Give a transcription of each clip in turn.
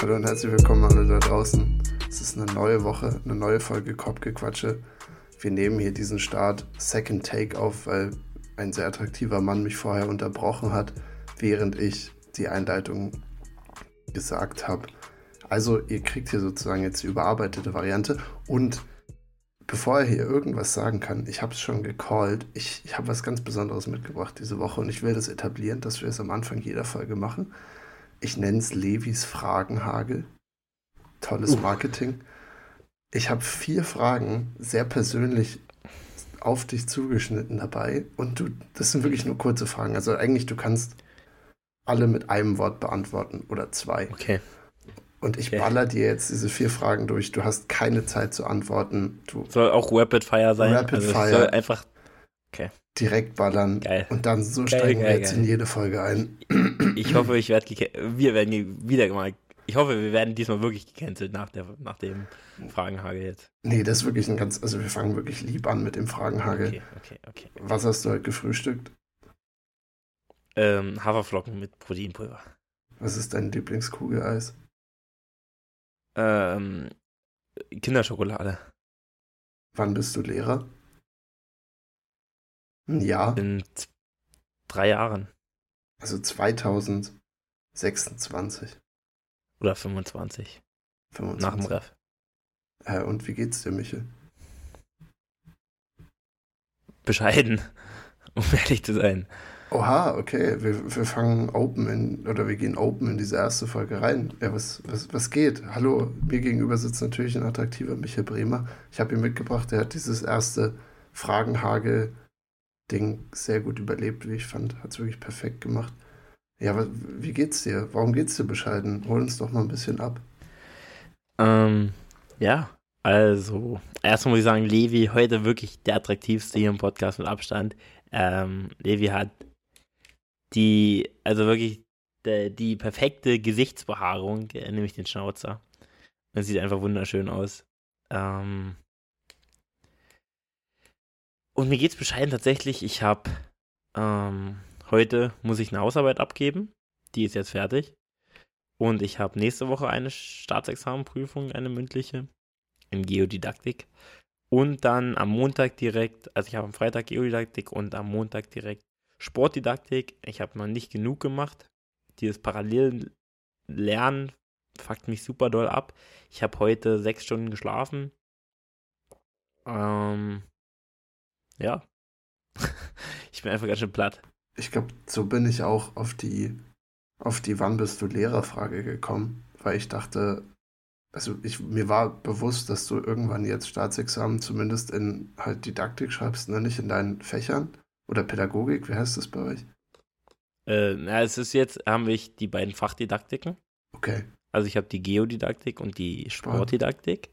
Hallo und herzlich willkommen alle da draußen. Es ist eine neue Woche, eine neue Folge Kopfgequatsche. Wir nehmen hier diesen Start Second Take auf, weil ein sehr attraktiver Mann mich vorher unterbrochen hat, während ich die Einleitung gesagt habe. Also ihr kriegt hier sozusagen jetzt die überarbeitete Variante und bevor er hier irgendwas sagen kann, ich habe es schon gecallt, ich, ich habe was ganz Besonderes mitgebracht diese Woche und ich will das etablieren, dass wir es am Anfang jeder Folge machen. Ich nenne es Levis Fragenhagel. Tolles uh. Marketing. Ich habe vier Fragen, sehr persönlich auf dich zugeschnitten dabei und du, das sind wirklich nur kurze Fragen. Also eigentlich, du kannst alle mit einem Wort beantworten oder zwei. Okay. Und ich okay. baller dir jetzt diese vier Fragen durch. Du hast keine Zeit zu antworten. Du soll auch Rapid Fire sein. Rapid also Fire. Soll einfach. Okay. Direkt ballern. Geil. Und dann so geil, steigen geil, wir jetzt in jede Folge ein. Ich hoffe, ich werde wir werden wieder mal. Ich hoffe, wir werden diesmal wirklich gecancelt nach, der, nach dem Fragenhagel jetzt. Nee, das ist wirklich ein ganz. Also, wir fangen wirklich lieb an mit dem Fragenhagel. Okay, okay, okay. okay. Was hast du heute gefrühstückt? Ähm, Haferflocken mit Proteinpulver. Was ist dein Lieblingskugeleis? Ähm, Kinderschokolade. Wann bist du Lehrer? Ja. In drei Jahren. Also 2026. Oder 25. 25. Nach dem Ref. Äh, und wie geht's dir, Michel? Bescheiden, um ehrlich zu sein. Oha, okay. Wir, wir fangen Open in, oder wir gehen Open in diese erste Folge rein. Ja, was, was, was geht? Hallo, mir gegenüber sitzt natürlich ein attraktiver Michael Bremer. Ich habe ihn mitgebracht, der hat dieses erste Fragenhagel-Ding sehr gut überlebt, wie ich fand. Hat es wirklich perfekt gemacht. Ja, aber wie geht's dir? Warum geht's dir bescheiden? Hol uns doch mal ein bisschen ab. Ähm, ja, also, erstmal muss ich sagen, Levi heute wirklich der attraktivste hier im Podcast mit Abstand. Ähm, Levi hat die, also wirklich die, die perfekte Gesichtsbehaarung, äh, nämlich den Schnauzer. Das sieht einfach wunderschön aus. Ähm und mir geht's bescheiden tatsächlich. Ich habe ähm, heute muss ich eine Hausarbeit abgeben. Die ist jetzt fertig. Und ich habe nächste Woche eine Staatsexamenprüfung, eine mündliche in Geodidaktik. Und dann am Montag direkt, also ich habe am Freitag Geodidaktik und am Montag direkt Sportdidaktik, ich habe noch nicht genug gemacht. Dieses Parallellernen fuckt mich super doll ab. Ich habe heute sechs Stunden geschlafen. Ähm, ja. ich bin einfach ganz schön platt. Ich glaube, so bin ich auch auf die, auf die Wann bist du Lehrerfrage gekommen, weil ich dachte, also ich, mir war bewusst, dass du irgendwann jetzt Staatsexamen zumindest in halt Didaktik schreibst, ne? nicht in deinen Fächern. Oder Pädagogik, wie heißt das bei euch? Äh, na, es ist jetzt, haben wir die beiden Fachdidaktiken. Okay. Also ich habe die Geodidaktik und die Sportdidaktik.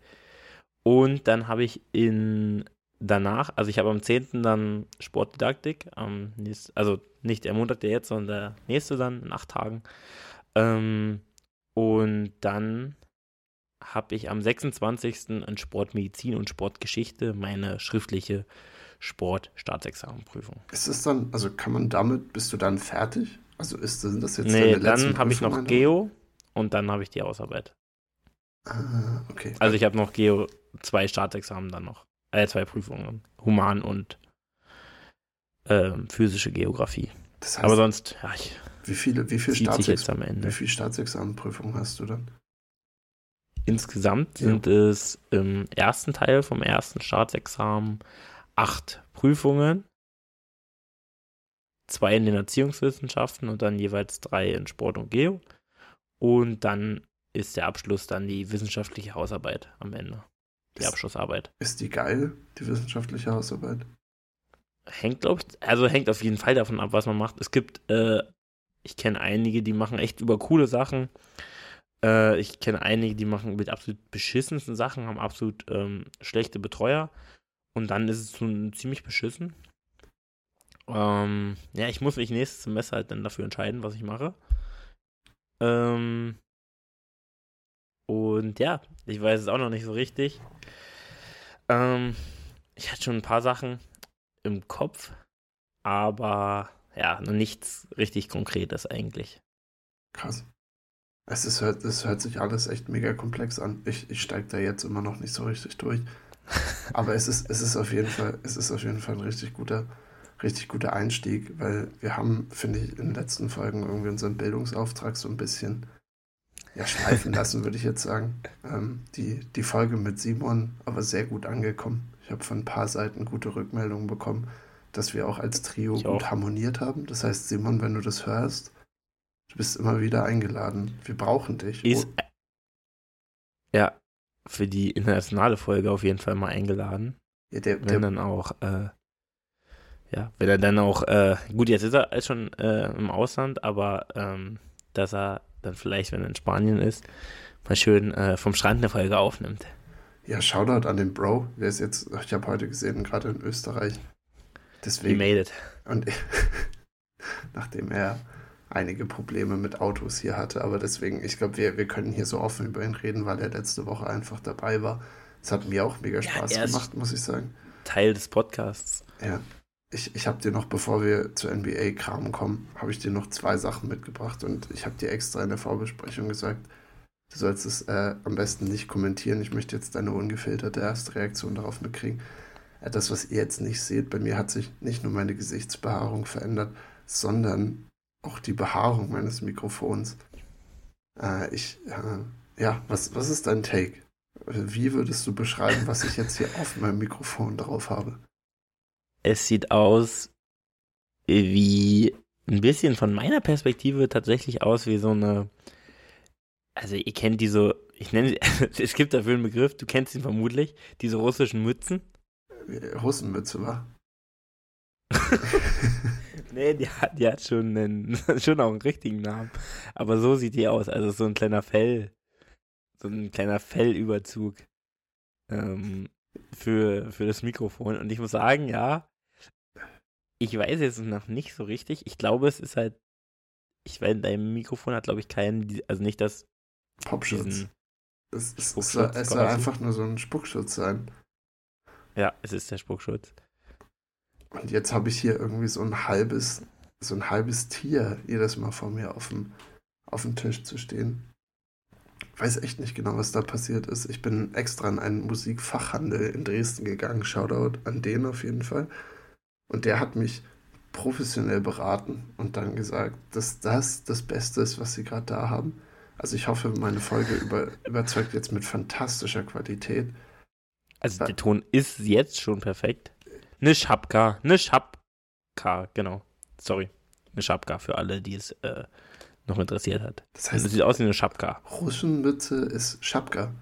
Und dann habe ich in danach, also ich habe am 10. dann Sportdidaktik, am nächsten, also nicht der Montag der jetzt, sondern der nächste dann in acht Tagen. Ähm, und dann habe ich am 26. in Sportmedizin und Sportgeschichte meine schriftliche Sport-Staatsexamenprüfung. Ist es dann, also kann man damit, bist du dann fertig? Also ist das, das jetzt Nee, dann habe ich noch Geo und dann habe ich die Ausarbeit. Ah, okay. Also ich habe noch Geo, zwei Staatsexamen dann noch. Äh, zwei Prüfungen. Human und äh, physische Geografie. Das heißt, Aber sonst, ja, ich. Wie viele, wie viele, Staatsexamen, wie viele Staatsexamenprüfungen hast du dann? Insgesamt ja. sind es im ersten Teil vom ersten Staatsexamen acht Prüfungen, zwei in den Erziehungswissenschaften und dann jeweils drei in Sport und Geo. Und dann ist der Abschluss dann die wissenschaftliche Hausarbeit am Ende. Die ist, Abschlussarbeit. Ist die geil, die wissenschaftliche Hausarbeit? Hängt, glaube ich, also hängt auf jeden Fall davon ab, was man macht. Es gibt, äh, ich kenne einige, die machen echt über coole Sachen. Äh, ich kenne einige, die machen mit absolut beschissensten Sachen, haben absolut ähm, schlechte Betreuer. Und dann ist es schon ziemlich beschissen. Ähm, ja, ich muss mich nächstes Semester halt dann dafür entscheiden, was ich mache. Ähm, und ja, ich weiß es auch noch nicht so richtig. Ähm, ich hatte schon ein paar Sachen im Kopf, aber ja, noch nichts richtig Konkretes eigentlich. Krass. Es, ist, es hört sich alles echt mega komplex an. Ich, ich steige da jetzt immer noch nicht so richtig durch. Aber es ist, es ist auf jeden Fall, es ist auf jeden Fall ein richtig guter, richtig guter Einstieg, weil wir haben, finde ich, in den letzten Folgen irgendwie unseren Bildungsauftrag so ein bisschen ja, schleifen lassen, würde ich jetzt sagen. Ähm, die, die Folge mit Simon aber sehr gut angekommen. Ich habe von ein paar Seiten gute Rückmeldungen bekommen, dass wir auch als Trio ich gut auch. harmoniert haben. Das heißt, Simon, wenn du das hörst, du bist immer wieder eingeladen. Wir brauchen dich. Ist, oh. ja, für die internationale Folge auf jeden Fall mal eingeladen. Ja, der, wenn der, dann auch, äh, ja, wenn er dann auch, äh, gut, jetzt ist er schon äh, im Ausland, aber ähm, dass er dann vielleicht, wenn er in Spanien ist, mal schön äh, vom Strand eine Folge aufnimmt. Ja, Shoutout an den Bro. Der ist jetzt, ich habe heute gesehen, gerade in Österreich. Deswegen. He made it. Und nachdem er einige Probleme mit Autos hier hatte, aber deswegen, ich glaube, wir, wir können hier so offen über ihn reden, weil er letzte Woche einfach dabei war. Es hat mir auch mega Spaß ja, gemacht, muss ich sagen. Teil des Podcasts. Ja. Ich, ich habe dir noch, bevor wir zu NBA-Kram kommen, habe ich dir noch zwei Sachen mitgebracht und ich habe dir extra in der Vorbesprechung gesagt, du sollst es äh, am besten nicht kommentieren. Ich möchte jetzt deine ungefilterte erste Reaktion darauf mitkriegen. Äh, das, was ihr jetzt nicht seht, bei mir hat sich nicht nur meine Gesichtsbehaarung verändert, sondern auch die Behaarung meines Mikrofons. Äh, ich, äh, ja, was, was ist dein Take? Wie würdest du beschreiben, was ich jetzt hier auf meinem Mikrofon drauf habe? Es sieht aus wie ein bisschen von meiner Perspektive tatsächlich aus wie so eine. Also, ihr kennt diese, ich nenne sie, es gibt dafür einen Begriff, du kennst ihn vermutlich, diese russischen Mützen. Russenmütze, wa? nee, die hat, die hat schon, einen, schon auch einen richtigen Namen. Aber so sieht die aus. Also so ein kleiner Fell. So ein kleiner Fellüberzug. Ähm, für, für das Mikrofon. Und ich muss sagen, ja, ich weiß jetzt noch nicht so richtig. Ich glaube, es ist halt. Ich weiß, dein Mikrofon hat, glaube ich, keinen, also nicht das. Popschutz. Es, es, es, soll, es soll einfach nur so ein Spuckschutz sein. Ja, es ist der Spuckschutz. Und jetzt habe ich hier irgendwie so ein halbes, so ein halbes Tier jedes Mal vor mir auf dem, auf dem Tisch zu stehen. Ich weiß echt nicht genau, was da passiert ist. Ich bin extra in einen Musikfachhandel in Dresden gegangen. Shoutout an den auf jeden Fall. Und der hat mich professionell beraten und dann gesagt, dass das das Beste ist, was sie gerade da haben. Also ich hoffe, meine Folge über, überzeugt jetzt mit fantastischer Qualität. Also der Ton ist jetzt schon perfekt. Eine Schapka, eine Schapka, genau. Sorry. Eine Schapka für alle, die es äh, noch interessiert hat. Das heißt, das sieht aus wie eine Schapka. Russenmütze ist Schapka.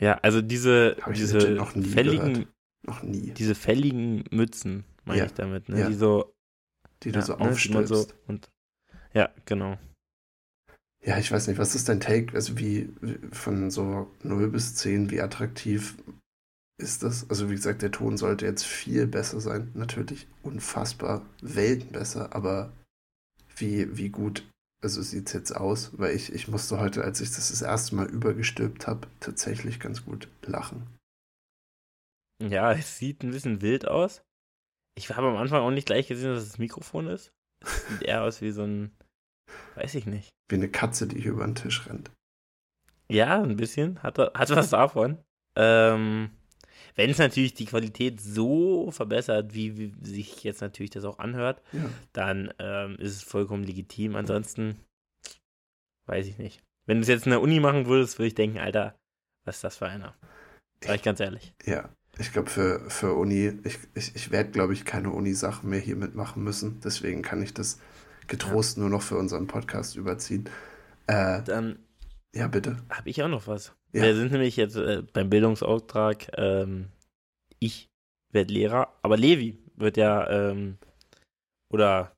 Ja, also diese, diese fälligen, gehört. Noch nie. Diese fälligen Mützen, meine ja. ich damit, ne? Ja. Die so, die du ja, so aufstößt. Ne? So und, ja, genau. Ja, ich weiß nicht, was ist dein Take? Also wie von so 0 bis 10, wie attraktiv ist das? Also wie gesagt, der Ton sollte jetzt viel besser sein. Natürlich unfassbar Welten besser, aber wie, wie gut, also sieht es jetzt aus, weil ich, ich musste heute, als ich das das erste Mal übergestülpt habe, tatsächlich ganz gut lachen. Ja, es sieht ein bisschen wild aus. Ich habe am Anfang auch nicht gleich gesehen, dass es das Mikrofon ist. Es sieht eher aus wie so ein Weiß ich nicht. Wie eine Katze, die hier über den Tisch rennt. Ja, ein bisschen. Hat, hat was davon. Ähm, wenn es natürlich die Qualität so verbessert, wie, wie, sich jetzt natürlich das auch anhört, ja. dann ähm, ist es vollkommen legitim. Ansonsten weiß ich nicht. Wenn du es jetzt in der Uni machen würdest, würde ich denken, Alter, was ist das für einer? Sag ich ganz ehrlich. Ja, ich glaube, für, für Uni, ich, ich, ich werde, glaube ich, keine Uni-Sachen mehr hier mitmachen müssen. Deswegen kann ich das getrost ja. nur noch für unseren Podcast überziehen. Äh, Dann ja, bitte. Habe ich auch noch was. Ja. Wir sind nämlich jetzt äh, beim Bildungsauftrag, ähm, ich werde Lehrer, aber Levi wird ja, ähm, oder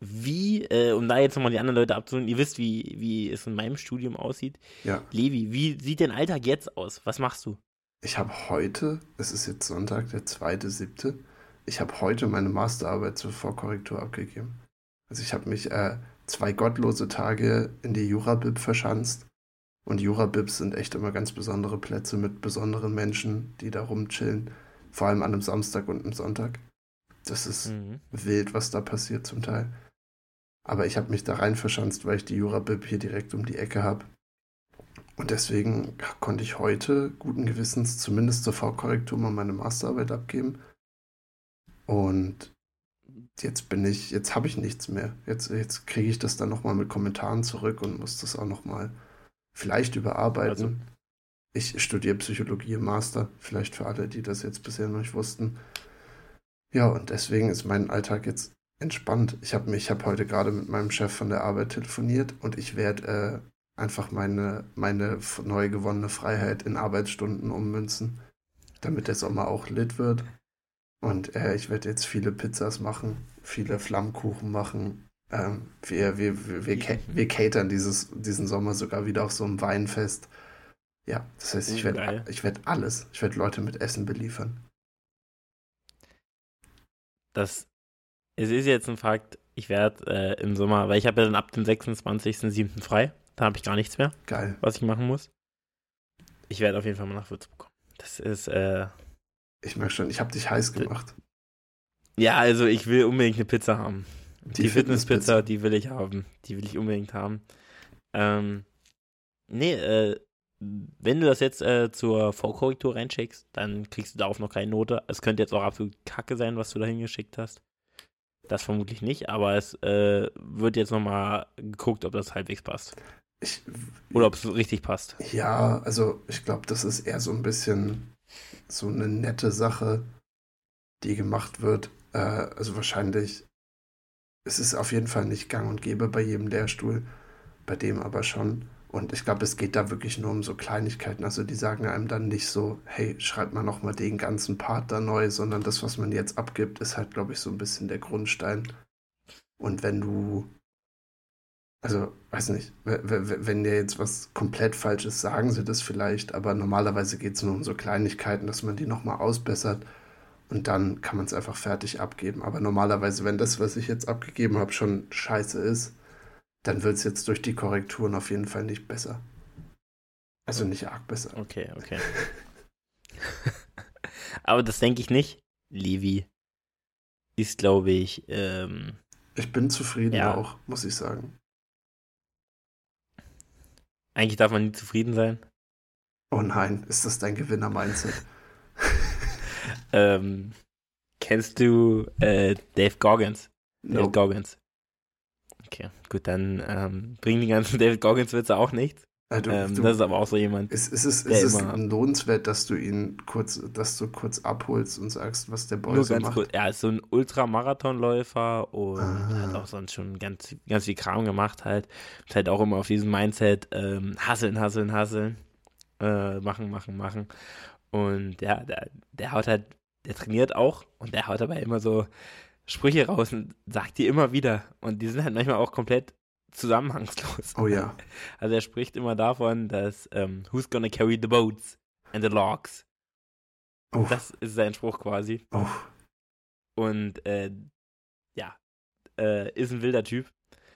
wie, äh, um da jetzt nochmal die anderen Leute abzuholen, ihr wisst, wie, wie es in meinem Studium aussieht. Ja. Levi, wie sieht dein Alltag jetzt aus? Was machst du? Ich habe heute, es ist jetzt Sonntag, der zweite, siebte, ich habe heute meine Masterarbeit zur Vorkorrektur abgegeben. Also ich habe mich äh, zwei gottlose Tage in die Jurabib verschanzt. Und Jurabibs sind echt immer ganz besondere Plätze mit besonderen Menschen, die da rumchillen. Vor allem an einem Samstag und einem Sonntag. Das ist mhm. wild, was da passiert zum Teil. Aber ich habe mich da rein verschanzt, weil ich die Jura-Bib hier direkt um die Ecke habe. Und deswegen konnte ich heute guten Gewissens zumindest zur V-Korrektur mal meine Masterarbeit abgeben. Und jetzt bin ich, jetzt habe ich nichts mehr. Jetzt, jetzt kriege ich das dann nochmal mit Kommentaren zurück und muss das auch nochmal vielleicht überarbeiten. Also. Ich studiere Psychologie im Master, vielleicht für alle, die das jetzt bisher noch nicht wussten. Ja, und deswegen ist mein Alltag jetzt entspannt. Ich habe mich, habe heute gerade mit meinem Chef von der Arbeit telefoniert und ich werde äh, einfach meine, meine neu gewonnene Freiheit in Arbeitsstunden ummünzen, damit der Sommer auch lit wird. Und äh, ich werde jetzt viele Pizzas machen, viele Flammkuchen machen. Ähm, wir, wir, wir, wir, wir catern dieses, diesen Sommer sogar wieder auf so einem Weinfest. Ja, das heißt, ich werde ich werd alles. Ich werde Leute mit Essen beliefern. Das es ist jetzt ein Fakt, ich werde äh, im Sommer, weil ich habe ja dann ab dem 26.07. frei. Da habe ich gar nichts mehr. Geil. Was ich machen muss. Ich werde auf jeden Fall mal nach Würzburg kommen. Das ist, äh, Ich merke schon, ich habe dich heiß gemacht. Ja, also ich will unbedingt eine Pizza haben. Die, die Fitnesspizza, Fitness die will ich haben. Die will ich unbedingt haben. Ähm, nee, äh, wenn du das jetzt äh, zur V-Korrektur reinschickst, dann kriegst du darauf noch keine Note. Es könnte jetzt auch absolut kacke sein, was du da hingeschickt hast. Das vermutlich nicht, aber es äh, wird jetzt nochmal geguckt, ob das halbwegs passt. Ich, Oder ob es richtig passt. Ja, also ich glaube, das ist eher so ein bisschen so eine nette Sache, die gemacht wird. Äh, also wahrscheinlich, es ist auf jeden Fall nicht gang und gäbe bei jedem Lehrstuhl, bei dem aber schon. Und ich glaube, es geht da wirklich nur um so Kleinigkeiten. Also die sagen einem dann nicht so, hey, schreib mal nochmal den ganzen Part da neu, sondern das, was man jetzt abgibt, ist halt, glaube ich, so ein bisschen der Grundstein. Und wenn du, also, weiß nicht, wenn dir jetzt was komplett falsch ist, sagen sie das vielleicht, aber normalerweise geht es nur um so Kleinigkeiten, dass man die nochmal ausbessert und dann kann man es einfach fertig abgeben. Aber normalerweise, wenn das, was ich jetzt abgegeben habe, schon scheiße ist, dann wird es jetzt durch die Korrekturen auf jeden Fall nicht besser. Also nicht arg besser. Okay, okay. Aber das denke ich nicht. Levi ist, glaube ich. Ähm, ich bin zufrieden ja. auch, muss ich sagen. Eigentlich darf man nie zufrieden sein. Oh nein, ist das dein Gewinner-Mindset? ähm, kennst du äh, Dave Goggins? No. Dave Goggins. Okay, gut, dann ähm, bringen die ganzen David Goggins-Witze auch nichts. Ja, du, ähm, du, das ist aber auch so jemand. Ist, ist es, ist es lohnenswert, dass du ihn kurz, dass du kurz abholst und sagst, was der Boy Nur so ganz macht? Kurz, er ist so ein Ultramarathonläufer und ah. hat auch sonst schon ganz, ganz viel Kram gemacht halt. Ist halt auch immer auf diesem Mindset, ähm, hasseln, hasseln, hasseln, äh, machen, machen, machen. Und ja, der, der haut halt, der trainiert auch und der haut dabei immer so Sprüche raus und sagt die immer wieder. Und die sind halt manchmal auch komplett zusammenhangslos. Oh ja. Also er spricht immer davon, dass ähm, Who's gonna carry the boats and the logs? Oh. Das ist sein Spruch quasi. Oh. Und äh, ja, äh, ist ein wilder Typ.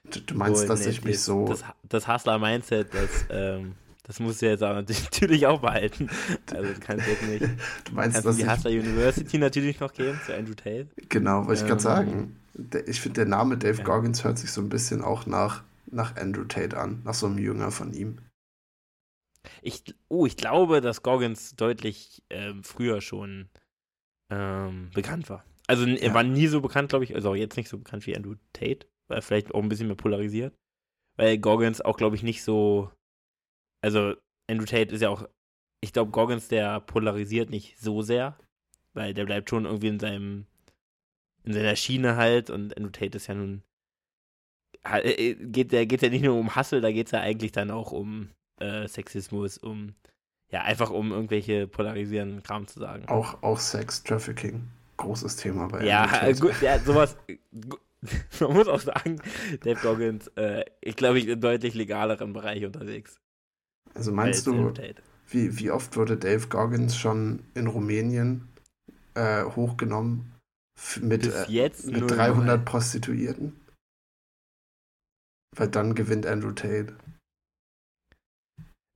Du, du meinst, und, dass ich mich so. Das, das Hustler-Mindset, das ähm, das musst du jetzt aber natürlich auch behalten. Also das kannst du jetzt nicht. Du meinst, kannst dass die Hustler University natürlich noch gehen, zu Andrew Tate. Genau, wollte ich gerade ähm, sagen. Ich finde, der Name Dave ja. Goggins hört sich so ein bisschen auch nach, nach Andrew Tate an, nach so einem Jünger von ihm. Ich, oh, ich glaube, dass Goggins deutlich ähm, früher schon ähm, bekannt war. Also er ja. war nie so bekannt, glaube ich, also jetzt nicht so bekannt wie Andrew Tate, weil vielleicht auch ein bisschen mehr polarisiert. Weil Goggins auch, glaube ich, nicht so also Andrew Tate ist ja auch, ich glaube, Goggins, der polarisiert nicht so sehr, weil der bleibt schon irgendwie in seinem, in seiner Schiene halt und Andrew Tate ist ja nun, äh, äh, geht der geht ja nicht nur um Hassel, da geht es ja eigentlich dann auch um äh, Sexismus, um, ja, einfach um irgendwelche polarisierenden Kram zu sagen. Auch, auch Sex, Trafficking, großes Thema bei Ja, gut, ja, sowas, man muss auch sagen, Dave Goggins, äh, ich glaube, ich in deutlich legaleren Bereich unterwegs. Also meinst du, wie, wie oft wurde Dave Goggins schon in Rumänien äh, hochgenommen mit, äh, mit 300 mal. Prostituierten? Weil dann gewinnt Andrew Tate.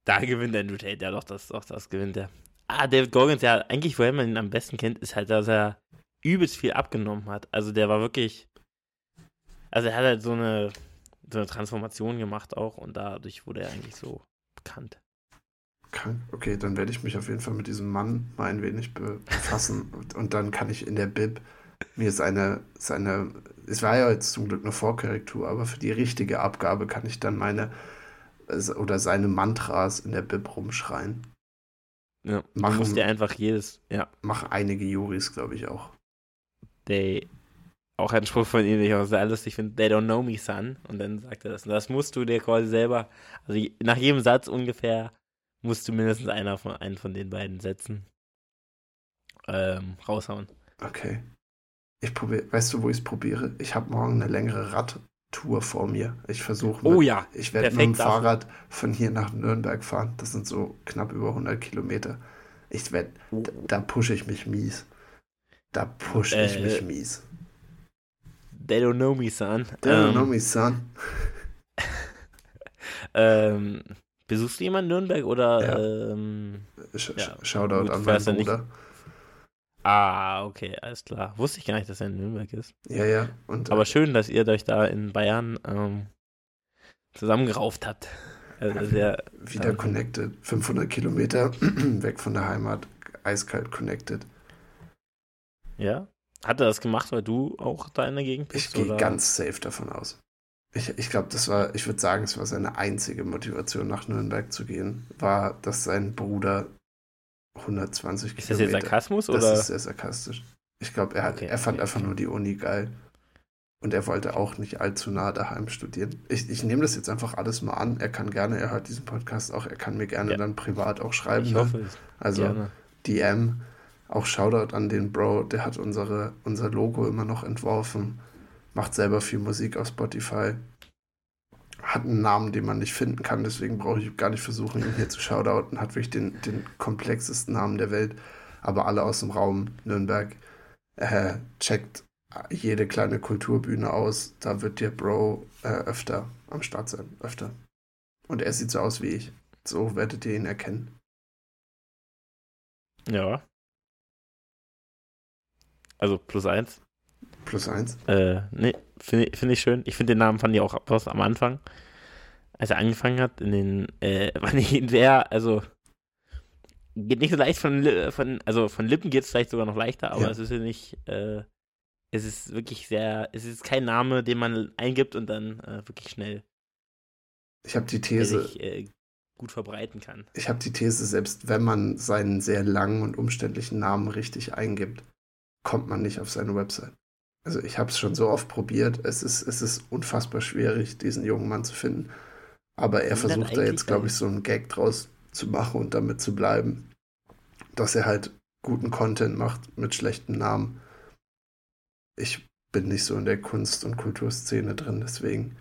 Da gewinnt Andrew Tate, ja doch, das, doch, das gewinnt er. Ah, David Goggins, ja, eigentlich, woher man ihn am besten kennt, ist halt, dass er übelst viel abgenommen hat. Also der war wirklich, Also er hat halt so eine, so eine Transformation gemacht auch und dadurch wurde er eigentlich so bekannt. Okay, dann werde ich mich auf jeden Fall mit diesem Mann mal ein wenig befassen und, und dann kann ich in der Bib mir seine, seine, es war ja jetzt zum Glück eine Vorkorrektur, aber für die richtige Abgabe kann ich dann meine oder seine Mantras in der Bib rumschreien. Ja, machen, musst dir einfach jedes, ja. Machen einige Juris, glaube ich, auch. They, auch ein Spruch von ihm, den ich auch sehr lustig finde, they don't know me, son. Und dann sagt er das. Und das musst du dir quasi selber, also nach jedem Satz ungefähr, musst du mindestens einer von, einen von den beiden Sätzen ähm, raushauen. Okay. Ich probiere, weißt du, wo ich es probiere? Ich habe morgen eine längere Radtour vor mir. Ich versuche. Oh ja. Ich werde mit dem Fahrrad von hier nach Nürnberg fahren. Das sind so knapp über 100 Kilometer. Ich werde, oh. da, da pushe ich mich mies. Da pushe ich äh, mich mies. They don't know me, son. They don't um, know me, son. ähm, besuchst du jemanden in Nürnberg oder? Ja. Ähm, Sh ja. Shoutout an meinen Bruder. Ah, okay, alles klar. Wusste ich gar nicht, dass er in Nürnberg ist. Ja, ja. Und, Aber äh, schön, dass ihr euch da in Bayern ähm, zusammengerauft habt. Also sehr, wieder ähm, connected. 500 Kilometer weg von der Heimat. Eiskalt connected. Ja? Hat er das gemacht, weil du auch da in der Gegend bist? Ich gehe ganz safe davon aus. Ich, ich glaube, das war, ich würde sagen, es war seine einzige Motivation, nach Nürnberg zu gehen, war, dass sein Bruder 120 ist Kilometer. Ist das jetzt Sarkasmus oder? Das ist sehr sarkastisch. Ich glaube, er, okay, er fand okay, einfach nur die Uni geil. Und er wollte auch nicht allzu nah daheim studieren. Ich, ich nehme das jetzt einfach alles mal an. Er kann gerne, er hört diesen Podcast auch, er kann mir gerne ja. dann privat auch schreiben. Ich ne? hoffe es. Also gerne. DM, auch Shoutout an den Bro, der hat unsere, unser Logo immer noch entworfen, macht selber viel Musik auf Spotify hat einen Namen, den man nicht finden kann, deswegen brauche ich gar nicht versuchen, ihn hier zu shoutouten. Hat wirklich den, den komplexesten Namen der Welt, aber alle aus dem Raum Nürnberg. Äh, checkt jede kleine Kulturbühne aus, da wird dir Bro äh, öfter am Start sein. Öfter. Und er sieht so aus wie ich. So werdet ihr ihn erkennen. Ja. Also plus eins. Plus eins? Äh, nee, finde find ich schön. Ich finde den Namen fand ich auch was am Anfang, als er angefangen hat, in den, äh, fand ich ihn sehr, also geht nicht so leicht von, von also von Lippen geht es vielleicht sogar noch leichter, aber ja. es ist ja nicht, äh, es ist wirklich sehr, es ist kein Name, den man eingibt und dann äh, wirklich schnell. Ich habe die These. Sich, äh, gut verbreiten kann. Ich habe die These, selbst wenn man seinen sehr langen und umständlichen Namen richtig eingibt, kommt man nicht auf seine Website. Also ich habe es schon so oft probiert. Es ist, es ist unfassbar schwierig, diesen jungen Mann zu finden. Aber er versucht da jetzt, glaube ich, so einen Gag draus zu machen und damit zu bleiben, dass er halt guten Content macht mit schlechtem Namen. Ich bin nicht so in der Kunst- und Kulturszene drin, deswegen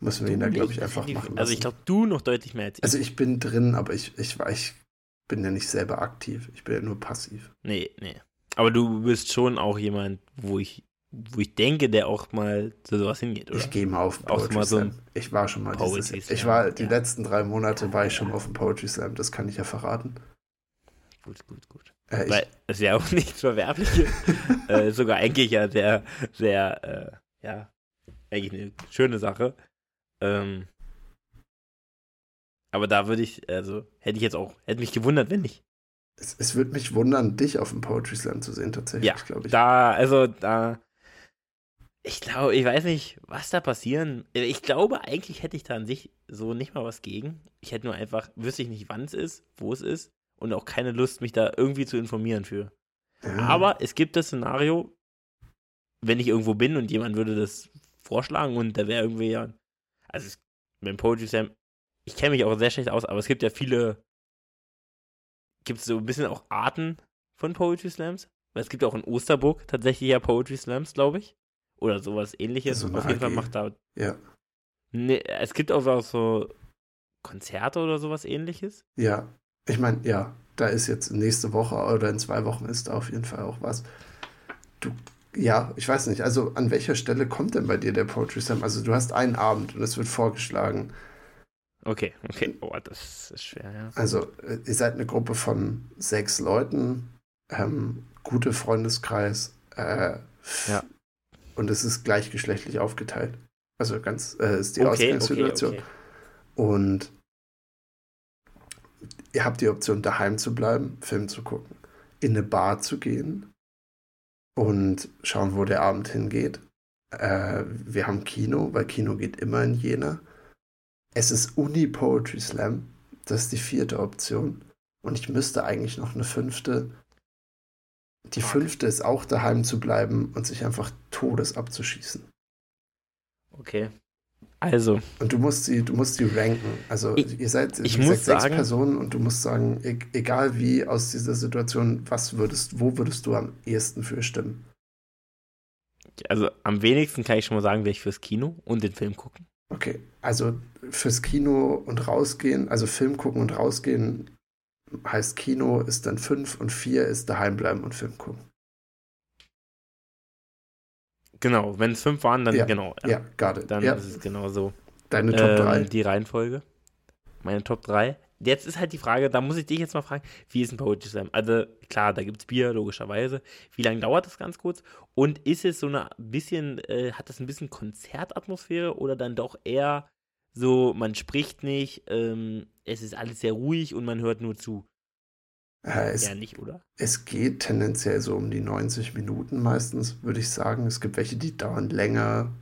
müssen wir ihn da, glaube ich, einfach machen. Also ich glaube, du noch deutlich mehr als ich. Also ich bin drin, aber ich, ich, ich bin ja nicht selber aktiv. Ich bin ja nur passiv. Nee, nee. Aber du bist schon auch jemand, wo ich, wo ich denke, der auch mal zu sowas hingeht, oder? Ich gehe mal auf Poetry auch so Ich war schon mal Poetry dieses, Ich war die ja. letzten drei Monate war ich schon auf dem Poetry Slam, das kann ich ja verraten. Gut, gut, gut. Äh, Weil es ja auch nichts Verwerfliches. äh, sogar eigentlich ja sehr, sehr, äh, ja, eigentlich eine schöne Sache. Ähm, aber da würde ich, also hätte ich jetzt auch, hätte mich gewundert, wenn nicht es, es würde mich wundern, dich auf dem Poetry Slam zu sehen, tatsächlich, ja, glaube ich. Da, also da. Ich glaube, ich weiß nicht, was da passieren. Ich glaube, eigentlich hätte ich da an sich so nicht mal was gegen. Ich hätte nur einfach, wüsste ich nicht, wann es ist, wo es ist und auch keine Lust, mich da irgendwie zu informieren für. Ja. Aber es gibt das Szenario, wenn ich irgendwo bin und jemand würde das vorschlagen und da wäre irgendwie ja. Also, es, mit dem Poetry Slam, ich kenne mich auch sehr schlecht aus, aber es gibt ja viele gibt es so ein bisschen auch Arten von Poetry Slams. Weil es gibt auch in Osterburg tatsächlich ja Poetry Slams, glaube ich. Oder sowas ähnliches. So Auf jeden Fall macht da. Ja. Ne, es gibt auch so Konzerte oder sowas ähnliches. Ja. Ich meine, ja, da ist jetzt nächste Woche oder in zwei Wochen ist da auf jeden Fall auch was. Du, ja, ich weiß nicht. Also an welcher Stelle kommt denn bei dir der Poetry Slam? Also du hast einen Abend und es wird vorgeschlagen. Okay, okay. Oh, das ist schwer, ja. Also, äh, ihr seid eine Gruppe von sechs Leuten, ähm, gute Freundeskreis, äh, ja. Und es ist gleichgeschlechtlich aufgeteilt. Also ganz äh, ist die okay, Ausgangssituation. Okay, okay. Und ihr habt die Option, daheim zu bleiben, Film zu gucken, in eine Bar zu gehen und schauen, wo der Abend hingeht. Äh, wir haben Kino, weil Kino geht immer in Jena. Es ist Uni Poetry Slam. Das ist die vierte Option. Und ich müsste eigentlich noch eine fünfte. Die fünfte ist auch daheim zu bleiben und sich einfach Todes abzuschießen. Okay. Also. Und du musst sie, du musst sie ranken. Also ich, ihr seid, ich muss sechs sagen, Personen und du musst sagen, e egal wie aus dieser Situation, was würdest, wo würdest du am ehesten für stimmen? Also am wenigsten kann ich schon mal sagen, wäre ich fürs Kino und den Film gucken. Okay, also fürs Kino und rausgehen, also Film gucken und rausgehen heißt Kino ist dann fünf und vier ist daheim bleiben und Film gucken. Genau, wenn es fünf waren, dann ja, genau. Ja, ja it. Dann ja. ist es genau so. Deine Top 3? Ähm, die Reihenfolge. Meine Top 3. Jetzt ist halt die Frage, da muss ich dich jetzt mal fragen, wie ist ein Poetry Slam? Also klar, da gibt es Bier, logischerweise. Wie lange dauert das ganz kurz? Und ist es so eine bisschen, äh, hat das ein bisschen Konzertatmosphäre oder dann doch eher so, man spricht nicht, ähm, es ist alles sehr ruhig und man hört nur zu? Äh, es, ja, nicht, oder? Es geht tendenziell so um die 90 Minuten meistens, würde ich sagen. Es gibt welche, die dauern länger,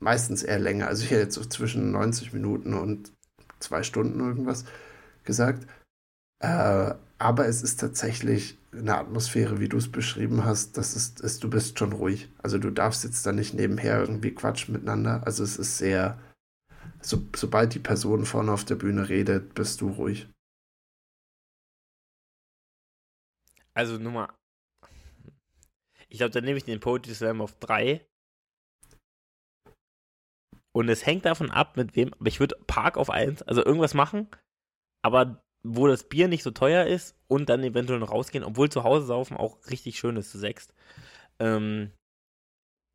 meistens eher länger. Also ich hätte jetzt so zwischen 90 Minuten und zwei Stunden irgendwas gesagt. Äh, aber es ist tatsächlich eine Atmosphäre, wie du es beschrieben hast, das ist, ist, du bist schon ruhig. Also du darfst jetzt da nicht nebenher irgendwie quatschen miteinander. Also es ist sehr, so, sobald die Person vorne auf der Bühne redet, bist du ruhig. Also Nummer. Ich glaube, dann nehme ich den Poetry Slam auf 3. Und es hängt davon ab, mit wem. Aber ich würde Park auf 1, also irgendwas machen, aber wo das Bier nicht so teuer ist und dann eventuell noch rausgehen, obwohl zu Hause saufen auch richtig schön ist zu sechst. Ähm,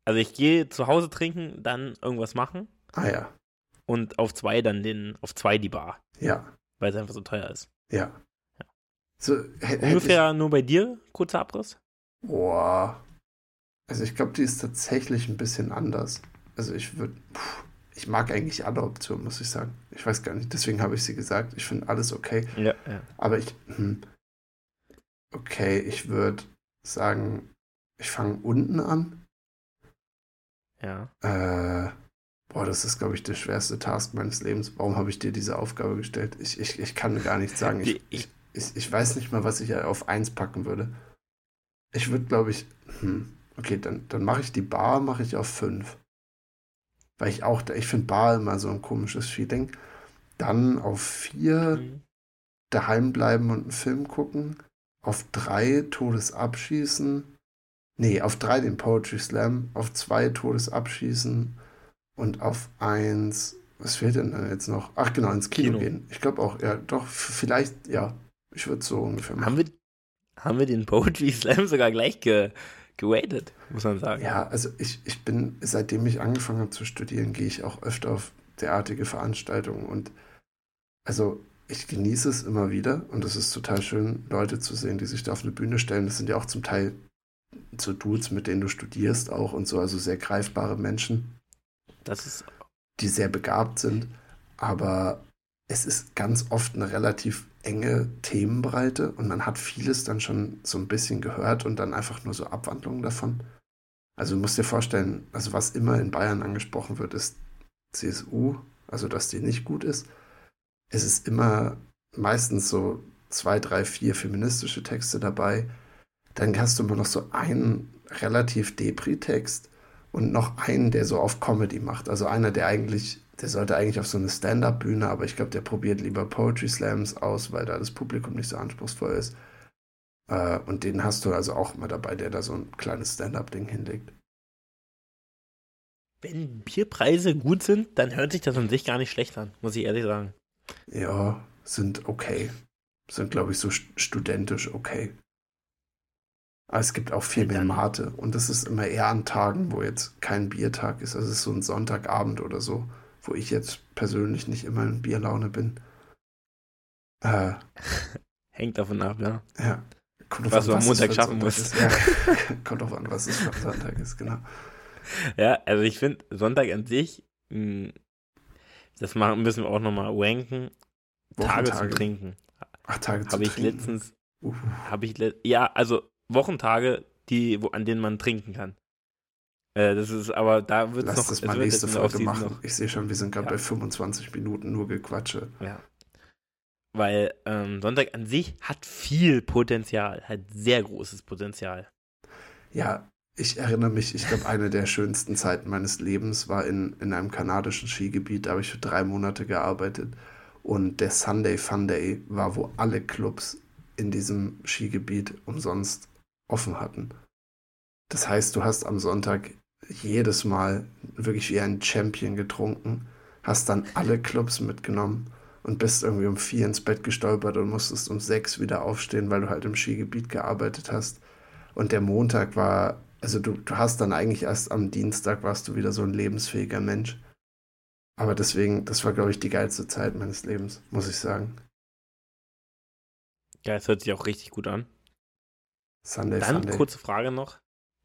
also ich gehe zu Hause trinken, dann irgendwas machen. Ah ja. Und auf zwei dann den, auf zwei die Bar. Ja. Weil es einfach so teuer ist. Ja. So, Ungefähr nur bei dir, kurzer Abriss? Boah. Also ich glaube, die ist tatsächlich ein bisschen anders. Also ich würde, ich mag eigentlich alle Optionen, muss ich sagen. Ich weiß gar nicht, deswegen habe ich sie gesagt. Ich finde alles okay. Ja, ja. Aber ich, hm, okay, ich würde sagen, ich fange unten an. Ja. Äh, boah, das ist, glaube ich, der schwerste Task meines Lebens. Warum habe ich dir diese Aufgabe gestellt? Ich, ich, ich kann gar nicht sagen. Ich, ich, ich, ich weiß nicht mal, was ich auf 1 packen würde. Ich würde, glaube ich, hm, okay, dann, dann mache ich die Bar, mache ich auf 5. Weil ich auch, ich finde Bar immer so ein komisches Feeling. Dann auf 4 mhm. daheim bleiben und einen Film gucken. Auf 3 Todesabschießen. Nee, auf 3 den Poetry Slam. Auf 2 Todesabschießen. Und auf 1 was fehlt denn dann jetzt noch? Ach genau, ins Kino, Kino. gehen. Ich glaube auch, ja, doch, vielleicht, ja, ich würde so ungefähr machen. Haben wir, haben wir den Poetry Slam sogar gleich ge, gewadet, muss man sagen. Ja, also ich, ich bin, seitdem ich angefangen habe zu studieren, gehe ich auch öfter auf derartige Veranstaltungen und also ich genieße es immer wieder und es ist total schön, Leute zu sehen, die sich da auf eine Bühne stellen. Das sind ja auch zum Teil so Dudes, mit denen du studierst auch und so, also sehr greifbare Menschen. Das ist. Die sehr begabt sind. Aber es ist ganz oft eine relativ enge Themenbreite und man hat vieles dann schon so ein bisschen gehört und dann einfach nur so Abwandlungen davon. Also du musst dir vorstellen, also was immer in Bayern angesprochen wird, ist CSU, also dass die nicht gut ist. Es ist immer meistens so zwei, drei, vier feministische Texte dabei. Dann hast du immer noch so einen relativ Depri-Text und noch einen, der so auf Comedy macht. Also einer, der eigentlich der sollte eigentlich auf so eine Stand-up-Bühne, aber ich glaube, der probiert lieber Poetry Slams aus, weil da das Publikum nicht so anspruchsvoll ist. Äh, und den hast du also auch immer dabei, der da so ein kleines Stand-up-Ding hinlegt. Wenn Bierpreise gut sind, dann hört sich das an sich gar nicht schlecht an, muss ich ehrlich sagen. Ja, sind okay. Sind, glaube ich, so studentisch okay. Aber es gibt auch viel mehr Mate. Und das ist immer eher an Tagen, wo jetzt kein Biertag ist. Also es ist so ein Sonntagabend oder so wo ich jetzt persönlich nicht immer in Bierlaune bin. Äh, Hängt davon ab, ja. Ja. Kommt was du am Montag schaffen musst. Ja. Kommt drauf an, was es für Sonntag ist, genau. ja, also ich finde Sonntag an sich, hm, das machen, müssen wir auch nochmal wanken, Tage zum Trinken. Ach, Tage zum Habe ich letztens, habe ich, le ja, also Wochentage, die, wo, an denen man trinken kann. Äh, das ist, aber da wird es noch. das mal nächste Folge machen. Noch. Ich sehe schon, wir sind gerade ja. bei 25 Minuten nur Gequatsche. Ja. Weil ähm, Sonntag an sich hat viel Potenzial, hat sehr großes Potenzial. Ja, ich erinnere mich, ich glaube, eine der schönsten Zeiten meines Lebens war in, in einem kanadischen Skigebiet. Da habe ich für drei Monate gearbeitet. Und der Sunday Fun Day war, wo alle Clubs in diesem Skigebiet umsonst offen hatten. Das heißt, du hast am Sonntag jedes Mal wirklich wie ein Champion getrunken, hast dann alle Clubs mitgenommen und bist irgendwie um vier ins Bett gestolpert und musstest um sechs wieder aufstehen, weil du halt im Skigebiet gearbeitet hast. Und der Montag war, also du, du hast dann eigentlich erst am Dienstag warst du wieder so ein lebensfähiger Mensch. Aber deswegen, das war, glaube ich, die geilste Zeit meines Lebens, muss ich sagen. Ja, es hört sich auch richtig gut an. Sunday, Dann Sunday. kurze Frage noch.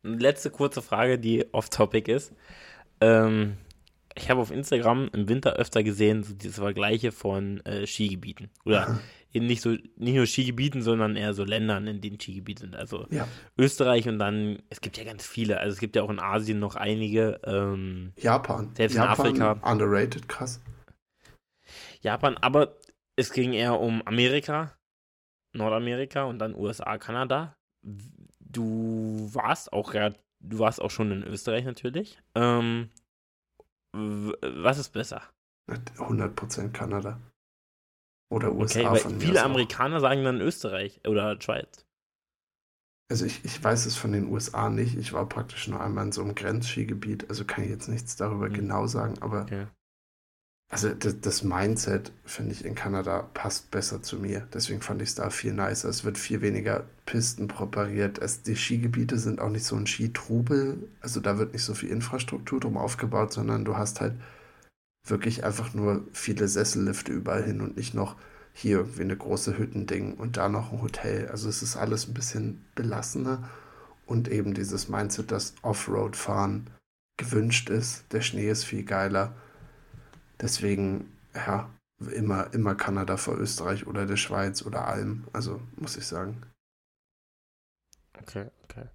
Eine letzte kurze Frage, die off-topic ist. Ähm, ich habe auf Instagram im Winter öfter gesehen, so diese Vergleiche von äh, Skigebieten. Oder eben nicht so, nicht nur Skigebieten, sondern eher so Ländern, in denen Skigebiete sind. Also ja. Österreich und dann, es gibt ja ganz viele. Also es gibt ja auch in Asien noch einige. Ähm, Japan. Selbst Japan, in Afrika. Underrated, krass. Japan, aber es ging eher um Amerika, Nordamerika und dann USA, Kanada. Du warst auch du warst auch schon in Österreich natürlich. Ähm, was ist besser? 100% Kanada. Oder USA okay, von Viele Amerikaner sagen dann Österreich oder Schweiz. Also ich, ich weiß es von den USA nicht. Ich war praktisch nur einmal in so einem Grenzskigebiet, also kann ich jetzt nichts darüber mhm. genau sagen, aber okay. Also das, das Mindset, finde ich, in Kanada passt besser zu mir. Deswegen fand ich es da viel nicer. Es wird viel weniger Pisten propariert. Es, die Skigebiete sind auch nicht so ein Skitrubel. Also da wird nicht so viel Infrastruktur drum aufgebaut, sondern du hast halt wirklich einfach nur viele Sessellifte überall hin und nicht noch hier irgendwie eine große Hüttending und da noch ein Hotel. Also es ist alles ein bisschen belassener und eben dieses Mindset, dass Offroad-Fahren gewünscht ist. Der Schnee ist viel geiler. Deswegen, ja, immer, immer Kanada vor Österreich oder der Schweiz oder allem. Also muss ich sagen. Okay, okay.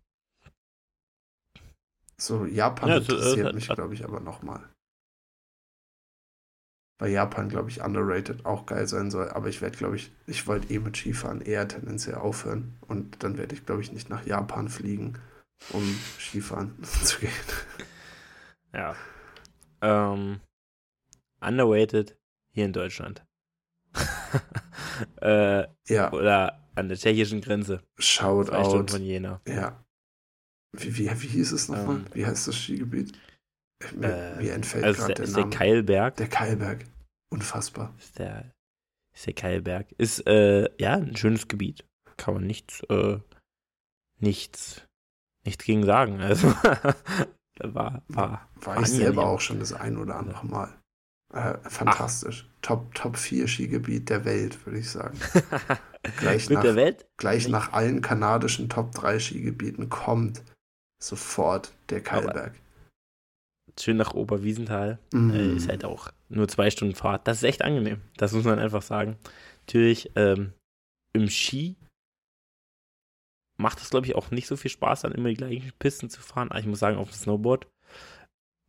So, Japan ja, also, interessiert äh, mich, glaube ich, aber nochmal weil Japan, glaube ich, underrated auch geil sein soll. Aber ich werde, glaube ich, ich wollte eh mit Skifahren eher tendenziell aufhören. Und dann werde ich, glaube ich, nicht nach Japan fliegen, um Skifahren zu gehen. Ja. Ähm, underrated hier in Deutschland. äh, ja. Oder an der tschechischen Grenze. Schaut out. von Jena. Ja. Wie, wie, wie hieß es nochmal? Ähm, wie heißt das Skigebiet? Mir, äh, mir entfällt also gerade der, der Name. Der Keilberg. Der Keilberg. Unfassbar. Ist der, ist der Keilberg. Ist, äh, ja, ein schönes Gebiet. Kann man nichts, äh, nichts, nichts gegen sagen. Also, war, war, war ich selber auch schon das ein oder andere Mal. Äh, fantastisch. Ach. Top, Top 4 Skigebiet der Welt, würde ich sagen. gleich Mit nach, der Welt? Gleich Nicht. nach allen kanadischen Top 3 Skigebieten kommt sofort der Keilberg. Schön nach Oberwiesenthal. Mhm. Äh, ist halt auch nur zwei Stunden Fahrt. Das ist echt angenehm. Das muss man einfach sagen. Natürlich, ähm, im Ski macht es, glaube ich, auch nicht so viel Spaß, dann immer die gleichen Pisten zu fahren. Aber ich muss sagen, auf dem Snowboard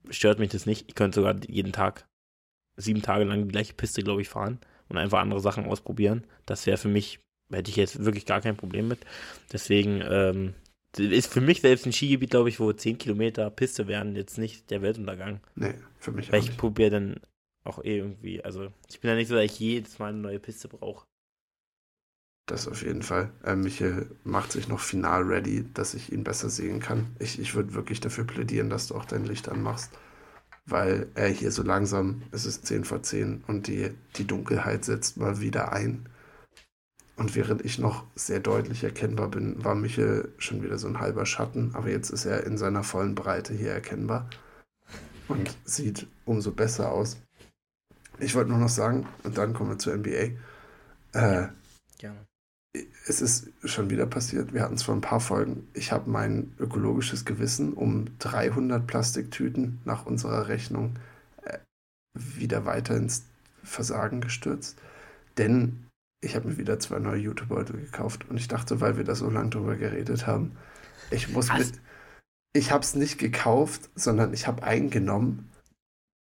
stört mich das nicht. Ich könnte sogar jeden Tag, sieben Tage lang die gleiche Piste, glaube ich, fahren und einfach andere Sachen ausprobieren. Das wäre für mich, hätte ich jetzt wirklich gar kein Problem mit. Deswegen, ähm, ist für mich selbst ein Skigebiet, glaube ich, wo 10 Kilometer Piste wären, jetzt nicht der Weltuntergang. Nee, für mich Weil auch. Weil ich probiere dann auch eh irgendwie, also ich bin ja nicht so, dass ich jedes Mal eine neue Piste brauche. Das auf jeden Fall. Äh, Michael macht sich noch final ready, dass ich ihn besser sehen kann. Ich, ich würde wirklich dafür plädieren, dass du auch dein Licht anmachst. Weil er hier so langsam, es ist 10 vor 10 und die, die Dunkelheit setzt mal wieder ein. Und während ich noch sehr deutlich erkennbar bin, war Michel schon wieder so ein halber Schatten, aber jetzt ist er in seiner vollen Breite hier erkennbar und sieht umso besser aus. Ich wollte nur noch sagen, und dann kommen wir zur NBA. Äh, Gerne. Es ist schon wieder passiert. Wir hatten es vor ein paar Folgen. Ich habe mein ökologisches Gewissen um 300 Plastiktüten nach unserer Rechnung äh, wieder weiter ins Versagen gestürzt. Denn ich habe mir wieder zwei neue Jutebeutel gekauft und ich dachte, weil wir da so lange drüber geredet haben, ich muss Was? mit. Ich habe es nicht gekauft, sondern ich habe einen genommen.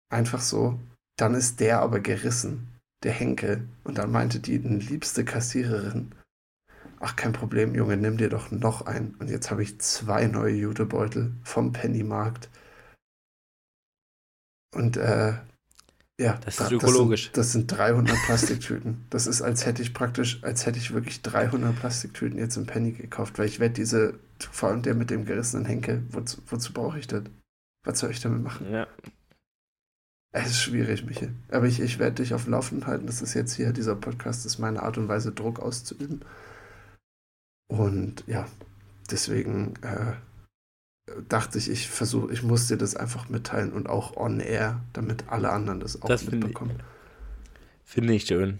Einfach so. Dann ist der aber gerissen, der Henkel. Und dann meinte die liebste Kassiererin, ach kein Problem, Junge, nimm dir doch noch einen. Und jetzt habe ich zwei neue Jutebeutel vom Pennymarkt. Und äh, ja, das ist ökologisch. Das sind, das sind 300 Plastiktüten. Das ist, als hätte ich praktisch, als hätte ich wirklich 300 Plastiktüten jetzt im Penny gekauft, weil ich werde diese, vor allem der mit dem gerissenen Henkel, wozu, wozu brauche ich das? Was soll ich damit machen? Ja. Es ist schwierig, Michael. Aber ich, ich werde dich auf Laufenden halten. Das ist jetzt hier, dieser Podcast ist meine Art und Weise, Druck auszuüben. Und ja, deswegen äh, dachte ich, ich versuche, ich muss dir das einfach mitteilen und auch on air, damit alle anderen das auch das mitbekommen. Finde ich schön.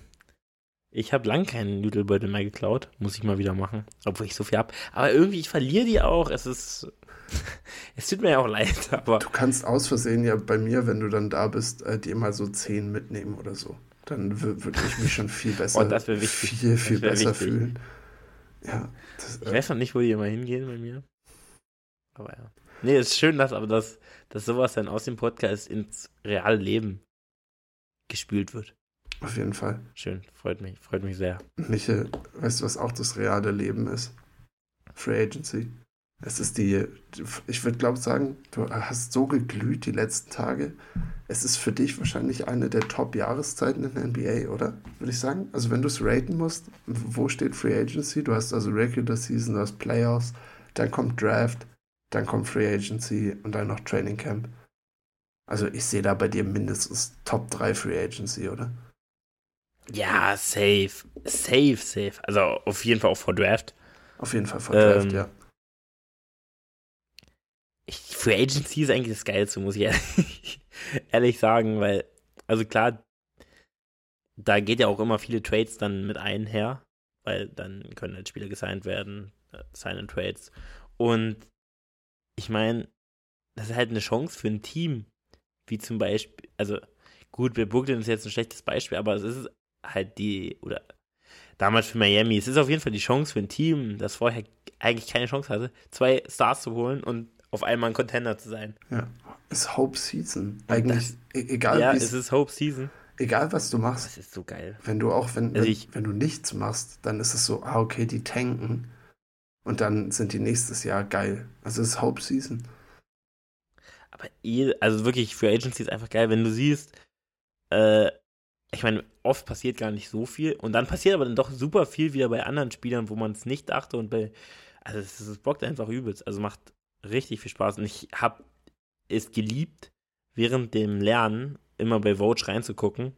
Ich habe lang keinen Nudelbeutel mehr geklaut. Muss ich mal wieder machen. Obwohl ich so viel habe. Aber irgendwie, ich verliere die auch. Es ist. es tut mir ja auch leid, aber. Du kannst aus Versehen ja bei mir, wenn du dann da bist, äh, dir mal so zehn mitnehmen oder so. Dann würde ich mich schon viel besser, oh, viel, viel besser wichtig. fühlen. Ja. Das, ich äh, weiß noch nicht, wo die immer hingehen bei mir. Aber ja. Nee, es ist schön, dass aber das, dass sowas dann aus dem Podcast ins reale Leben gespült wird. Auf jeden Fall. Schön, freut mich, freut mich sehr. Michael, weißt du, was auch das reale Leben ist? Free Agency. Es ist die, ich würde glaube sagen, du hast so geglüht die letzten Tage. Es ist für dich wahrscheinlich eine der Top-Jahreszeiten in der NBA, oder? Würde ich sagen. Also wenn du es raten musst, wo steht Free Agency? Du hast also Regular Season, du hast Playoffs, dann kommt Draft, dann kommt Free Agency und dann noch Training Camp. Also ich sehe da bei dir mindestens Top 3 Free Agency, oder? Ja, safe. Safe, safe. Also auf jeden Fall auch vor Draft. Auf jeden Fall vor Draft, ähm, ja. Ich, Free Agency ist eigentlich das Geilste, muss ich ehrlich, ehrlich sagen, weil, also klar, da geht ja auch immer viele Trades dann mit einher, weil dann können halt Spieler gesigned werden, äh, Sign and Trades. Und ich meine, das ist halt eine Chance für ein Team, wie zum Beispiel, also gut, bei Brooklyn ist jetzt ein schlechtes Beispiel, aber es ist halt die, oder damals für Miami, es ist auf jeden Fall die Chance für ein Team, das vorher eigentlich keine Chance hatte, zwei Stars zu holen und auf einmal ein Contender zu sein. Ja, es ist Hope Season. Eigentlich, das, e-, egal Ja, es ist Hope Season. Egal was du machst. Das ist so geil. Wenn du auch, wenn, also ich, wenn du nichts machst, dann ist es so, ah, okay, die tanken und dann sind die nächstes Jahr geil. Also es ist Hope Season. Aber eh, also wirklich für Agency ist einfach geil, wenn du siehst, äh, ich meine, oft passiert gar nicht so viel und dann passiert aber dann doch super viel wieder bei anderen Spielern, wo man es nicht dachte und bei, also es, es bockt einfach übelst. Also macht richtig viel Spaß und ich habe es geliebt, während dem Lernen immer bei Vogue reinzugucken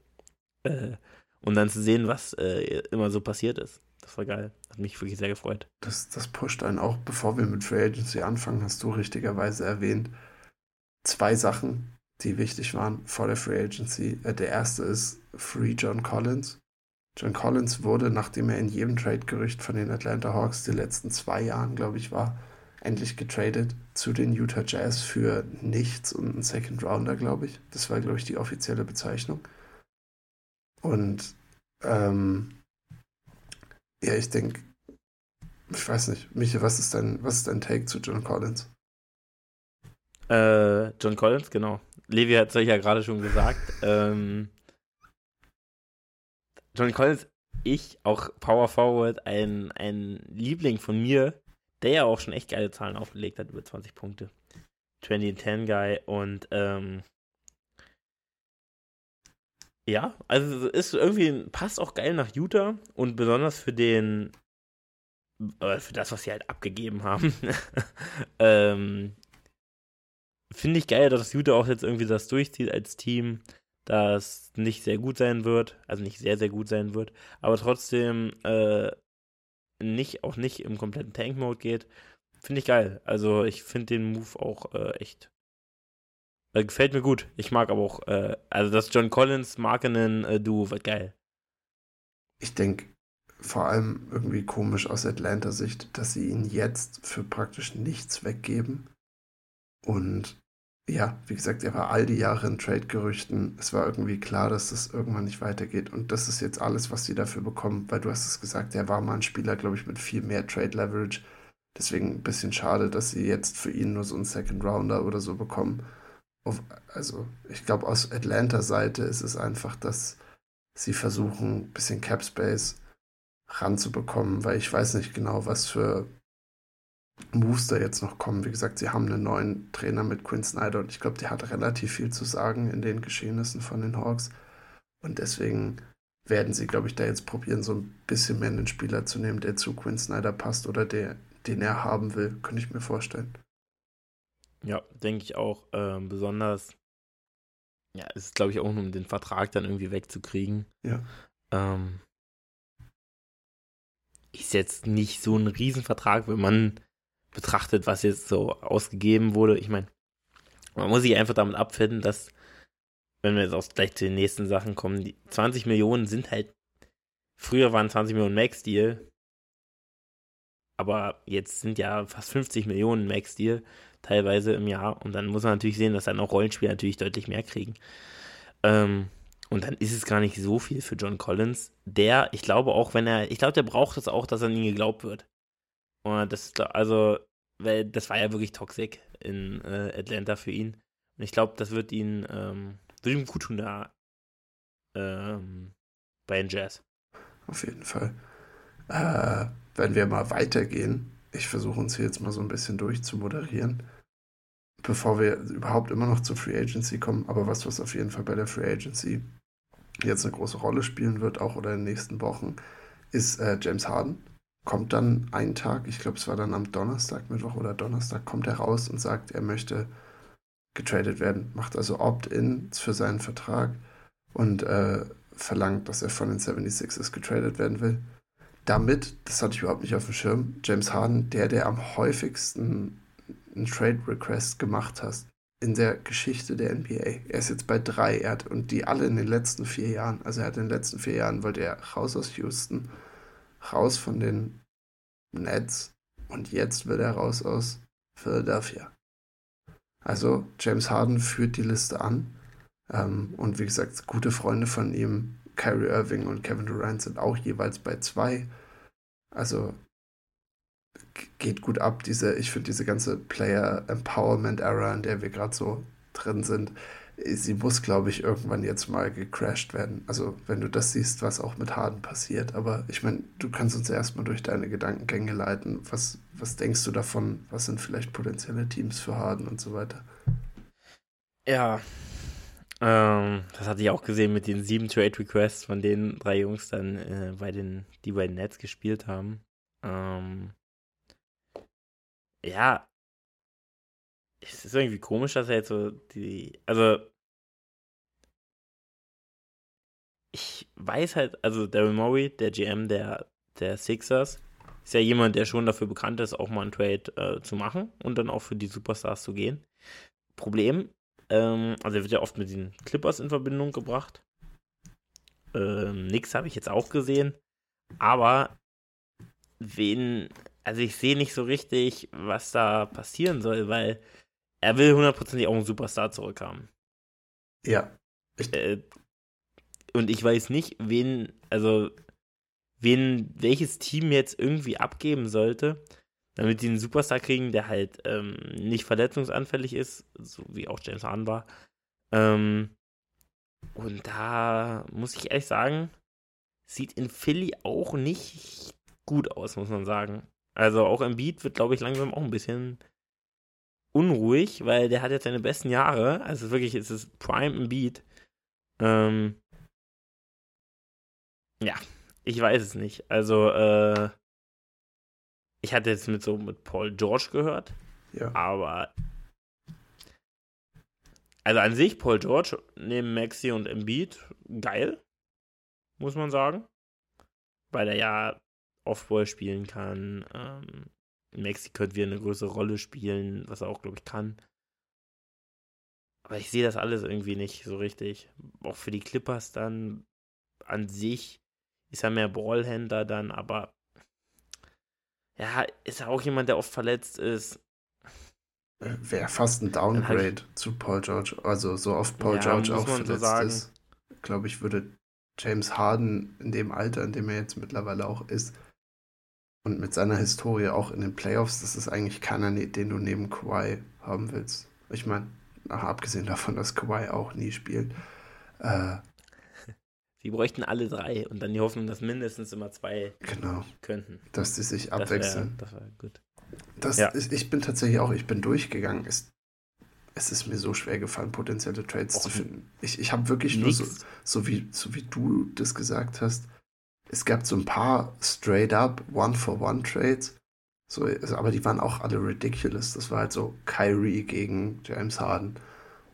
äh, und dann zu sehen, was äh, immer so passiert ist. Das war geil. Hat mich wirklich sehr gefreut. Das, das pusht einen auch, bevor wir mit Free Agency anfangen, hast du richtigerweise erwähnt. Zwei Sachen, die wichtig waren vor der Free Agency. Äh, der erste ist Free John Collins. John Collins wurde, nachdem er in jedem Trade-Gerücht von den Atlanta Hawks die letzten zwei Jahren, glaube ich, war, endlich getradet zu den Utah Jazz für nichts und einen Second Rounder, glaube ich. Das war, glaube ich, die offizielle Bezeichnung. Und ähm, ja, ich denke, ich weiß nicht, Michael, was ist dein, was ist dein Take zu John Collins? Äh, John Collins, genau. Levi hat es euch ja gerade schon gesagt. ähm, John Collins, ich, auch Power Forward, ein, ein Liebling von mir, der ja auch schon echt geile Zahlen aufgelegt hat, über 20 Punkte. 20-10 Guy und ähm, ja, also ist irgendwie, passt auch geil nach Utah und besonders für den, äh, für das, was sie halt abgegeben haben. ähm, Finde ich geil, dass Utah auch jetzt irgendwie das durchzieht als Team, das nicht sehr gut sein wird, also nicht sehr, sehr gut sein wird, aber trotzdem äh, nicht, auch nicht im kompletten Tank-Mode geht. Finde ich geil. Also ich finde den Move auch äh, echt äh, gefällt mir gut. Ich mag aber auch, äh, also das John Collins Markenen äh, Duo wird geil. Ich denke, vor allem irgendwie komisch aus Atlanta-Sicht, dass sie ihn jetzt für praktisch nichts weggeben. Und ja, wie gesagt, er war all die Jahre in Trade-Gerüchten. Es war irgendwie klar, dass das irgendwann nicht weitergeht. Und das ist jetzt alles, was sie dafür bekommen, weil du hast es gesagt, er war mal ein Spieler, glaube ich, mit viel mehr Trade-Leverage. Deswegen ein bisschen schade, dass sie jetzt für ihn nur so einen Second Rounder oder so bekommen. Also, ich glaube, aus Atlanta-Seite ist es einfach, dass sie versuchen, ein bisschen Cap Space ranzubekommen, weil ich weiß nicht genau, was für Moves da jetzt noch kommen. Wie gesagt, sie haben einen neuen Trainer mit Quinn Snyder und ich glaube, der hat relativ viel zu sagen in den Geschehnissen von den Hawks. Und deswegen werden sie, glaube ich, da jetzt probieren, so ein bisschen mehr einen Spieler zu nehmen, der zu Quinn Snyder passt oder der, den er haben will, könnte ich mir vorstellen. Ja, denke ich auch. Ähm, besonders, ja, es ist, glaube ich, auch nur um den Vertrag dann irgendwie wegzukriegen. Ja. Ähm, ist jetzt nicht so ein Riesenvertrag, wenn man betrachtet, was jetzt so ausgegeben wurde. Ich meine, man muss sich einfach damit abfinden, dass, wenn wir jetzt auch gleich zu den nächsten Sachen kommen, die 20 Millionen sind halt, früher waren 20 Millionen Max-Deal, aber jetzt sind ja fast 50 Millionen Max-Deal teilweise im Jahr und dann muss man natürlich sehen, dass dann auch Rollenspieler natürlich deutlich mehr kriegen. Ähm, und dann ist es gar nicht so viel für John Collins, der, ich glaube auch, wenn er, ich glaube, der braucht es auch, dass an ihn geglaubt wird. Und das, also, weil das war ja wirklich toxisch in äh, Atlanta für ihn. Und ich glaube, das wird ihn, ähm, wird ihm gut tun da ähm, bei den Jazz. Auf jeden Fall. Äh, wenn wir mal weitergehen, ich versuche uns hier jetzt mal so ein bisschen durchzumoderieren, bevor wir überhaupt immer noch zur Free Agency kommen, aber was, was auf jeden Fall bei der Free Agency jetzt eine große Rolle spielen wird, auch oder in den nächsten Wochen, ist äh, James Harden kommt dann einen Tag, ich glaube, es war dann am Donnerstag, Mittwoch oder Donnerstag, kommt er raus und sagt, er möchte getradet werden, macht also Opt-in für seinen Vertrag und äh, verlangt, dass er von den 76ers getradet werden will. Damit, das hatte ich überhaupt nicht auf dem Schirm, James Harden, der, der am häufigsten einen Trade Request gemacht hat in der Geschichte der NBA. Er ist jetzt bei drei, er hat, und die alle in den letzten vier Jahren, also er hat in den letzten vier Jahren, wollte er raus aus Houston, raus von den Nets und jetzt wird er raus aus Philadelphia. Also James Harden führt die Liste an. Ähm, und wie gesagt, gute Freunde von ihm, Kyrie Irving und Kevin Durant, sind auch jeweils bei zwei. Also geht gut ab, diese, ich finde diese ganze Player Empowerment Era, in der wir gerade so drin sind, sie muss, glaube ich, irgendwann jetzt mal gecrashed werden. Also, wenn du das siehst, was auch mit Harden passiert. Aber ich meine, du kannst uns erstmal durch deine Gedankengänge leiten. Was, was denkst du davon? Was sind vielleicht potenzielle Teams für Harden und so weiter? Ja, ähm, das hatte ich auch gesehen mit den sieben Trade Requests von den drei Jungs dann äh, bei den, die bei den Nets gespielt haben. Ähm, ja, es ist irgendwie komisch, dass er jetzt so die. Also. Ich weiß halt, also Daryl Morey, der GM der, der Sixers, ist ja jemand, der schon dafür bekannt ist, auch mal einen Trade äh, zu machen und dann auch für die Superstars zu gehen. Problem, ähm, also er wird ja oft mit den Clippers in Verbindung gebracht. Ähm, nix habe ich jetzt auch gesehen. Aber wen, also ich sehe nicht so richtig, was da passieren soll, weil er will hundertprozentig auch einen Superstar zurückhaben. Ja. Äh, und ich weiß nicht, wen, also, wen, welches Team jetzt irgendwie abgeben sollte, damit die einen Superstar kriegen, der halt ähm, nicht verletzungsanfällig ist, so wie auch James Harden war. Ähm, und da muss ich ehrlich sagen, sieht in Philly auch nicht gut aus, muss man sagen. Also auch im Beat wird, glaube ich, langsam auch ein bisschen unruhig, weil der hat jetzt seine besten Jahre. Also wirklich, es ist Prime im Beat. Ähm, ja, ich weiß es nicht. Also, äh, ich hatte jetzt mit so mit Paul George gehört. Ja. Aber also an sich Paul George neben Maxi und Embiid geil, muss man sagen, weil er ja Offball spielen kann. Ähm, Maxi könnte wieder eine größere Rolle spielen, was er auch, glaube ich, kann. Aber ich sehe das alles irgendwie nicht so richtig. Auch für die Clippers dann an sich ist ja mehr Ballhändler dann, aber ja, ist ja auch jemand, der oft verletzt ist. Wäre fast ein Downgrade zu Paul George. Also so oft Paul ja, George auch verletzt so ist, glaube ich, würde James Harden in dem Alter, in dem er jetzt mittlerweile auch ist, und mit seiner Historie auch in den Playoffs, das ist eigentlich keiner, ne, den du neben Kawhi haben willst. Ich meine, abgesehen davon, dass Kawhi auch nie spielt. Äh, Sie bräuchten alle drei und dann die Hoffnung, dass mindestens immer zwei genau, könnten. Dass die sich abwechseln. Das wär gut. Das ja. ist, ich bin tatsächlich auch, ich bin durchgegangen. Es, es ist mir so schwer gefallen, potenzielle Trades Och, zu finden. Ich, ich habe wirklich nix. nur so, so, wie, so wie du das gesagt hast, es gab so ein paar straight up One-for-One-Trades. So, aber die waren auch alle ridiculous. Das war halt so Kyrie gegen James Harden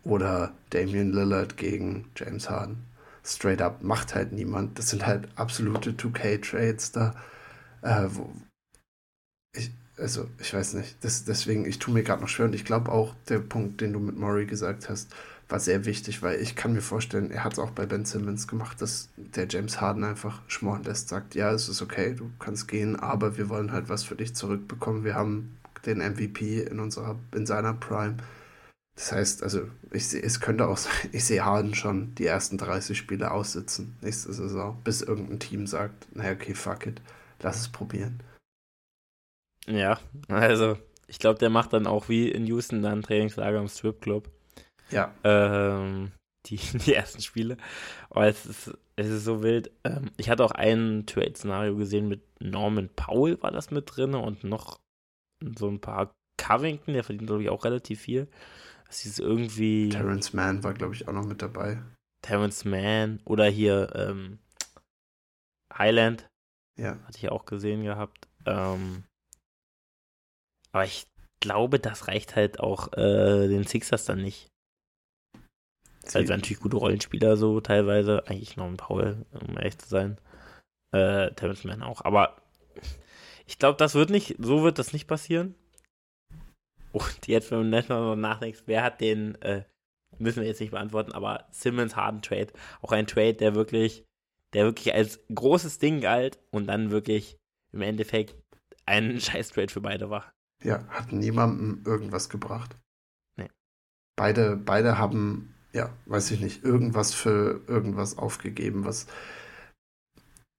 oder Damian Lillard gegen James Harden. Straight up macht halt niemand. Das sind halt absolute 2K-Trades da. Äh, ich, also, ich weiß nicht. Das, deswegen, ich tue mir gerade noch schwer und ich glaube auch, der Punkt, den du mit Murray gesagt hast, war sehr wichtig, weil ich kann mir vorstellen, er hat es auch bei Ben Simmons gemacht, dass der James Harden einfach schmoren lässt, sagt, ja, es ist okay, du kannst gehen, aber wir wollen halt was für dich zurückbekommen. Wir haben den MVP in unserer, in seiner Prime. Das heißt, also ich sehe, es könnte auch sein, ich sehe Harden schon die ersten 30 Spiele aussitzen nächste Saison, bis irgendein Team sagt, naja, okay, fuck it, lass es probieren. Ja, also ich glaube, der macht dann auch wie in Houston dann Trainingslager im Stripclub. Ja. Ähm, die, die ersten Spiele. Aber es ist, es ist so wild. Ähm, ich hatte auch ein Trade-Szenario gesehen mit Norman Powell, war das mit drin und noch so ein paar Covington, der verdient, glaube ich, auch relativ viel. Das ist irgendwie. Terrence Mann war, glaube ich, auch noch mit dabei. Terrence Mann oder hier ähm, Highland. Ja. Hatte ich auch gesehen gehabt. Ähm, aber ich glaube, das reicht halt auch äh, den Sixers dann nicht. Also natürlich gute Rollenspieler so teilweise. Eigentlich noch ein Paul, um ehrlich zu sein. Äh, Terrence Mann auch. Aber ich glaube, das wird nicht, so wird das nicht passieren. Und jetzt, wenn du noch nachdenkst, wer hat den, äh, müssen wir jetzt nicht beantworten, aber Simmons Harden Trade, auch ein Trade, der wirklich, der wirklich als großes Ding galt und dann wirklich im Endeffekt ein scheiß Trade für beide war. Ja, hat niemandem irgendwas gebracht. Nee. Beide, beide haben ja, weiß ich nicht, irgendwas für irgendwas aufgegeben, was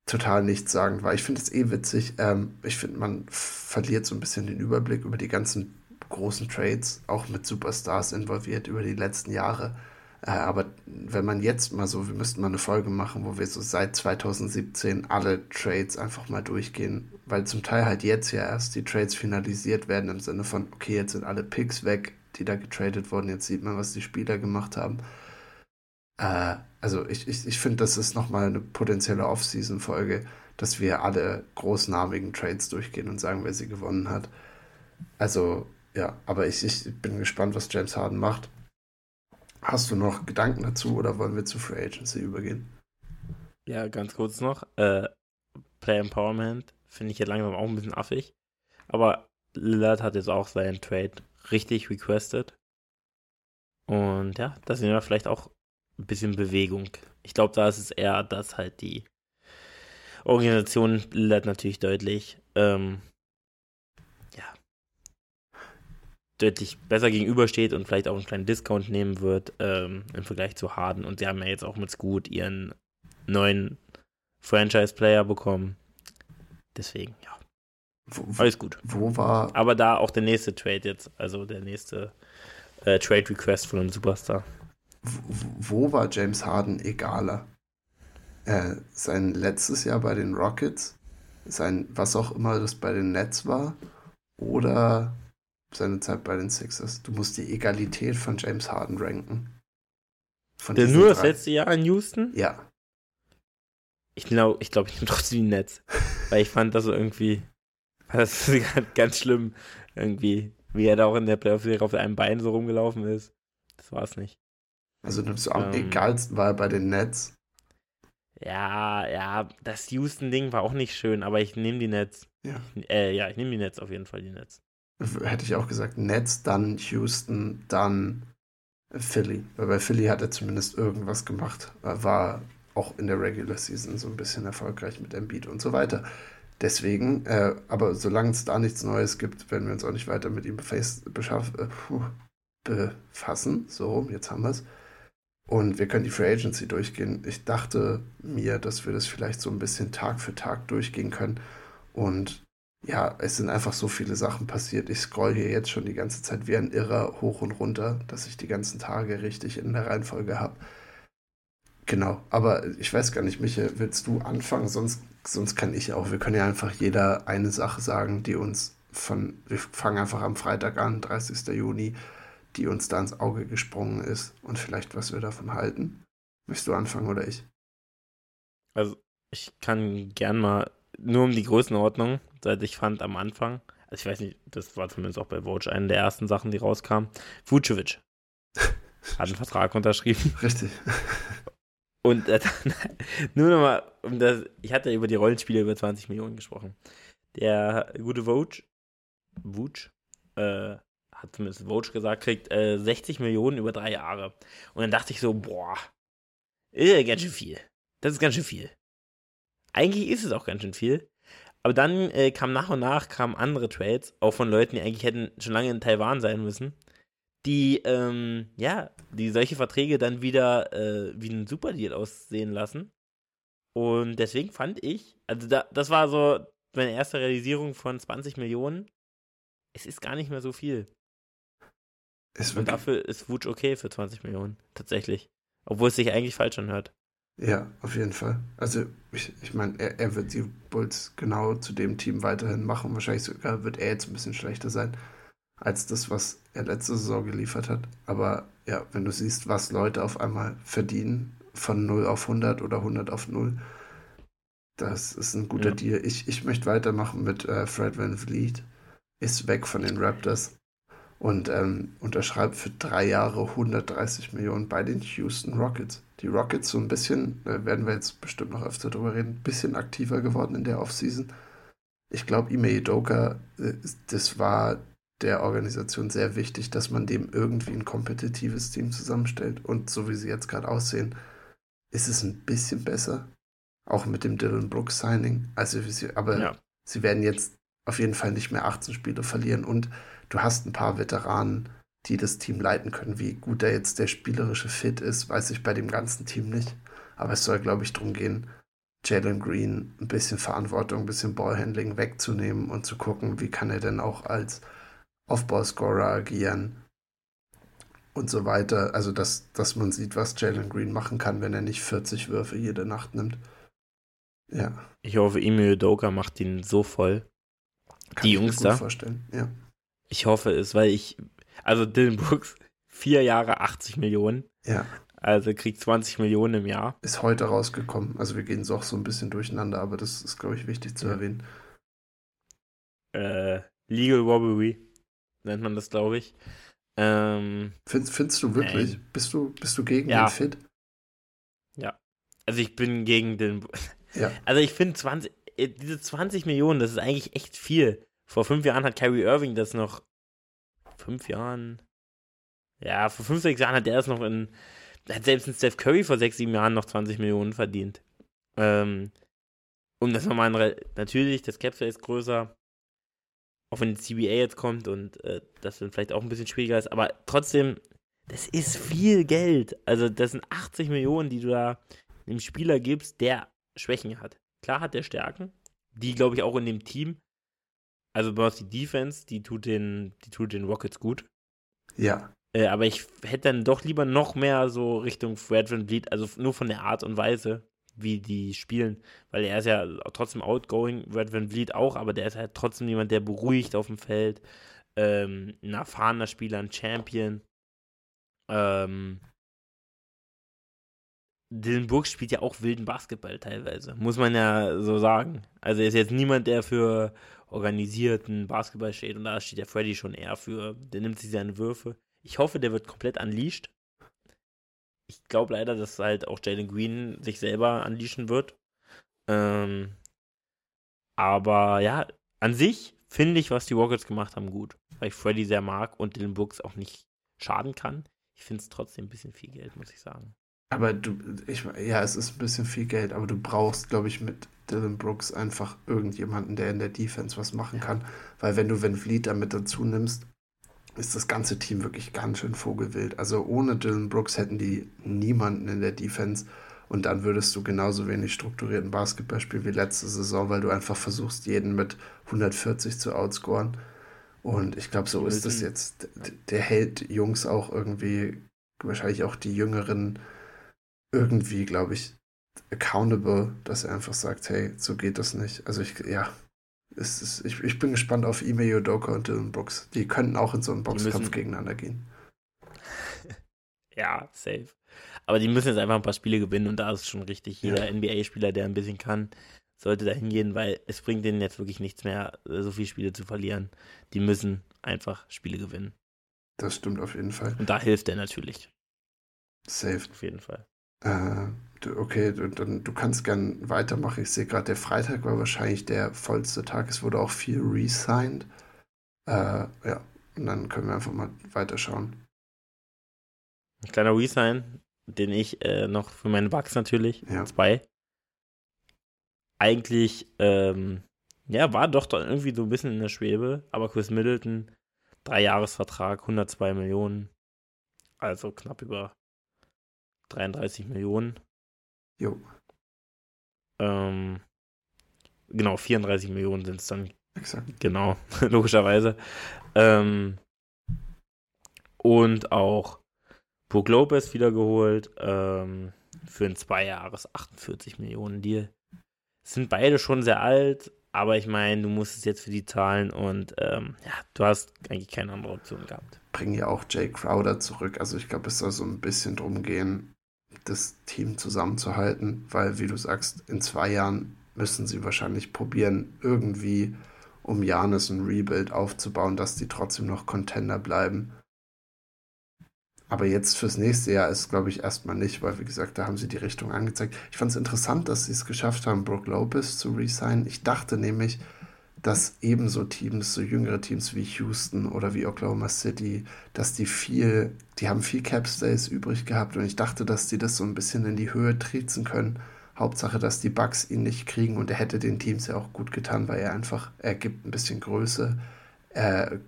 total nichtssagend war. Ich finde es eh witzig. Ähm, ich finde, man verliert so ein bisschen den Überblick über die ganzen großen Trades, auch mit Superstars involviert über die letzten Jahre. Äh, aber wenn man jetzt mal so, wir müssten mal eine Folge machen, wo wir so seit 2017 alle Trades einfach mal durchgehen, weil zum Teil halt jetzt ja erst die Trades finalisiert werden im Sinne von, okay, jetzt sind alle Picks weg, die da getradet wurden. Jetzt sieht man, was die Spieler gemacht haben. Äh, also ich, ich, ich finde, das ist nochmal eine potenzielle Off-Season-Folge, dass wir alle großnamigen Trades durchgehen und sagen, wer sie gewonnen hat. Also ja, aber ich, ich bin gespannt, was James Harden macht. Hast du noch Gedanken dazu oder wollen wir zu Free Agency übergehen? Ja, ganz kurz noch. Äh, Play Empowerment finde ich ja langsam auch ein bisschen affig. Aber Lillard hat jetzt auch seinen Trade richtig requested. Und ja, da sehen wir vielleicht auch ein bisschen Bewegung. Ich glaube, da ist es eher, dass halt die Organisation natürlich deutlich, ähm, ja, deutlich besser gegenübersteht und vielleicht auch einen kleinen Discount nehmen wird ähm, im Vergleich zu Harden. Und sie haben ja jetzt auch mit Scoot ihren neuen Franchise-Player bekommen. Deswegen, ja. Wo, Alles gut. Wo war. Aber da auch der nächste Trade jetzt, also der nächste äh, Trade Request von einem Superstar. Wo, wo war James Harden egaler? Äh, sein letztes Jahr bei den Rockets, sein was auch immer das bei den Nets war, oder seine Zeit bei den Sixers. Du musst die Egalität von James Harden ranken. Von der nur drei. das letzte Jahr in Houston? Ja. Ich glaube, ich, glaub, ich nehme trotzdem die Nets. weil ich fand das irgendwie. Das ist ganz schlimm, irgendwie, wie er da auch in der Playoff-Serie auf einem Bein so rumgelaufen ist. Das war es nicht. Also du am ähm, egalsten war bei den Nets. Ja, ja, das Houston-Ding war auch nicht schön, aber ich nehme die Nets. Ja. Äh, ja, ich nehme die Nets auf jeden Fall, die Nets. Hätte ich auch gesagt, Nets, dann Houston, dann Philly. Weil bei Philly hat er zumindest irgendwas gemacht. War auch in der Regular Season so ein bisschen erfolgreich mit Embiid und so weiter. Deswegen, äh, aber solange es da nichts Neues gibt, werden wir uns auch nicht weiter mit ihm äh, befassen. So, jetzt haben wir es. Und wir können die Free Agency durchgehen. Ich dachte mir, dass wir das vielleicht so ein bisschen Tag für Tag durchgehen können. Und ja, es sind einfach so viele Sachen passiert. Ich scroll hier jetzt schon die ganze Zeit wie ein Irrer hoch und runter, dass ich die ganzen Tage richtig in der Reihenfolge habe. Genau, aber ich weiß gar nicht, Michael, willst du anfangen? Sonst, sonst kann ich auch. Wir können ja einfach jeder eine Sache sagen, die uns von, wir fangen einfach am Freitag an, 30. Juni, die uns da ins Auge gesprungen ist und vielleicht, was wir davon halten. Möchtest du anfangen oder ich? Also, ich kann gern mal, nur um die Größenordnung, seit ich fand am Anfang, also ich weiß nicht, das war zumindest auch bei Vogue eine der ersten Sachen, die rauskamen, Vucevic hat einen Vertrag unterschrieben. Richtig. Und äh, nur nochmal, um das, ich hatte über die Rollenspiele über 20 Millionen gesprochen. Der gute Vogue, Vogue, äh, hat zumindest Vogue gesagt, kriegt äh, 60 Millionen über drei Jahre. Und dann dachte ich so, boah, äh, ganz schön viel. Das ist ganz schön viel. Eigentlich ist es auch ganz schön viel. Aber dann äh, kam nach und nach kamen andere Trades, auch von Leuten, die eigentlich hätten schon lange in Taiwan sein müssen die, ähm, ja, die solche Verträge dann wieder äh, wie ein Superdeal aussehen lassen. Und deswegen fand ich, also da, das war so meine erste Realisierung von 20 Millionen. Es ist gar nicht mehr so viel. Und dafür ist Wutsch okay für 20 Millionen, tatsächlich. Obwohl es sich eigentlich falsch anhört. Ja, auf jeden Fall. Also, ich, ich meine, er, er wird die Bulls genau zu dem Team weiterhin machen. Wahrscheinlich sogar wird er jetzt ein bisschen schlechter sein als das, was er letzte Saison geliefert hat. Aber ja, wenn du siehst, was Leute auf einmal verdienen, von 0 auf 100 oder 100 auf 0, das ist ein guter ja. Deal. Ich, ich möchte weitermachen mit äh, Fred Van Vliet. Ist weg von den Raptors und ähm, unterschreibt für drei Jahre 130 Millionen bei den Houston Rockets. Die Rockets so ein bisschen, da werden wir jetzt bestimmt noch öfter drüber reden, ein bisschen aktiver geworden in der Offseason. Ich glaube, Ime Idoka, äh, das war der Organisation sehr wichtig, dass man dem irgendwie ein kompetitives Team zusammenstellt. Und so wie sie jetzt gerade aussehen, ist es ein bisschen besser. Auch mit dem Dylan Brooks Signing. Also, aber ja. sie werden jetzt auf jeden Fall nicht mehr 18 Spiele verlieren. Und du hast ein paar Veteranen, die das Team leiten können. Wie gut da jetzt der spielerische Fit ist, weiß ich bei dem ganzen Team nicht. Aber es soll, glaube ich, darum gehen, Jalen Green ein bisschen Verantwortung, ein bisschen Ballhandling wegzunehmen und zu gucken, wie kann er denn auch als Off-Ball-Scorer agieren und so weiter. Also, dass, dass man sieht, was Jalen Green machen kann, wenn er nicht 40 Würfe jede Nacht nimmt. Ja. Ich hoffe, Emil Doka macht ihn so voll. Kann Die Jungs da. vorstellen, ja. Ich hoffe es, weil ich, also Dylan Brooks, vier Jahre 80 Millionen. Ja. Also kriegt 20 Millionen im Jahr. Ist heute rausgekommen. Also wir gehen auch so ein bisschen durcheinander, aber das ist, glaube ich, wichtig zu erwähnen. Äh, Legal Robbery nennt man das, glaube ich. Ähm, Find, findest du wirklich? Nein. Bist, du, bist du gegen ja. den Fit? Ja. Also ich bin gegen den. Ja. Also ich finde 20, äh, diese 20 Millionen, das ist eigentlich echt viel. Vor fünf Jahren hat Kyrie Irving das noch. Fünf Jahren? Ja, vor fünf, sechs Jahren hat der das noch in. Hat selbst ein Steph Curry vor sechs, sieben Jahren noch 20 Millionen verdient. Ähm, um das nochmal natürlich, das Capsule ist größer auch wenn die CBA jetzt kommt und äh, das dann vielleicht auch ein bisschen schwieriger ist, aber trotzdem, das ist viel Geld. Also das sind 80 Millionen, die du da einem Spieler gibst, der Schwächen hat. Klar hat der Stärken, die glaube ich auch in dem Team. Also bei uns die Defense, die tut den, die tut den Rockets gut. Ja. Äh, aber ich hätte dann doch lieber noch mehr so Richtung Fred Van Vliet, also nur von der Art und Weise, wie die spielen, weil er ist ja trotzdem outgoing, Red Van Vliet auch, aber der ist halt trotzdem jemand, der beruhigt auf dem Feld, ähm, ein erfahrener Spieler, ein Champion. Ähm, Dylan Brooks spielt ja auch wilden Basketball teilweise, muss man ja so sagen. Also er ist jetzt niemand, der für organisierten Basketball steht und da steht der Freddy schon eher für, der nimmt sich seine Würfe. Ich hoffe, der wird komplett unleashed ich glaube leider, dass halt auch Jalen Green sich selber unleashen wird. Ähm, aber ja, an sich finde ich, was die Rockets gemacht haben, gut. Weil ich Freddy sehr mag und Dylan Brooks auch nicht schaden kann. Ich finde es trotzdem ein bisschen viel Geld, muss ich sagen. Aber du, ich, ja, es ist ein bisschen viel Geld, aber du brauchst, glaube ich, mit Dylan Brooks einfach irgendjemanden, der in der Defense was machen kann. Weil wenn du Van Vliet damit dazu nimmst, ist das ganze Team wirklich ganz schön vogelwild. Also ohne Dylan Brooks hätten die niemanden in der Defense und dann würdest du genauso wenig strukturierten Basketball spielen wie letzte Saison, weil du einfach versuchst, jeden mit 140 zu outscoren. Und ich glaube, so ist das jetzt. Der hält Jungs auch irgendwie, wahrscheinlich auch die Jüngeren, irgendwie, glaube ich, accountable, dass er einfach sagt, hey, so geht das nicht. Also ich, ja, ist, ich, ich bin gespannt auf Ime Yodoka und Dylan Brooks. Die könnten auch in so einen Boxkampf gegeneinander gehen. ja, safe. Aber die müssen jetzt einfach ein paar Spiele gewinnen und da ist es schon richtig. Jeder ja. NBA-Spieler, der ein bisschen kann, sollte da hingehen, weil es bringt denen jetzt wirklich nichts mehr, so viele Spiele zu verlieren. Die müssen einfach Spiele gewinnen. Das stimmt auf jeden Fall. Und da hilft er natürlich. Safe. Auf jeden Fall. Äh, okay, du, dann, du kannst gern weitermachen. Ich sehe gerade, der Freitag war wahrscheinlich der vollste Tag. Es wurde auch viel resigned. Äh, ja, und dann können wir einfach mal weiterschauen. Ein kleiner Resign, den ich äh, noch für meine Bugs natürlich, ja. zwei. Eigentlich, ähm, ja, war doch dann irgendwie so ein bisschen in der Schwebe, aber Chris Middleton, Dreijahresvertrag, 102 Millionen, also knapp über 33 Millionen. Jo. Ähm, genau, 34 Millionen sind es dann. Exakt. Genau, logischerweise. Ähm, und auch Brook Lopez wiedergeholt ähm, für ein zwei Jahres 48 Millionen Deal. Sind beide schon sehr alt, aber ich meine, du musst es jetzt für die zahlen und ähm, ja, du hast eigentlich keine andere Option gehabt. Bringen ja auch Jay Crowder zurück. Also ich glaube, es soll so ein bisschen drum gehen, das Team zusammenzuhalten, weil, wie du sagst, in zwei Jahren müssen sie wahrscheinlich probieren, irgendwie um Janis ein Rebuild aufzubauen, dass die trotzdem noch Contender bleiben. Aber jetzt fürs nächste Jahr ist, glaube ich, erstmal nicht, weil, wie gesagt, da haben sie die Richtung angezeigt. Ich fand es interessant, dass sie es geschafft haben, Brook Lopez zu resignen. Ich dachte nämlich, dass ebenso Teams, so jüngere Teams wie Houston oder wie Oklahoma City, dass die viel, die haben viel Cap Stays übrig gehabt und ich dachte, dass die das so ein bisschen in die Höhe triezen können. Hauptsache, dass die Bugs ihn nicht kriegen und er hätte den Teams ja auch gut getan, weil er einfach, er gibt ein bisschen Größe, äh,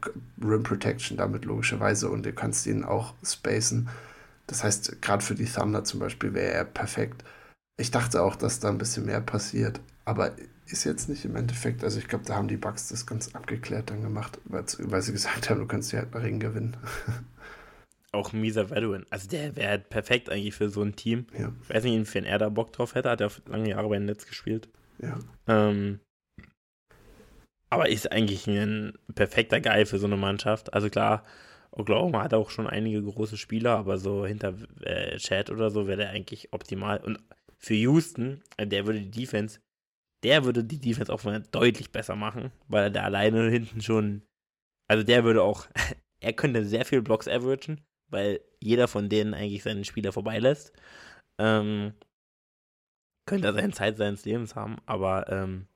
Rim Protection damit logischerweise und du kannst ihn auch spacen. Das heißt, gerade für die Thunder zum Beispiel wäre er perfekt. Ich dachte auch, dass da ein bisschen mehr passiert, aber ist jetzt nicht im Endeffekt, also ich glaube, da haben die Bugs das ganz abgeklärt dann gemacht, weil sie gesagt haben, du kannst ja halt einen Ring gewinnen. Auch Misa Veteran. Also der wäre halt perfekt eigentlich für so ein Team. Ja. Ich weiß nicht, inwiefern er da Bock drauf hätte, hat er lange Jahre bei Netz gespielt. Ja. Ähm, aber ist eigentlich ein perfekter Guy für so eine Mannschaft. Also klar, Oklahoma hat auch schon einige große Spieler, aber so hinter äh, Chad oder so wäre der eigentlich optimal. Und für Houston, der würde die Defense der würde die Defense auch deutlich besser machen, weil er da alleine hinten schon, also der würde auch, er könnte sehr viel Blocks averagen, weil jeder von denen eigentlich seinen Spieler vorbeilässt. Ähm, könnte er seine Zeit seines Lebens haben, aber ähm,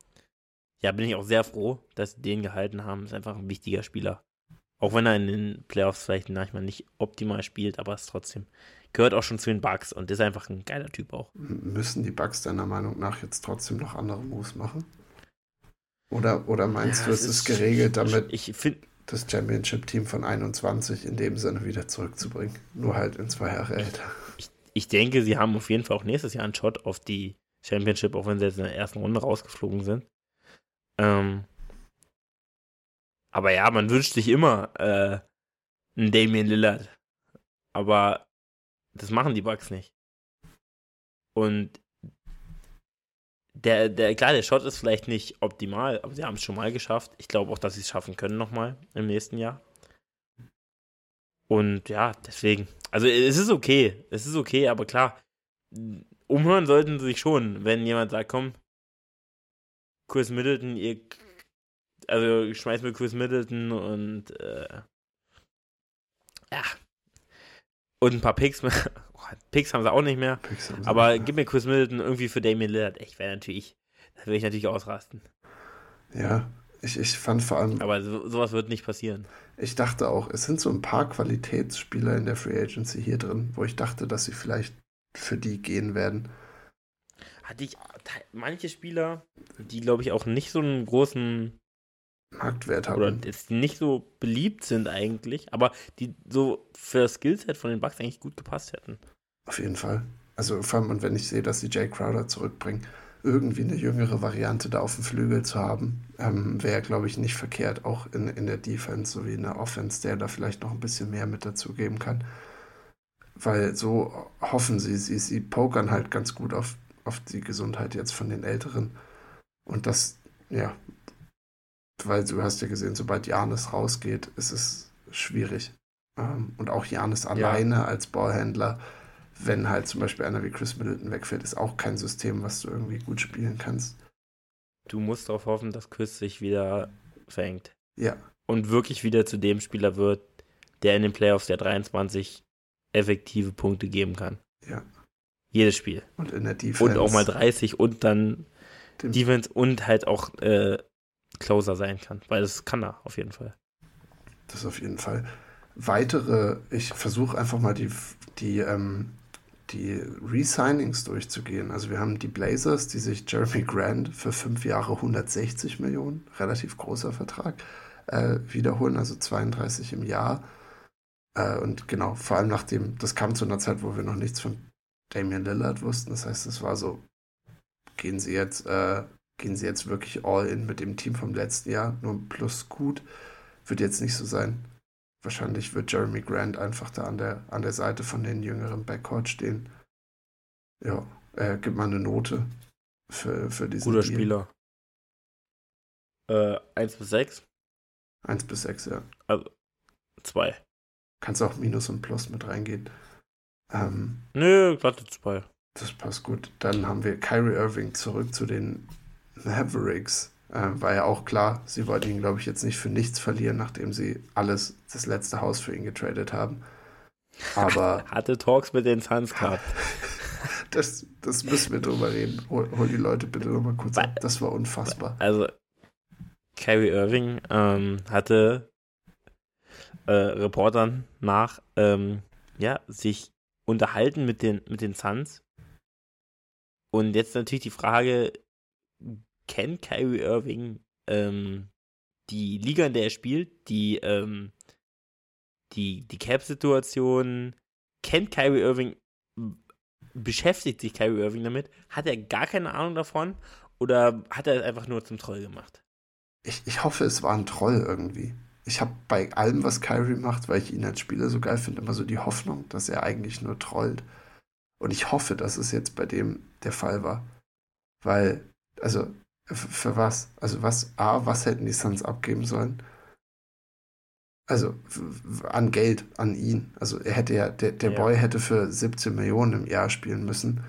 ja, bin ich auch sehr froh, dass sie den gehalten haben. Ist einfach ein wichtiger Spieler. Auch wenn er in den Playoffs vielleicht manchmal nicht optimal spielt, aber ist trotzdem gehört auch schon zu den Bugs und ist einfach ein geiler Typ auch. Müssen die Bugs deiner Meinung nach jetzt trotzdem noch andere Moves machen? Oder, oder meinst ja, du, es ist, geregelt, damit ich find, das Championship-Team von 21 in dem Sinne wieder zurückzubringen? Nur halt in zwei Jahre älter. Ich, ich denke, sie haben auf jeden Fall auch nächstes Jahr einen Shot auf die Championship, auch wenn sie jetzt in der ersten Runde rausgeflogen sind. Ähm, aber ja, man wünscht sich immer äh, einen Damien Lillard. Aber das machen die Bugs nicht. Und der, der, klar, der Shot ist vielleicht nicht optimal, aber sie haben es schon mal geschafft. Ich glaube auch, dass sie es schaffen können nochmal im nächsten Jahr. Und ja, deswegen. Also es ist okay. Es ist okay, aber klar, umhören sollten sie sich schon, wenn jemand sagt, komm, Chris Middleton, ihr also ich schmeiß mir Chris Middleton und äh, ja, und ein paar Picks. Picks haben sie auch nicht mehr. Aber gib mir Chris Middleton irgendwie für Damien Lillard. Ich wäre natürlich, da würde ich natürlich ausrasten. Ja, ich, ich fand vor allem. Aber so, sowas wird nicht passieren. Ich dachte auch, es sind so ein paar Qualitätsspieler in der Free Agency hier drin, wo ich dachte, dass sie vielleicht für die gehen werden. Hatte ich manche Spieler, die glaube ich auch nicht so einen großen Marktwert haben. Oder jetzt nicht so beliebt sind eigentlich, aber die so für das Skillset von den Bucks eigentlich gut gepasst hätten. Auf jeden Fall. Also vor allem, und wenn ich sehe, dass sie Jay Crowder zurückbringen, irgendwie eine jüngere Variante da auf dem Flügel zu haben, ähm, wäre, glaube ich, nicht verkehrt, auch in, in der Defense sowie in der Offense, der da vielleicht noch ein bisschen mehr mit dazugeben kann. Weil so hoffen sie, sie, sie pokern halt ganz gut auf, auf die Gesundheit jetzt von den Älteren. Und das, ja, weil du hast ja gesehen, sobald Janis rausgeht, ist es schwierig. Ähm, und auch Janis alleine ja. als Ballhändler wenn halt zum Beispiel einer wie Chris Middleton wegfällt, ist auch kein System, was du irgendwie gut spielen kannst. Du musst darauf hoffen, dass Chris sich wieder fängt. Ja. Und wirklich wieder zu dem Spieler wird, der in den Playoffs der 23 effektive Punkte geben kann. Ja. Jedes Spiel. Und in der Defense. Und auch mal 30 und dann Defense und halt auch äh, Closer sein kann. Weil das kann er auf jeden Fall. Das auf jeden Fall. Weitere, ich versuche einfach mal die, die ähm, die Resignings durchzugehen. Also wir haben die Blazers, die sich Jeremy Grant für fünf Jahre 160 Millionen, relativ großer Vertrag, äh, wiederholen, also 32 im Jahr. Äh, und genau, vor allem nachdem, das kam zu einer Zeit, wo wir noch nichts von Damian Lillard wussten. Das heißt, es war so, gehen sie jetzt, äh, gehen sie jetzt wirklich all in mit dem Team vom letzten Jahr, nur plus gut. Wird jetzt nicht so sein. Wahrscheinlich wird Jeremy Grant einfach da an der, an der Seite von den jüngeren Backcourt stehen. Ja, er gibt mal eine Note für, für diesen Guter Deal. Spieler. Äh, 1 bis 6? 1 bis 6, ja. Also 2. Kannst auch Minus und Plus mit reingehen. Ähm, Nö, glatte 2. Das passt gut. Dann haben wir Kyrie Irving zurück zu den Mavericks. Äh, war ja auch klar, sie wollten ihn, glaube ich, jetzt nicht für nichts verlieren, nachdem sie alles, das letzte Haus für ihn getradet haben. Aber. Hatte Talks mit den Suns gehabt. das, das müssen wir drüber reden. Hol, hol die Leute bitte nochmal kurz ab. Das war unfassbar. Also, Kyrie Irving ähm, hatte äh, Reportern nach, ähm, ja, sich unterhalten mit den, mit den Suns. Und jetzt natürlich die Frage, kennt Kyrie Irving ähm, die Liga, in der er spielt, die, ähm, die, die Cap-Situation, kennt Kyrie Irving, beschäftigt sich Kyrie Irving damit, hat er gar keine Ahnung davon oder hat er es einfach nur zum Troll gemacht? Ich, ich hoffe, es war ein Troll irgendwie. Ich habe bei allem, was Kyrie macht, weil ich ihn als Spieler so geil finde, immer so die Hoffnung, dass er eigentlich nur trollt. Und ich hoffe, dass es jetzt bei dem der Fall war. Weil, also, für was? Also was, A, was hätten die Suns abgeben sollen? Also an Geld, an ihn. Also er hätte ja, der, der ja. Boy hätte für 17 Millionen im Jahr spielen müssen,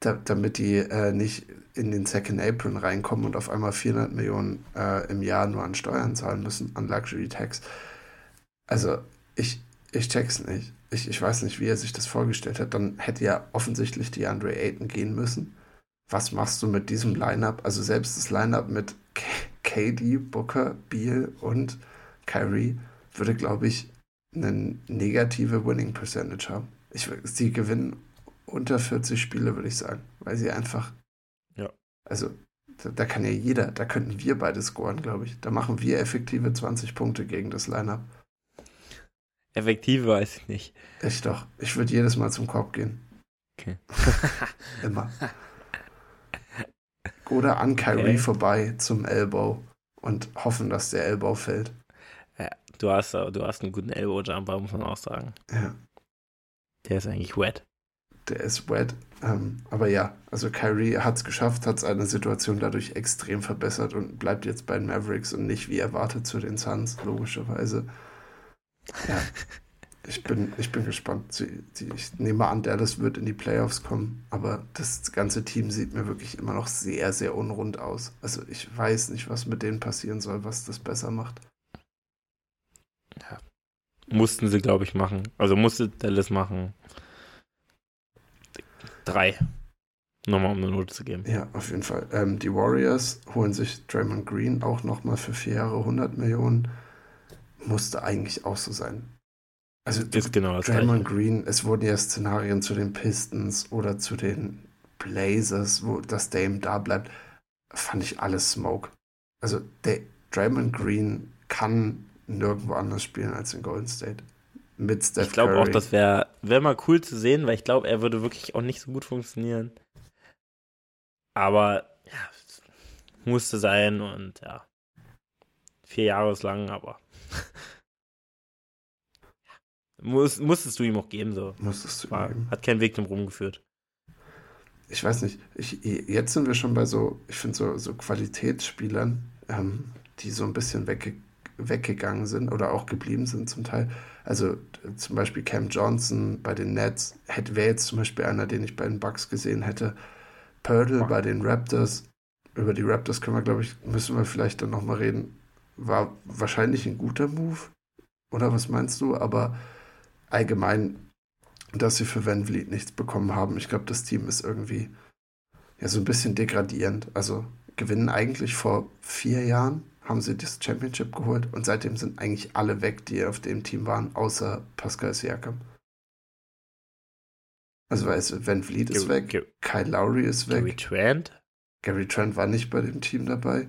da, damit die äh, nicht in den Second Apron reinkommen und auf einmal 400 Millionen äh, im Jahr nur an Steuern zahlen müssen, an Luxury Tax. Also ich, ich check's nicht. Ich, ich weiß nicht, wie er sich das vorgestellt hat. Dann hätte ja offensichtlich die Andre Ayton gehen müssen was machst du mit diesem Lineup? Also selbst das Lineup mit KD, Booker, Beal und Kyrie würde, glaube ich, eine negative Winning Percentage haben. Ich, sie gewinnen unter 40 Spiele, würde ich sagen, weil sie einfach. Ja. Also, da, da, kann ja jeder, da könnten wir beide scoren, glaube ich. Da machen wir effektive 20 Punkte gegen das Lineup. Effektive weiß ich nicht. Ich doch. Ich würde jedes Mal zum Korb gehen. Okay. Immer. Oder an Kyrie okay. vorbei zum Elbow und hoffen, dass der Elbow fällt. Ja, du hast, du hast einen guten Elbow-Jumper, muss man auch sagen. Ja. Der ist eigentlich wet. Der ist wet. Ähm, aber ja, also Kyrie hat es geschafft, hat seine Situation dadurch extrem verbessert und bleibt jetzt bei den Mavericks und nicht wie erwartet zu den Suns, logischerweise. Ja. Ich bin, ich bin gespannt. Ich nehme an, Dallas wird in die Playoffs kommen, aber das ganze Team sieht mir wirklich immer noch sehr, sehr unrund aus. Also ich weiß nicht, was mit denen passieren soll, was das besser macht. Ja. Mussten sie, glaube ich, machen. Also musste Dallas machen. Drei. Nochmal, um eine Note zu geben. Ja, auf jeden Fall. Ähm, die Warriors holen sich Draymond Green auch nochmal für vier Jahre 100 Millionen. Musste eigentlich auch so sein Also ist genau das Draymond Green, es wurden ja Szenarien zu den Pistons oder zu den Blazers, wo das Dame da bleibt, fand ich alles Smoke. Also der Draymond Green kann nirgendwo anders spielen als in Golden State. Mit Steph Ich glaube auch, das wäre wär mal cool zu sehen, weil ich glaube, er würde wirklich auch nicht so gut funktionieren. Aber ja, musste sein und ja. Vier Jahre ist lang, aber. Muss, musstest du ihm auch geben, so. Musstest du War, ihm geben. Hat keinen Weg drum rumgeführt. Ich weiß nicht, ich, jetzt sind wir schon bei so, ich finde so, so Qualitätsspielern, ähm, die so ein bisschen wegge weggegangen sind oder auch geblieben sind zum Teil. Also zum Beispiel Cam Johnson bei den Nets, wäre jetzt zum Beispiel einer, den ich bei den Bucks gesehen hätte. Purtle bei den Raptors. Über die Raptors können wir, glaube ich, müssen wir vielleicht dann nochmal reden. War wahrscheinlich ein guter Move. Oder was meinst du? Aber allgemein, dass sie für Van Vliet nichts bekommen haben. Ich glaube, das Team ist irgendwie ja so ein bisschen degradierend. Also gewinnen eigentlich vor vier Jahren, haben sie das Championship geholt und seitdem sind eigentlich alle weg, die auf dem Team waren, außer Pascal Siakam. Also weißt Van Vliet ist Gary- weg, Gary- Kyle Lowry ist weg, Gary Trent? Gary Trent war nicht bei dem Team dabei.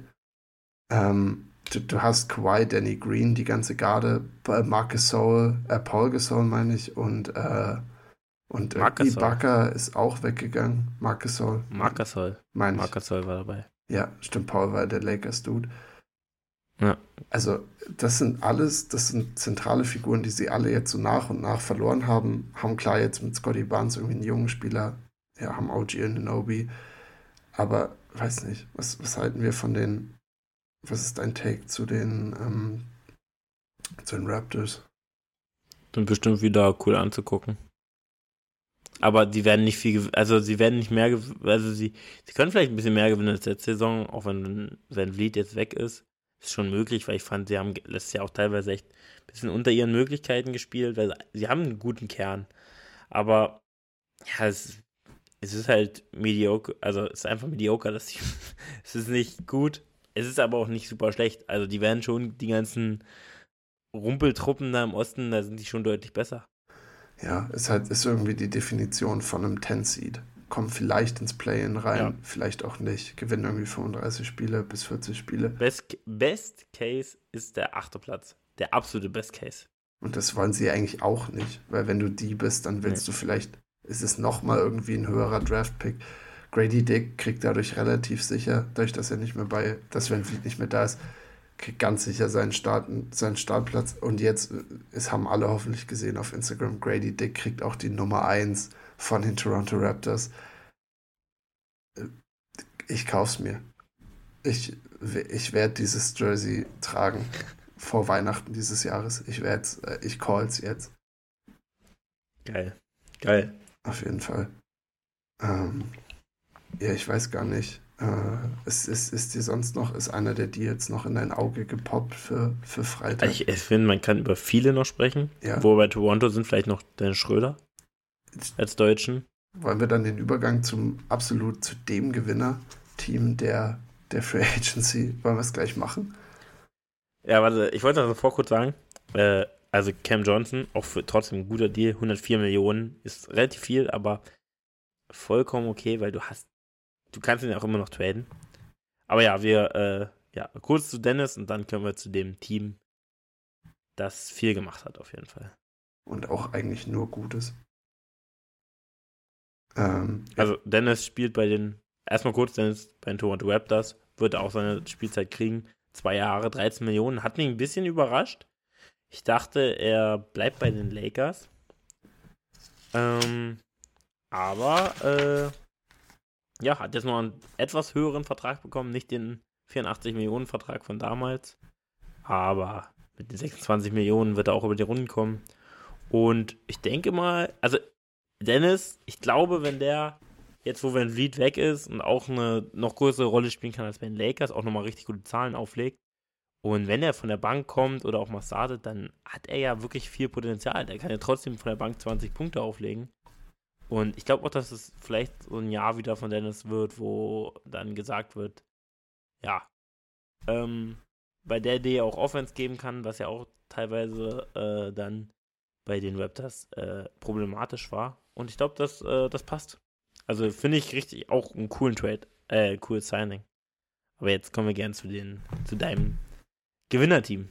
Ähm, du, du hast Kawhi, Danny Green, die ganze Garde, äh, Marc Gasol, äh, Paul Gasol meine ich und äh, und äh. Ibaka ist auch weggegangen. Marc Gasol. Marc Gasol. meine ich. Marc Gasol war dabei. Ja, stimmt, Paul war der Lakers-Dude. Ja. Also, das sind alles, das sind zentrale Figuren, die sie alle jetzt so nach und nach verloren haben. Haben klar jetzt mit Scotty Barnes irgendwie einen jungen Spieler, ja, haben OG Ananobi. Aber, weiß nicht, was, was halten wir von den, was ist dein Take zu den, ähm, zu den Raptors? Sind bestimmt wieder cool anzugucken. Aber die werden nicht viel, also sie werden nicht mehr, also sie, sie können vielleicht ein bisschen mehr gewinnen als letzte Saison, auch wenn Van Vliet jetzt weg ist. Ist schon möglich, weil ich fand, sie haben letztes Jahr auch teilweise echt ein bisschen unter ihren Möglichkeiten gespielt, weil sie haben einen guten Kern. Aber ja, es, es ist halt mediocre, also es ist einfach mediocre, das Team. es ist nicht gut, es ist aber auch nicht super schlecht. Also die werden schon die ganzen Rumpeltruppen da im Osten, da sind die schon deutlich besser. Ja, ist halt, ist irgendwie die Definition von einem 10-Seed. Kommen vielleicht ins Play-In rein, Ja. vielleicht auch nicht. Gewinnen irgendwie 35 Spiele bis 40 Spiele. Best, Best Case ist der achte Platz. Der absolute Best Case. Und das wollen sie eigentlich auch nicht, weil wenn du die bist, dann willst du vielleicht, ist es nochmal irgendwie ein höherer Draft-Pick. Grady Dick kriegt dadurch relativ sicher, dadurch, dass er nicht mehr bei, dass Vliet nicht mehr da ist, kriegt ganz sicher seinen, Start, seinen Startplatz. Und jetzt, äh, es haben alle hoffentlich gesehen auf Instagram, Grady Dick kriegt auch die Nummer 1 von den Toronto Raptors. Äh, Ich kauf's mir. Ich, ich werde dieses Jersey tragen vor Weihnachten dieses Jahres. Ich werde äh, ich call's jetzt. Geil. Geil. Auf jeden Fall. Ähm, ja, ich weiß gar nicht. Äh, ist, ist, ist dir sonst noch, ist einer der Deals noch in dein Auge gepoppt für, für Freitag? Ich, ich finde, man kann über viele noch sprechen. ja. Wo bei Toronto sind vielleicht noch Dennis Schröder als Deutschen. Wollen wir dann den Übergang zum absolut zu dem Gewinner-Team der, der Free Agency, wollen wir es gleich machen? Ja, warte, ich wollte noch davor kurz sagen, äh, also Cam Johnson, auch für trotzdem ein guter Deal, 104 Millionen, ist relativ viel, aber vollkommen okay, weil du hast, du kannst ihn auch immer noch traden. Aber ja, wir, äh, ja, kurz zu Dennis und dann können wir zu dem Team, das viel gemacht hat, auf jeden Fall. Und auch eigentlich nur Gutes. Ähm, Also Dennis spielt bei den, erstmal kurz, Dennis bei den Toronto Raptors, wird auch seine Spielzeit kriegen. Zwei Jahre, 13 Millionen, hat mich ein bisschen überrascht. Ich dachte, er bleibt bei den Lakers. Ähm, aber, äh, ja, hat jetzt noch einen etwas höheren Vertrag bekommen, nicht den 84 Millionen Vertrag von damals. Aber mit den 26 Millionen wird er auch über die Runden kommen. Und ich denke mal, also Dennis, ich glaube, wenn der jetzt, wo Van Vliet weg ist und auch eine noch größere Rolle spielen kann als bei Lakers, auch nochmal richtig gute Zahlen auflegt. Und wenn er von der Bank kommt oder auch mal startet, dann hat er ja wirklich viel Potenzial. Der kann ja trotzdem von der Bank 20 Punkte auflegen. Und ich glaube auch, dass es vielleicht so ein Jahr wieder von Dennis wird, wo dann gesagt wird, ja, ähm, bei der Idee auch Offense geben kann, was ja auch teilweise äh, dann bei den Raptors äh, problematisch war. Und ich glaube, das, äh, das passt. Also finde ich richtig auch einen coolen Trade, äh, cooles Signing. Aber jetzt kommen wir gern zu den, zu deinem Gewinnerteam.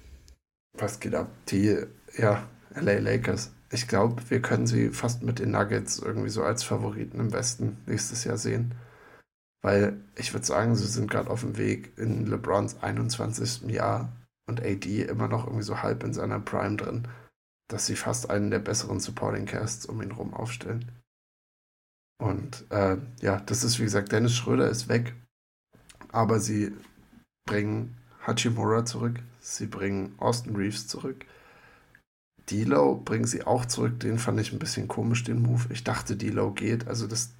Was geht ab? Die, ja, LA Lakers. Ich glaube, wir können sie fast mit den Nuggets irgendwie so als Favoriten im Westen nächstes Jahr sehen. Weil ich würde sagen, sie sind gerade auf dem Weg in LeBrons 21. Jahr und AD immer noch irgendwie so halb in seiner Prime drin, dass sie fast einen der besseren Supporting Casts um ihn rum aufstellen. Und äh, ja, das ist wie gesagt, Dennis Schröder ist weg, aber sie bringen Hachimura zurück, sie bringen Austin Reeves zurück. D'Lo bringen sie auch zurück, den fand ich ein bisschen komisch, den Move. Ich dachte, D'Lo geht, also das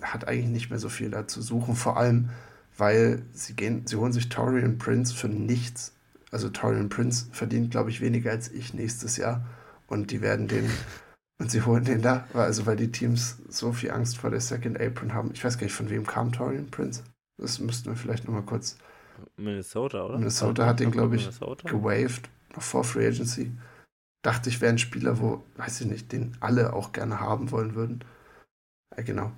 hat eigentlich nicht mehr so viel da zu suchen, vor allem, weil sie gehen, sie holen sich Torian Prince für nichts. Also Torian Prince verdient, glaube ich, weniger als ich nächstes Jahr und die werden den und sie holen den da, also weil die Teams so viel Angst vor der Second Apron haben. Ich weiß gar nicht, von wem kam Torian Prince. Das müssten wir vielleicht nochmal kurz. Minnesota, oder? Minnesota hat den, glaube ich, gewaved, noch vor Free Agency. Dachte ich, wäre ein Spieler, wo, weiß ich nicht, den alle auch gerne haben wollen würden. Ja, genau.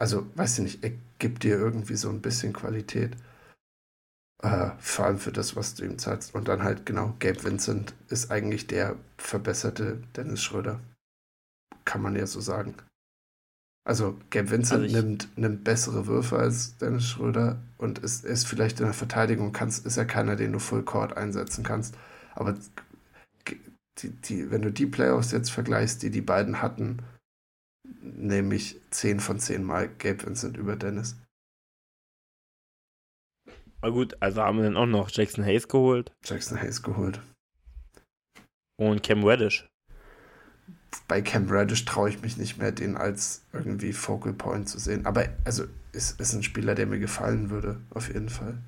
Also, weiß ich nicht, er gibt dir irgendwie so ein bisschen Qualität. Äh, vor allem für das, was du ihm zahlst. Und dann halt, genau, Gabe Vincent ist eigentlich der verbesserte Dennis Schröder kann man ja so sagen. Also Gabe Vincent also nimmt, nimmt bessere Würfe als Dennis Schröder und ist, ist vielleicht in der Verteidigung, kannst, ist ja keiner, den du Full Court einsetzen kannst. Aber die, die, wenn du die Playoffs jetzt vergleichst, die die beiden hatten, nehme ich 10 von 10 Mal Gabe Vincent über Dennis. Na gut, also haben wir dann auch noch Jackson Hayes geholt. Jackson Hayes geholt. Und Cam Reddish bei Cam Reddish traue ich mich nicht mehr, den als irgendwie Focal Point zu sehen. Aber also ist, ist ein Spieler, der mir gefallen würde, auf jeden Fall.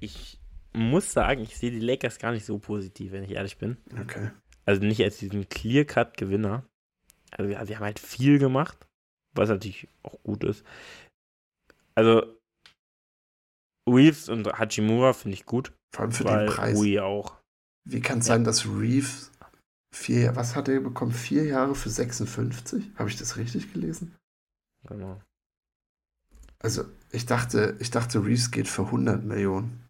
Ich muss sagen, ich sehe die Lakers gar nicht so positiv, wenn ich ehrlich bin. Okay. Also nicht als diesen Clear-Cut-Gewinner. Also ja, wir haben halt viel gemacht, was natürlich auch gut ist. Also Reeves und Hachimura finde ich gut. Vor allem für den Preis. Ui auch. Wie kann es ja. sein, dass Reeves Vier, was hat er bekommen? Vier Jahre für 56? Habe ich das richtig gelesen? Genau. Also, ich dachte, ich dachte, Reeves geht für 100 Millionen.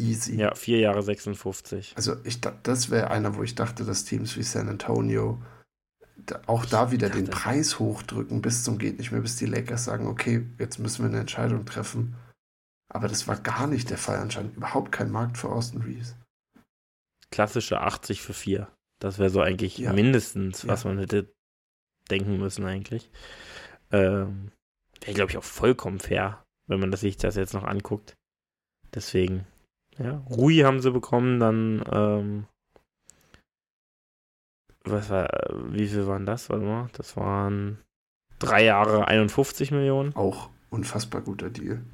Easy. Ja, vier Jahre 56. Also, ich, das wäre einer, wo ich dachte, dass Teams wie San Antonio auch da wieder den Preis hochdrücken bis zum geht nicht mehr, bis die Lakers sagen, okay, jetzt müssen wir eine Entscheidung treffen. Aber das war gar nicht der Fall anscheinend. Überhaupt kein Markt für Austin Reeves. Klassische 80 für 4. Das wäre so eigentlich ja. mindestens, was ja. man hätte denken müssen eigentlich. Ähm, wäre, glaube ich, auch vollkommen fair, wenn man das sich das jetzt noch anguckt. Deswegen, ja. Rui haben sie bekommen, dann, ähm, was war, wie viel waren das? Warte mal, das waren drei Jahre 51 Millionen. Auch unfassbar guter Deal.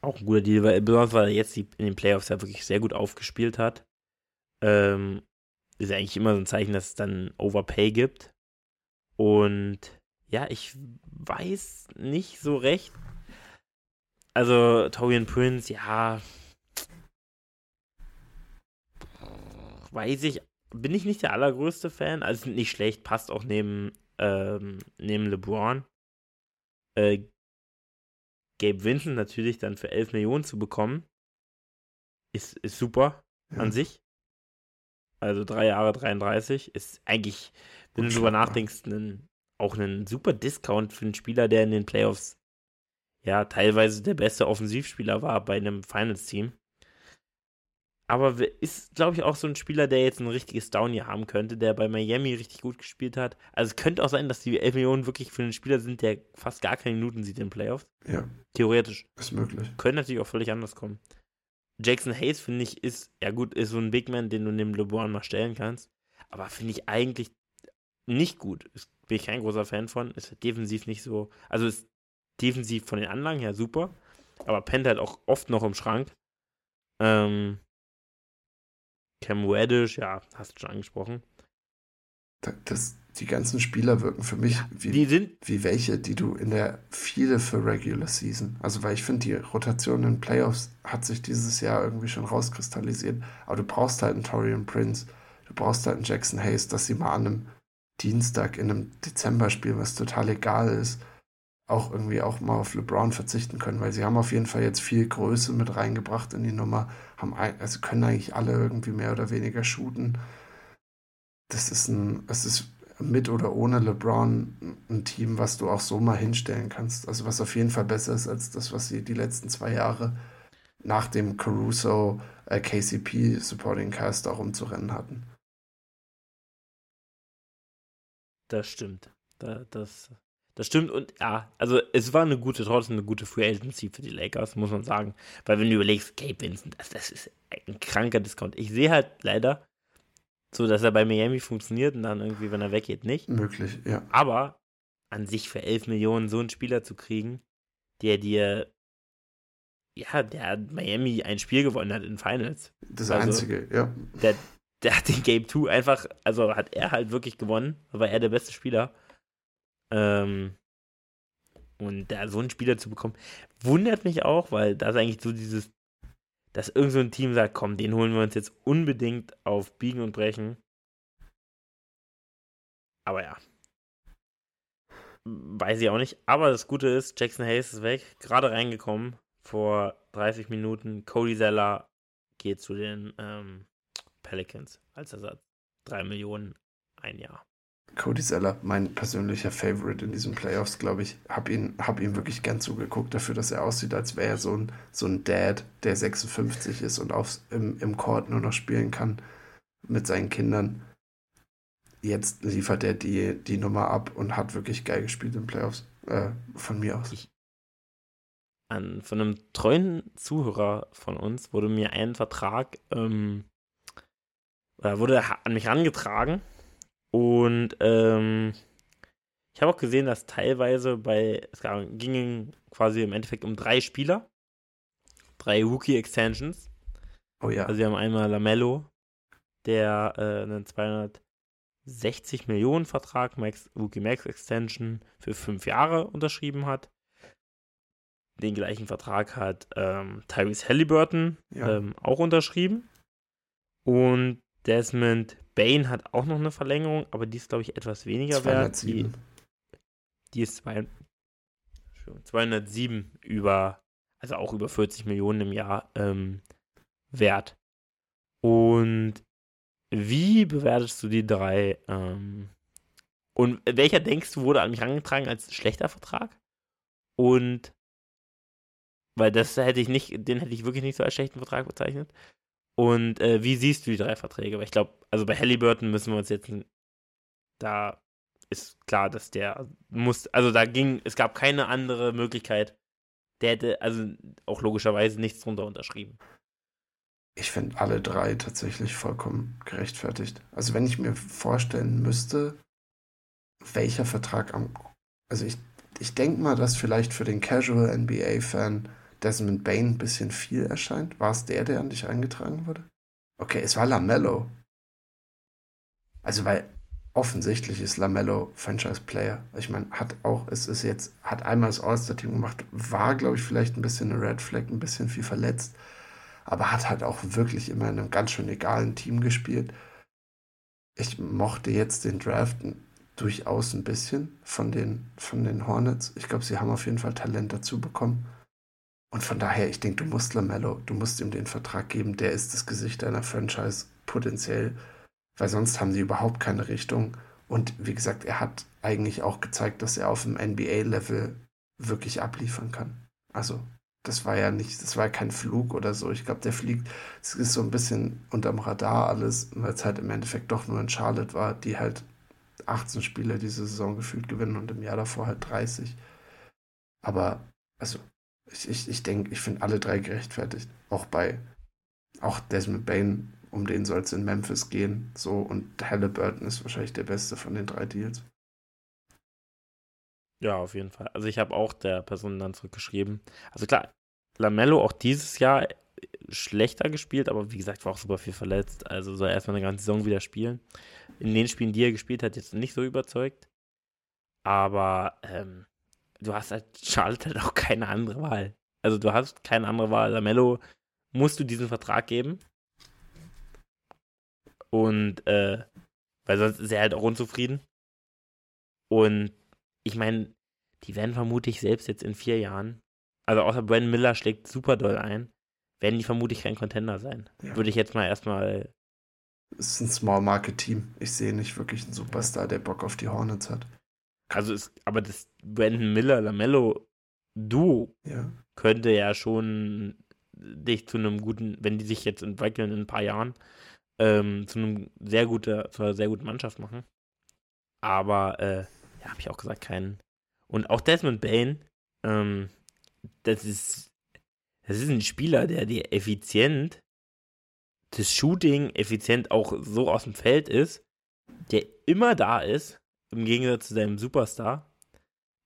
Auch ein guter Deal, weil, besonders weil er jetzt die, in den Playoffs ja wirklich sehr gut aufgespielt hat. Ähm, ist ja eigentlich immer so ein Zeichen, dass es dann Overpay gibt. Und ja, ich weiß nicht so recht. Also, Torian Prince, ja. Weiß ich, bin ich nicht der allergrößte Fan. Also, nicht schlecht, passt auch neben, ähm, neben LeBron. Äh, Gabe Vincent natürlich dann für 11 Millionen zu bekommen, ist, ist super ja. an sich. Also drei Jahre 33 ist eigentlich, wenn du drüber nachdenkst, ein, auch ein super Discount für einen Spieler, der in den Playoffs ja teilweise der beste Offensivspieler war bei einem Finals-Team. Aber ist, glaube ich, auch so ein Spieler, der jetzt ein richtiges Down hier haben könnte, der bei Miami richtig gut gespielt hat. Also es könnte auch sein, dass die 11 Millionen wirklich für einen Spieler sind, der fast gar keine Minuten sieht in den Playoffs. Ja. Theoretisch. Ist möglich. Könnte natürlich auch völlig anders kommen. Jackson Hayes, finde ich, ist, ja gut, ist so ein Big Man, den du neben LeBron mal stellen kannst. Aber finde ich eigentlich nicht gut. Ist, bin ich kein großer Fan von. Ist defensiv nicht so. Also ist defensiv von den Anlagen her super. Aber pennt halt auch oft noch im Schrank. Ähm, Cam Reddish, ja, hast du schon angesprochen. Das, die ganzen Spieler wirken für mich wie, wie welche, die du in der viele für Regular Season. Also, weil ich finde, die Rotation in Playoffs hat sich dieses Jahr irgendwie schon rauskristallisiert. Aber du brauchst halt einen Torian Prince, du brauchst halt einen Jackson Hayes, dass sie mal an einem Dienstag in einem Dezember-Spiel, was total egal ist, auch irgendwie auch mal auf LeBron verzichten können, weil sie haben auf jeden Fall jetzt viel Größe mit reingebracht in die Nummer, haben also können eigentlich alle irgendwie mehr oder weniger shooten. Das ist ein, es ist mit oder ohne LeBron ein Team, was du auch so mal hinstellen kannst. Also was auf jeden Fall besser ist als das, was sie die letzten zwei Jahre nach dem Caruso äh, KCP Supporting Cast auch umzurennen hatten. Das stimmt. Da, das, das stimmt und ja, also es war eine gute, trotzdem eine gute Free Agency für die Lakers, muss man sagen. Weil wenn du überlegst, Cape Vincent, das, das ist ein kranker Discount. Ich sehe halt leider so, dass er bei Miami funktioniert und dann irgendwie, wenn er weggeht, nicht. Möglich, ja. Aber an sich für 11 Millionen so einen Spieler zu kriegen, der dir, ja, der hat Miami ein Spiel gewonnen hat in Finals. Das also, einzige, ja. Der, der hat den Game 2 einfach, also hat er halt wirklich gewonnen, war er der beste Spieler. Ähm, und da so einen Spieler zu bekommen, wundert mich auch, weil das eigentlich so dieses, dass irgend so ein Team sagt, komm, den holen wir uns jetzt unbedingt auf Biegen und Brechen. Aber ja. Weiß ich auch nicht. Aber das Gute ist, Jackson Hayes ist weg, gerade reingekommen vor 30 Minuten. Cody Zeller geht zu den ähm, Pelicans als Ersatz. Drei Millionen ein Jahr. Cody Zeller, mein persönlicher Favorite in diesen Playoffs, glaube ich. Hab ihn, hab ihm wirklich gern zugeguckt dafür, dass er aussieht, als wäre er so ein, so ein Dad, der 56 ist und aufs, im, im Court nur noch spielen kann mit seinen Kindern. Jetzt liefert er die, die Nummer ab und hat wirklich geil gespielt in Playoffs. Äh, von mir aus. Ich, an, von einem treuen Zuhörer von uns wurde mir ein Vertrag, ähm, wurde an mich herangetragen und ähm, ich habe auch gesehen, dass teilweise bei, es ging quasi im Endeffekt um drei Spieler, drei Rookie-Extensions. Oh ja. Also wir haben einmal Lamello, der äh, einen 260 Millionen Vertrag, Max, Rookie Max Extension für fünf Jahre unterschrieben hat. Den gleichen Vertrag hat ähm, Tyrese Halliburton ja. ähm, auch unterschrieben. Und Desmond Bane hat auch noch eine Verlängerung, aber die ist, glaube ich, etwas weniger 207. wert. Die, die ist zwei, 207 über, also auch über 40 Millionen im Jahr ähm, wert. Und wie bewertest du die drei? Ähm, und welcher denkst du wurde an mich herangetragen als schlechter Vertrag? Und weil das hätte ich nicht, den hätte ich wirklich nicht so als schlechten Vertrag bezeichnet. Und äh, wie siehst du die drei Verträge? Weil ich glaube, also bei Halliburton müssen wir uns jetzt, da ist klar, dass der muss, also da ging, es gab keine andere Möglichkeit. Der hätte also auch logischerweise nichts drunter unterschrieben. Ich finde alle drei tatsächlich vollkommen gerechtfertigt. Also wenn ich mir vorstellen müsste, welcher Vertrag am, also ich, ich denke mal, dass vielleicht für den Casual NBA-Fan Desmond Bain ein bisschen viel erscheint? War es der, der an dich eingetragen wurde? Okay, es war Lamello. Also, weil offensichtlich ist Lamello Franchise Player. Ich meine, hat auch, es ist jetzt, hat einmal das All-Star-Team gemacht, war, glaube ich, vielleicht ein bisschen eine Red Flag, ein bisschen viel verletzt, aber hat halt auch wirklich immer in einem ganz schön egalen Team gespielt. Ich mochte jetzt den Draft durchaus ein bisschen von den, von den Hornets. Ich glaube, sie haben auf jeden Fall Talent dazu bekommen. Und von daher, ich denke, du musst Lamello, du musst ihm den Vertrag geben. Der ist das Gesicht deiner Franchise potenziell, weil sonst haben sie überhaupt keine Richtung. Und wie gesagt, er hat eigentlich auch gezeigt, dass er auf dem NBA-Level wirklich abliefern kann. Also, das war ja nicht, das war ja kein Flug oder so. Ich glaube, der fliegt, es ist so ein bisschen unterm Radar alles, weil es halt im Endeffekt doch nur in Charlotte war, die halt 18 Spiele diese Saison gefühlt gewinnen und im Jahr davor halt 30. Aber, also, ich, ich, ich denke, ich finde alle drei gerechtfertigt. Auch bei, auch Desmond Bain, um den soll es in Memphis gehen. So, und Halliburton ist wahrscheinlich der beste von den drei Deals. Ja, auf jeden Fall. Also ich habe auch der Person dann zurückgeschrieben. Also klar, Lamello auch dieses Jahr schlechter gespielt, aber wie gesagt, war auch super viel verletzt. Also soll erstmal eine ganze Saison wieder spielen. In den Spielen, die er gespielt hat, jetzt nicht so überzeugt. Aber ähm, du hast halt Charlotte auch keine andere Wahl. Also du hast keine andere Wahl. Lamello musst du diesen Vertrag geben. Und, äh, weil sonst ist er halt auch unzufrieden. Und ich meine, die werden vermutlich selbst jetzt in vier Jahren, also außer Brandon Miller schlägt super doll ein, werden die vermutlich kein Contender sein. Ja. Würde ich jetzt mal erstmal. Es ist ein Small Market Team. Ich sehe nicht wirklich einen Superstar, der Bock auf die Hornets hat. Also ist, aber das Brandon Miller Lamello Duo ja. könnte ja schon dich zu einem guten, wenn die sich jetzt entwickeln in ein paar Jahren, ähm, zu einem sehr guter, zu einer sehr guten Mannschaft machen. Aber äh, ja, habe ich auch gesagt, keinen. Und auch Desmond Bain, ähm, das ist, das ist ein Spieler, der dir effizient das Shooting effizient auch so aus dem Feld ist, der immer da ist, im Gegensatz zu seinem Superstar,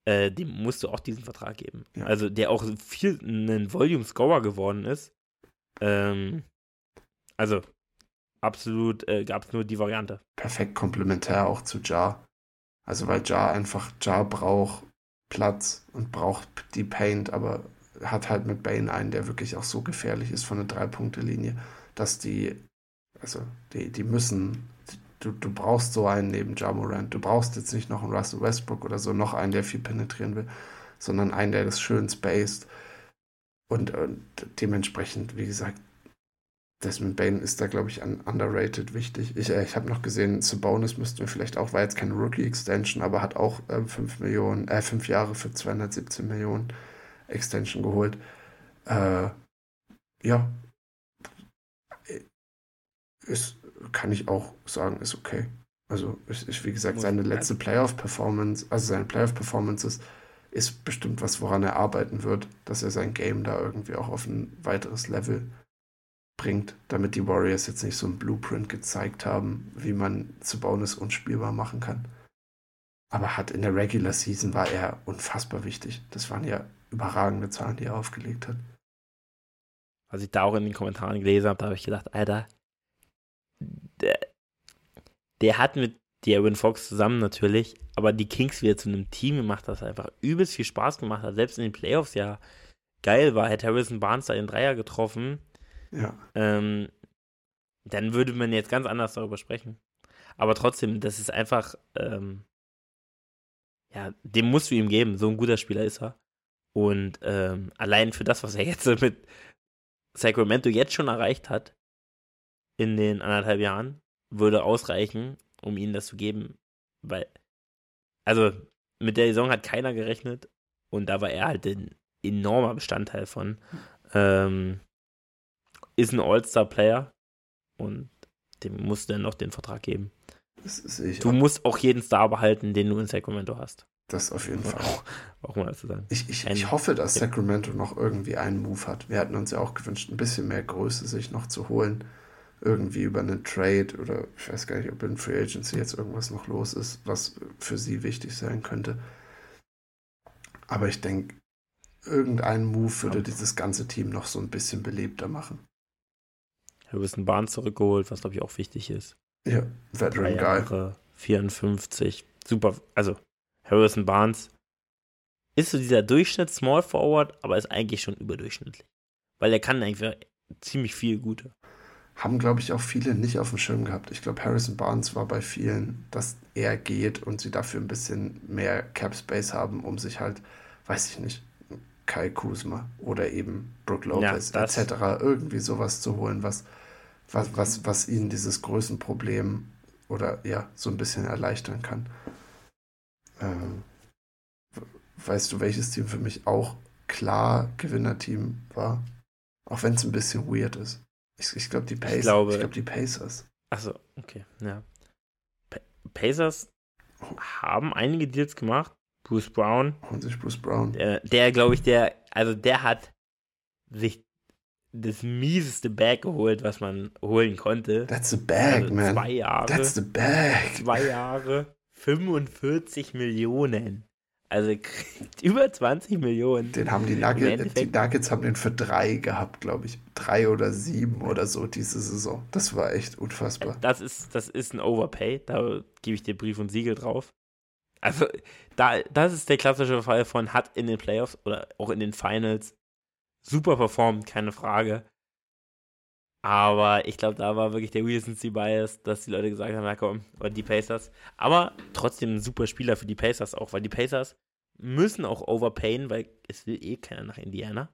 äh, dem musst du auch diesen Vertrag geben. Ja. Also der auch viel ein Volume Scorer geworden ist. Ähm, also absolut äh, gab es nur die Variante. Perfekt komplementär auch zu Jar. Also weil Jar einfach, Jar braucht Platz und braucht die Paint, aber hat halt mit Bane einen, der wirklich auch so gefährlich ist von der Drei-Punkte-Linie, dass die, also die, die müssen, du, du brauchst so einen neben Jamorant. Du brauchst jetzt nicht noch einen Russell Westbrook oder so, noch einen, der viel penetrieren will, sondern einen, der das schön spaced. Und, und dementsprechend, wie gesagt, Desmond Bain ist da, glaube ich, an underrated wichtig. Ich, äh, ich habe noch gesehen, Sabonis müssten wir vielleicht auch, war jetzt keine Rookie-Extension, aber hat auch äh, 5 Millionen, äh, 5 Jahre für 217 Millionen Extension geholt. Äh, ja. Ist, kann ich auch sagen, ist okay. Also, ist, ist wie gesagt, seine letzte Playoff-Performance, also seine Playoff-Performances ist bestimmt was, woran er arbeiten wird, dass er sein Game da irgendwie auch auf ein weiteres Level bringt, damit die Warriors jetzt nicht so ein Blueprint gezeigt haben, wie man zu Bonus unspielbar machen kann. Aber hat in der Regular Season war er unfassbar wichtig. Das waren ja überragende Zahlen, die er aufgelegt hat. Was ich da auch in den Kommentaren gelesen habe, da habe ich gedacht, Alter, der, der hat mit Darwin Fox zusammen natürlich, aber die Kings wieder zu einem Team gemacht, das einfach übelst viel Spaß gemacht hat. Selbst in den Playoffs ja geil war, hätte Harrison Barnes da den Dreier getroffen ja. Ähm, dann würde man jetzt ganz anders darüber sprechen. Aber trotzdem, das ist einfach, ähm, ja, dem musst du ihm geben. So ein guter Spieler ist er. Und ähm, allein für das, was er jetzt mit Sacramento jetzt schon erreicht hat, in den anderthalb Jahren, würde ausreichen, um ihnen das zu geben. Weil, also, mit der Saison hat keiner gerechnet. Und da war er halt ein enormer Bestandteil von. Ähm, ist ein All-Star-Player und dem musst du dann noch den Vertrag geben. du auch. musst auch jeden Star behalten, den du in Sacramento hast. Das auf jeden Fall. Auch, auch mal zu sagen. Ich, ich, ich hoffe, dass Sacramento noch irgendwie einen Move hat. Wir hatten uns ja auch gewünscht, ein bisschen mehr Größe sich noch zu holen. Irgendwie über einen Trade oder ich weiß gar nicht, ob in Free Agency jetzt irgendwas noch los ist, was für sie wichtig sein könnte. Aber ich denke, irgendein Move würde dieses ganze Team noch so ein bisschen belebter machen. Harrison Barnes zurückgeholt, was glaube ich auch wichtig ist. Ja, Veteran Guy. 54. Super. Also, Harrison Barnes ist so dieser Durchschnitt Small Forward, aber ist eigentlich schon überdurchschnittlich. Weil er kann eigentlich ziemlich viel Gute. Haben, glaube ich, auch viele nicht auf dem Schirm gehabt. Ich glaube, Harrison Barnes war bei vielen, dass er geht und sie dafür ein bisschen mehr Cap Space haben, um sich halt, weiß ich nicht, Kai Kuzma oder eben Brook Lopez ja, etc. irgendwie sowas zu holen, was was, was, was ihnen dieses Größenproblem oder ja, so ein bisschen erleichtern kann. Ähm, weißt du, welches Team für mich auch klar Gewinnerteam war? Auch wenn es ein bisschen weird ist. Ich, ich glaube, die Pacers. Ich glaube, ich glaub, die Pacers. Achso, okay, ja. Pa Pacers haben einige Deals gemacht. Bruce Brown. Und sich Bruce Brown. Der, der glaube ich, der, also der hat sich das mieseste Bag geholt, was man holen konnte. That's a bag, also man. Zwei Jahre. That's the bag. Zwei Jahre, 45 Millionen. Also über 20 Millionen. Den haben die Nuggets, die Nuggets haben den für drei gehabt, glaube ich. Drei oder sieben oder so diese Saison. Das war echt unfassbar. Das ist, das ist ein Overpay. Da gebe ich dir Brief und Siegel drauf. Also, da, das ist der klassische Fall von hat in den Playoffs oder auch in den Finals super performt, keine Frage. Aber ich glaube, da war wirklich der Recency Bias, dass die Leute gesagt haben, ja komm, oder die Pacers. Aber trotzdem ein super Spieler für die Pacers auch, weil die Pacers müssen auch overpayen, weil es will eh keiner nach Indiana.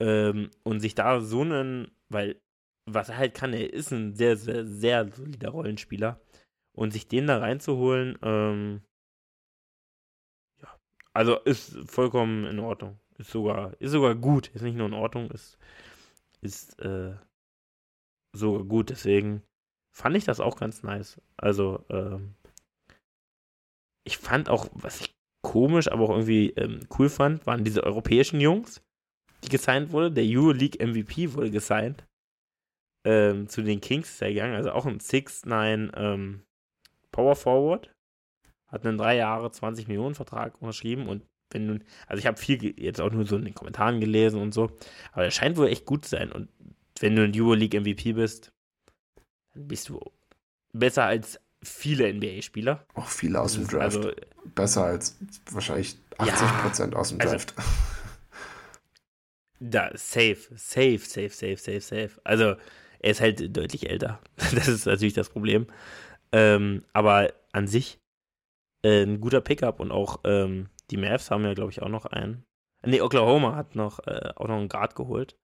Ähm, und sich da so einen, weil was er halt kann, er ist ein sehr, sehr, sehr solider Rollenspieler. Und sich den da reinzuholen, ähm, ja, also ist vollkommen in Ordnung. Ist sogar, ist sogar gut. Ist nicht nur in Ordnung, ist, ist äh, sogar gut. Deswegen fand ich das auch ganz nice. Also, ähm, ich fand auch, was ich komisch, aber auch irgendwie ähm, cool fand, waren diese europäischen Jungs, die gesigned wurde. Der Euroleague MVP wurde gesigned. Ähm, zu den Kings ist er gegangen, also auch ein 6-9 ähm, Power Forward. Hat einen 3 Jahre 20 Millionen Vertrag unterschrieben und wenn du, also ich habe viel jetzt auch nur so in den Kommentaren gelesen und so, aber er scheint wohl echt gut zu sein und wenn du ein Euroleague MVP bist, dann bist du besser als viele NBA-Spieler. Auch viele aus dem Draft. Also, besser als wahrscheinlich 80% ja, aus dem also Draft. Also, da, safe, safe, safe, safe, safe, safe. Also, er ist halt deutlich älter. Das ist natürlich das Problem. Ähm, aber an sich äh, ein guter Pickup und auch ähm, die Mavs haben ja, glaube ich, auch noch einen. Nee, Oklahoma hat noch, äh, auch noch einen Guard geholt.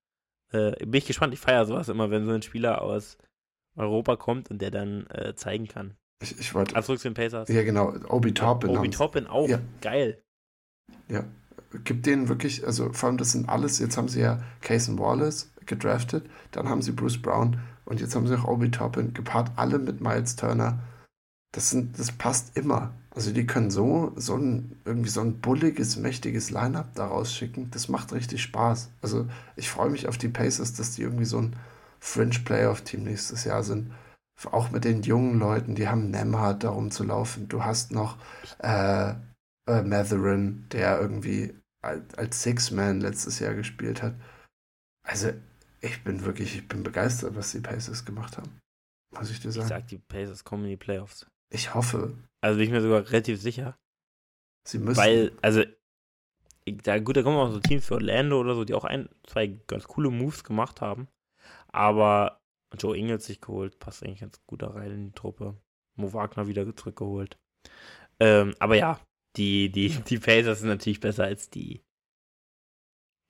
Äh, bin ich gespannt, ich feiere sowas immer, wenn so ein Spieler aus Europa kommt und der dann äh, zeigen kann. Ich, ich wollte. Also zurück zu den Pacers. Ja, genau. Obi Toppin. Obi Toppin auch. Ja. Geil. Ja. Gibt denen wirklich, also vor allem das sind alles, jetzt haben sie ja Cason Wallace gedraftet, dann haben sie Bruce Brown und jetzt haben sie auch Obi Toppin gepaart, alle mit Miles Turner. Das, sind, das passt immer. Also die können so, so ein, irgendwie so ein bulliges, mächtiges Line-Up da rausschicken. Das macht richtig Spaß. Also ich freue mich auf die Pacers, dass die irgendwie so ein Fringe-Playoff-Team nächstes Jahr sind auch mit den jungen Leuten, die haben Nemhard darum zu laufen. Du hast noch äh, äh, Matherin, der irgendwie als, als Six-Man letztes Jahr gespielt hat. Also, ich bin wirklich, ich bin begeistert, was die Pacers gemacht haben. Muss ich dir sagen. Ich sag, die Pacers kommen in die Playoffs. Ich hoffe. Also bin ich mir sogar relativ sicher. Sie müssen. Weil, also, da, gut, da kommen auch so Teams für Orlando oder so, die auch ein, zwei ganz coole Moves gemacht haben. Aber Joe Ingles sich geholt, passt eigentlich ganz gut da rein in die Truppe. Mo Wagner wieder zurückgeholt. Ähm, aber ja, die, die, die Pacers sind natürlich besser als die,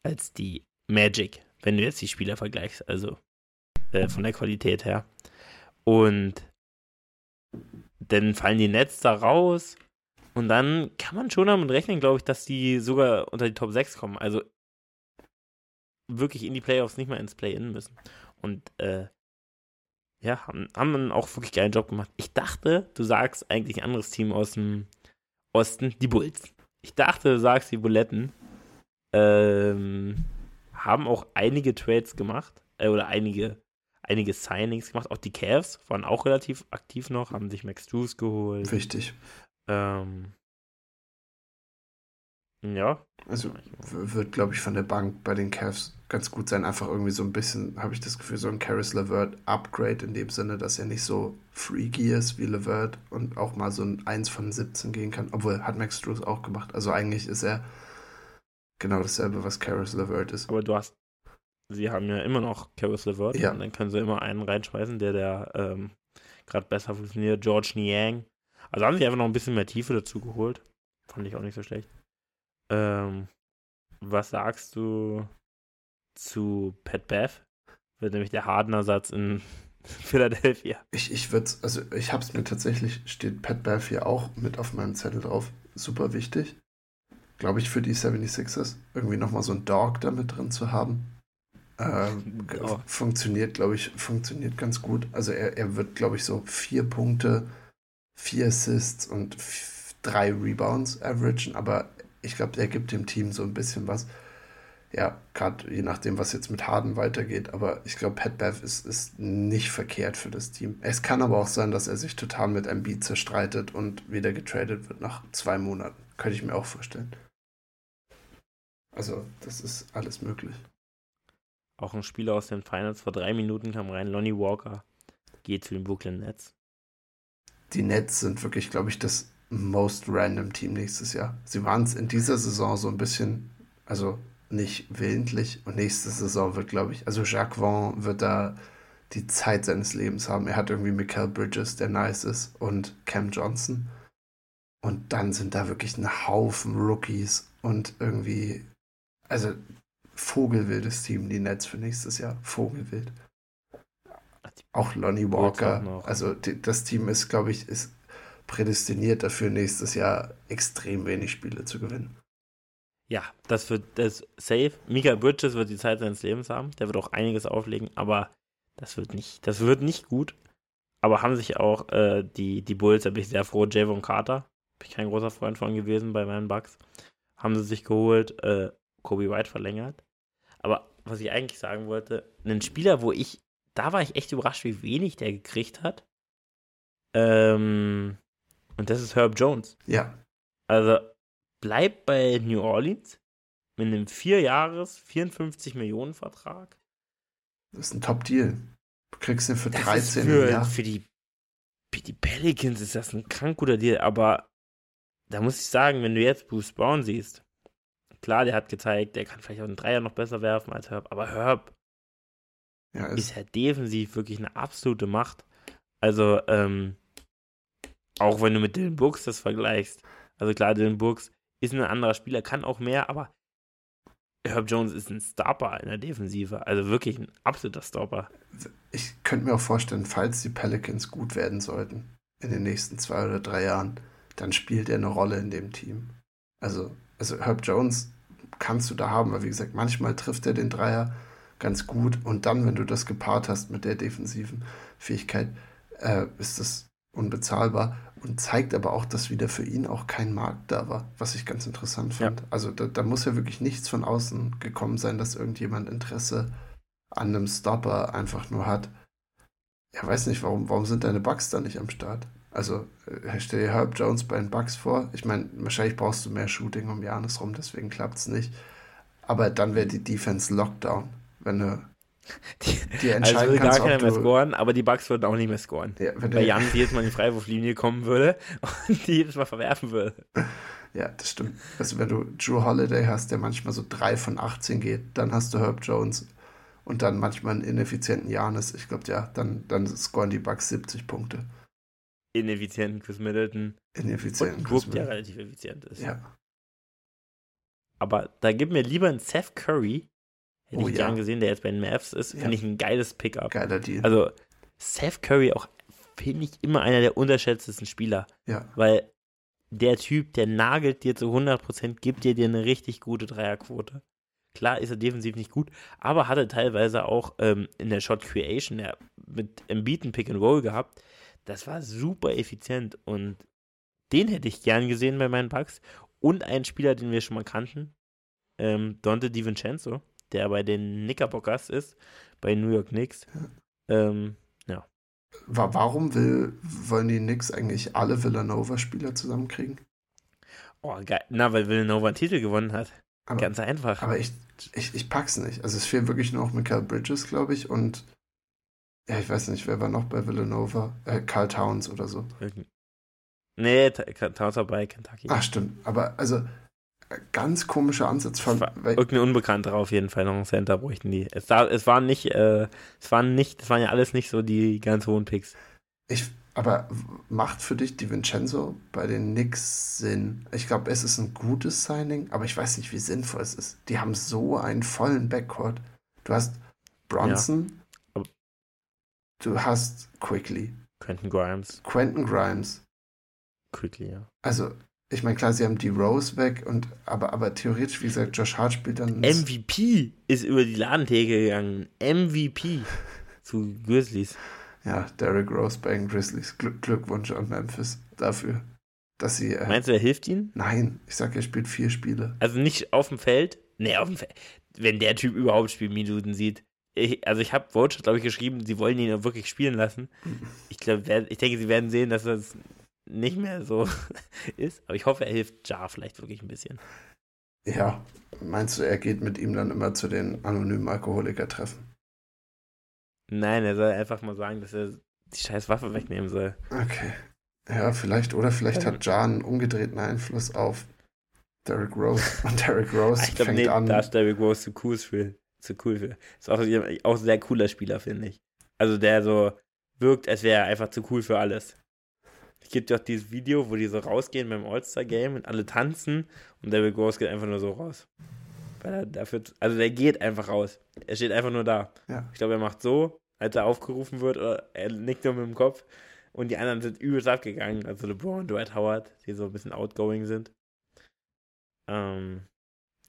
als die Magic, wenn du jetzt die Spieler vergleichst, also äh, von der Qualität her. Und dann fallen die Nets da raus und dann kann man schon damit rechnen, glaube ich, dass die sogar unter die Top 6 kommen. Also wirklich in die Playoffs nicht mal ins Play-In müssen. Und äh, ja, haben, haben einen auch wirklich geilen Job gemacht. Ich dachte, du sagst eigentlich ein anderes Team aus dem Osten, die Bulls. Ich dachte, du sagst die Buletten. Ähm, haben auch einige Trades gemacht, äh, oder einige, einige Signings gemacht. Auch die Cavs waren auch relativ aktiv noch, haben sich Max Drews geholt. Wichtig. Ähm, ja. Also wird, glaube ich, von der Bank bei den Cavs ganz gut sein. Einfach irgendwie so ein bisschen, habe ich das Gefühl, so ein Caris LeVert Upgrade in dem Sinne, dass er nicht so freaky ist wie LeVert und auch mal so ein 1 von 17 gehen kann. Obwohl, hat Max Drews auch gemacht. Also eigentlich ist er genau dasselbe, was Caris LeVert ist. Aber du hast, sie haben ja immer noch Caris LeVert. Ja. Und dann können sie immer einen reinschmeißen, der der ähm, gerade besser funktioniert. George Niang. Also haben sie einfach noch ein bisschen mehr Tiefe dazu geholt. Fand ich auch nicht so schlecht. Ähm, was sagst du zu Pat Beth? Wird nämlich der Hardener-Satz in Philadelphia. Ich, ich würde also ich habe es mir tatsächlich, steht Pat Beth hier auch mit auf meinem Zettel drauf. Super wichtig. Glaube ich, für die 76ers. Irgendwie nochmal so ein Dog da mit drin zu haben. Ähm, oh. Funktioniert, glaube ich, funktioniert ganz gut. Also er, er wird, glaube ich, so vier Punkte, vier Assists und drei Rebounds averagen, aber ich glaube, der gibt dem Team so ein bisschen was. Ja, gerade je nachdem, was jetzt mit Harden weitergeht. Aber ich glaube, Pat Bev ist, ist nicht verkehrt für das Team. Es kann aber auch sein, dass er sich total mit einem Beat zerstreitet und wieder getradet wird nach zwei Monaten. Könnte ich mir auch vorstellen. Also, das ist alles möglich. Auch ein Spieler aus den Finals vor drei Minuten kam rein, Lonnie Walker, geht zu den Brooklyn Nets. Die Nets sind wirklich, glaube ich, das most random Team nächstes Jahr. Sie waren es in dieser Saison so ein bisschen, also nicht willentlich. Und nächste Saison wird, glaube ich, also Jacques Vaughn wird da die Zeit seines Lebens haben. Er hat irgendwie Michael Bridges, der nice ist, und Cam Johnson. Und dann sind da wirklich ein Haufen Rookies und irgendwie, also vogelwildes Team, die Nets für nächstes Jahr. Vogelwild. Auch Lonnie Walker. Auch also die, das Team ist, glaube ich, ist prädestiniert dafür, nächstes Jahr extrem wenig Spiele zu gewinnen. Ja, das wird das safe. Mika Bridges wird die Zeit seines Lebens haben. Der wird auch einiges auflegen, aber das wird nicht, das wird nicht gut. Aber haben sich auch äh, die, die Bulls, da bin ich sehr froh, Javon Carter, bin ich kein großer Freund von gewesen bei meinen Bucks, haben sie sich geholt, äh, Kobe White verlängert. Aber was ich eigentlich sagen wollte, einen Spieler, wo ich, da war ich echt überrascht, wie wenig der gekriegt hat. Ähm, und das ist Herb Jones. Ja. Also bleibt bei New Orleans mit einem 4-Jahres, 54 Millionen Vertrag. Das ist ein Top-Deal. Du kriegst ihn für das 13 für, Jahr. Für die, für die Pelicans ist das ein krank guter Deal, aber da muss ich sagen, wenn du jetzt Bruce Brown siehst, klar, der hat gezeigt, der kann vielleicht auch einen Dreier noch besser werfen als Herb, aber Herb ja, ist, ja defensiv wirklich eine absolute Macht. Also, ähm, auch wenn du mit Dylan Brooks das vergleichst. Also klar, Dylan Brooks ist ein anderer Spieler, kann auch mehr, aber Herb Jones ist ein Stopper in der Defensive. Also wirklich ein absoluter Stopper. Ich könnte mir auch vorstellen, falls die Pelicans gut werden sollten in den nächsten zwei oder drei Jahren, dann spielt er eine Rolle in dem Team. Also, also Herb Jones kannst du da haben, weil wie gesagt, manchmal trifft er den Dreier ganz gut und dann, wenn du das gepaart hast mit der defensiven Fähigkeit, äh, ist das unbezahlbar und zeigt aber auch, dass wieder für ihn auch kein Markt da war, was ich ganz interessant fand. Ja. Also da, da, muss ja wirklich nichts von außen gekommen sein, dass irgendjemand Interesse an einem Stopper einfach nur hat. Ja, weiß nicht, warum, warum sind deine Bugs da nicht am Start? Also äh, stell dir Herb Jones bei den Bugs vor. Ich meine, wahrscheinlich brauchst du mehr Shooting um Janis rum, deswegen klappt es nicht. Aber dann wäre die Defense Lockdown, wenn du die, die entscheiden also würde gar keiner mehr scoren, aber die Bugs würden auch nicht mehr scoren. Ja, Weil Jan jedes Mal in die Freiwurflinie kommen würde und die jedes Mal verwerfen würde. Ja, das stimmt. Also wenn du Drew Holiday hast, der manchmal so 3 von 18 geht, dann hast du Herb Jones und dann manchmal einen ineffizienten Janis. Ich glaube, ja, dann, dann scoren die Bugs 70 Punkte. Ineffizienten Chris Middleton. Ineffizienten Chris Middleton. der relativ effizient ist. Ja. Aber da gib mir lieber einen Seth Curry, Hätte oh, ich ja. gern gesehen, der jetzt bei den Mavs ist. Finde ich ein geiles Pickup. Geiler Deal. Also, Seth Curry auch, finde ich, immer einer der unterschätztesten Spieler. Ja. Weil der Typ, der nagelt dir zu 100%, gibt dir dir eine richtig gute Dreierquote. Klar ist er defensiv nicht gut, aber hatte teilweise auch ähm, in der Shot Creation ja, mit Embiid Pick and Roll gehabt. Das war super effizient und den hätte ich gern gesehen bei meinen Bucks. Und einen Spieler, den wir schon mal kannten, ähm, Dante DiVincenzo der bei den Knickerbockers ist, bei New York Knicks. Ähm, ja. Warum will, wollen die Knicks eigentlich alle Villanova-Spieler zusammenkriegen? Oh, geil. Na, weil Villanova einen Titel gewonnen hat. Aber, Ganz einfach. Aber ich, ich, ich pack's nicht. Also es fehlt wirklich nur noch Michael Bridges, glaube ich, und ja, ich weiß nicht, wer war noch bei Villanova? Äh, Carl Towns oder so. Nee, Towns war bei Kentucky. Ach, stimmt. Aber also ganz komischer Ansatz. Von, Irgendein Unbekannter auf jeden Fall noch ein Center bräuchten die. Es, es waren nicht, äh, es waren nicht, es waren ja alles nicht so die ganz hohen Picks. Ich, aber macht für dich die Vincenzo bei den Knicks Sinn? Ich glaube, es ist ein gutes Signing, aber ich weiß nicht, wie sinnvoll es ist. Die haben so einen vollen Backcourt. Du hast Bronson, ja. Du hast Quickly. Quentin Grimes. Quentin Grimes. Quickly, ja. Also, ich meine, klar, sie haben die Rose weg, und, aber, aber theoretisch, wie gesagt, Josh Hart spielt dann. MVP ist über die Ladentheke gegangen. MVP zu Grizzlies. Ja, Derrick Rose bei den Grizzlies. Glück, Glückwunsch an Memphis dafür, dass sie. Äh, Meinst du, er hilft ihnen? Nein, ich sag, er spielt vier Spiele. Also nicht auf dem Feld? Nee, auf dem Feld. Wenn der Typ überhaupt Spielminuten sieht. Ich, also ich habe Vogue, glaube ich, geschrieben, sie wollen ihn wirklich spielen lassen. Ich glaube, ich denke, sie werden sehen, dass das nicht mehr so ist. Aber ich hoffe, er hilft Jar vielleicht wirklich ein bisschen. Ja, meinst du, er geht mit ihm dann immer zu den anonymen Alkoholiker-Treffen? Nein, er soll einfach mal sagen, dass er die scheiß Waffe wegnehmen soll. Okay. Ja, vielleicht, oder vielleicht hat Jar einen umgedrehten Einfluss auf Derrick Rose. Und Derrick Rose ich glaub, fängt nee, an. Da ist Derrick Rose zu cool für. Zu cool für. Ist auch, auch ein sehr cooler Spieler, finde ich. Also der so wirkt, als wäre er einfach zu cool für alles. Es gibt ja auch dieses Video, wo die so rausgehen beim All-Star-Game und alle tanzen und Derrick Rose geht einfach nur so raus. Weil er dafür, also der geht einfach raus. Er steht einfach nur da. Ja. Ich glaube, er macht so, als er aufgerufen wird, oder er nickt nur mit dem Kopf. Und die anderen sind übelst abgegangen. Also LeBron und Dwight Howard, die so ein bisschen outgoing sind. Ähm,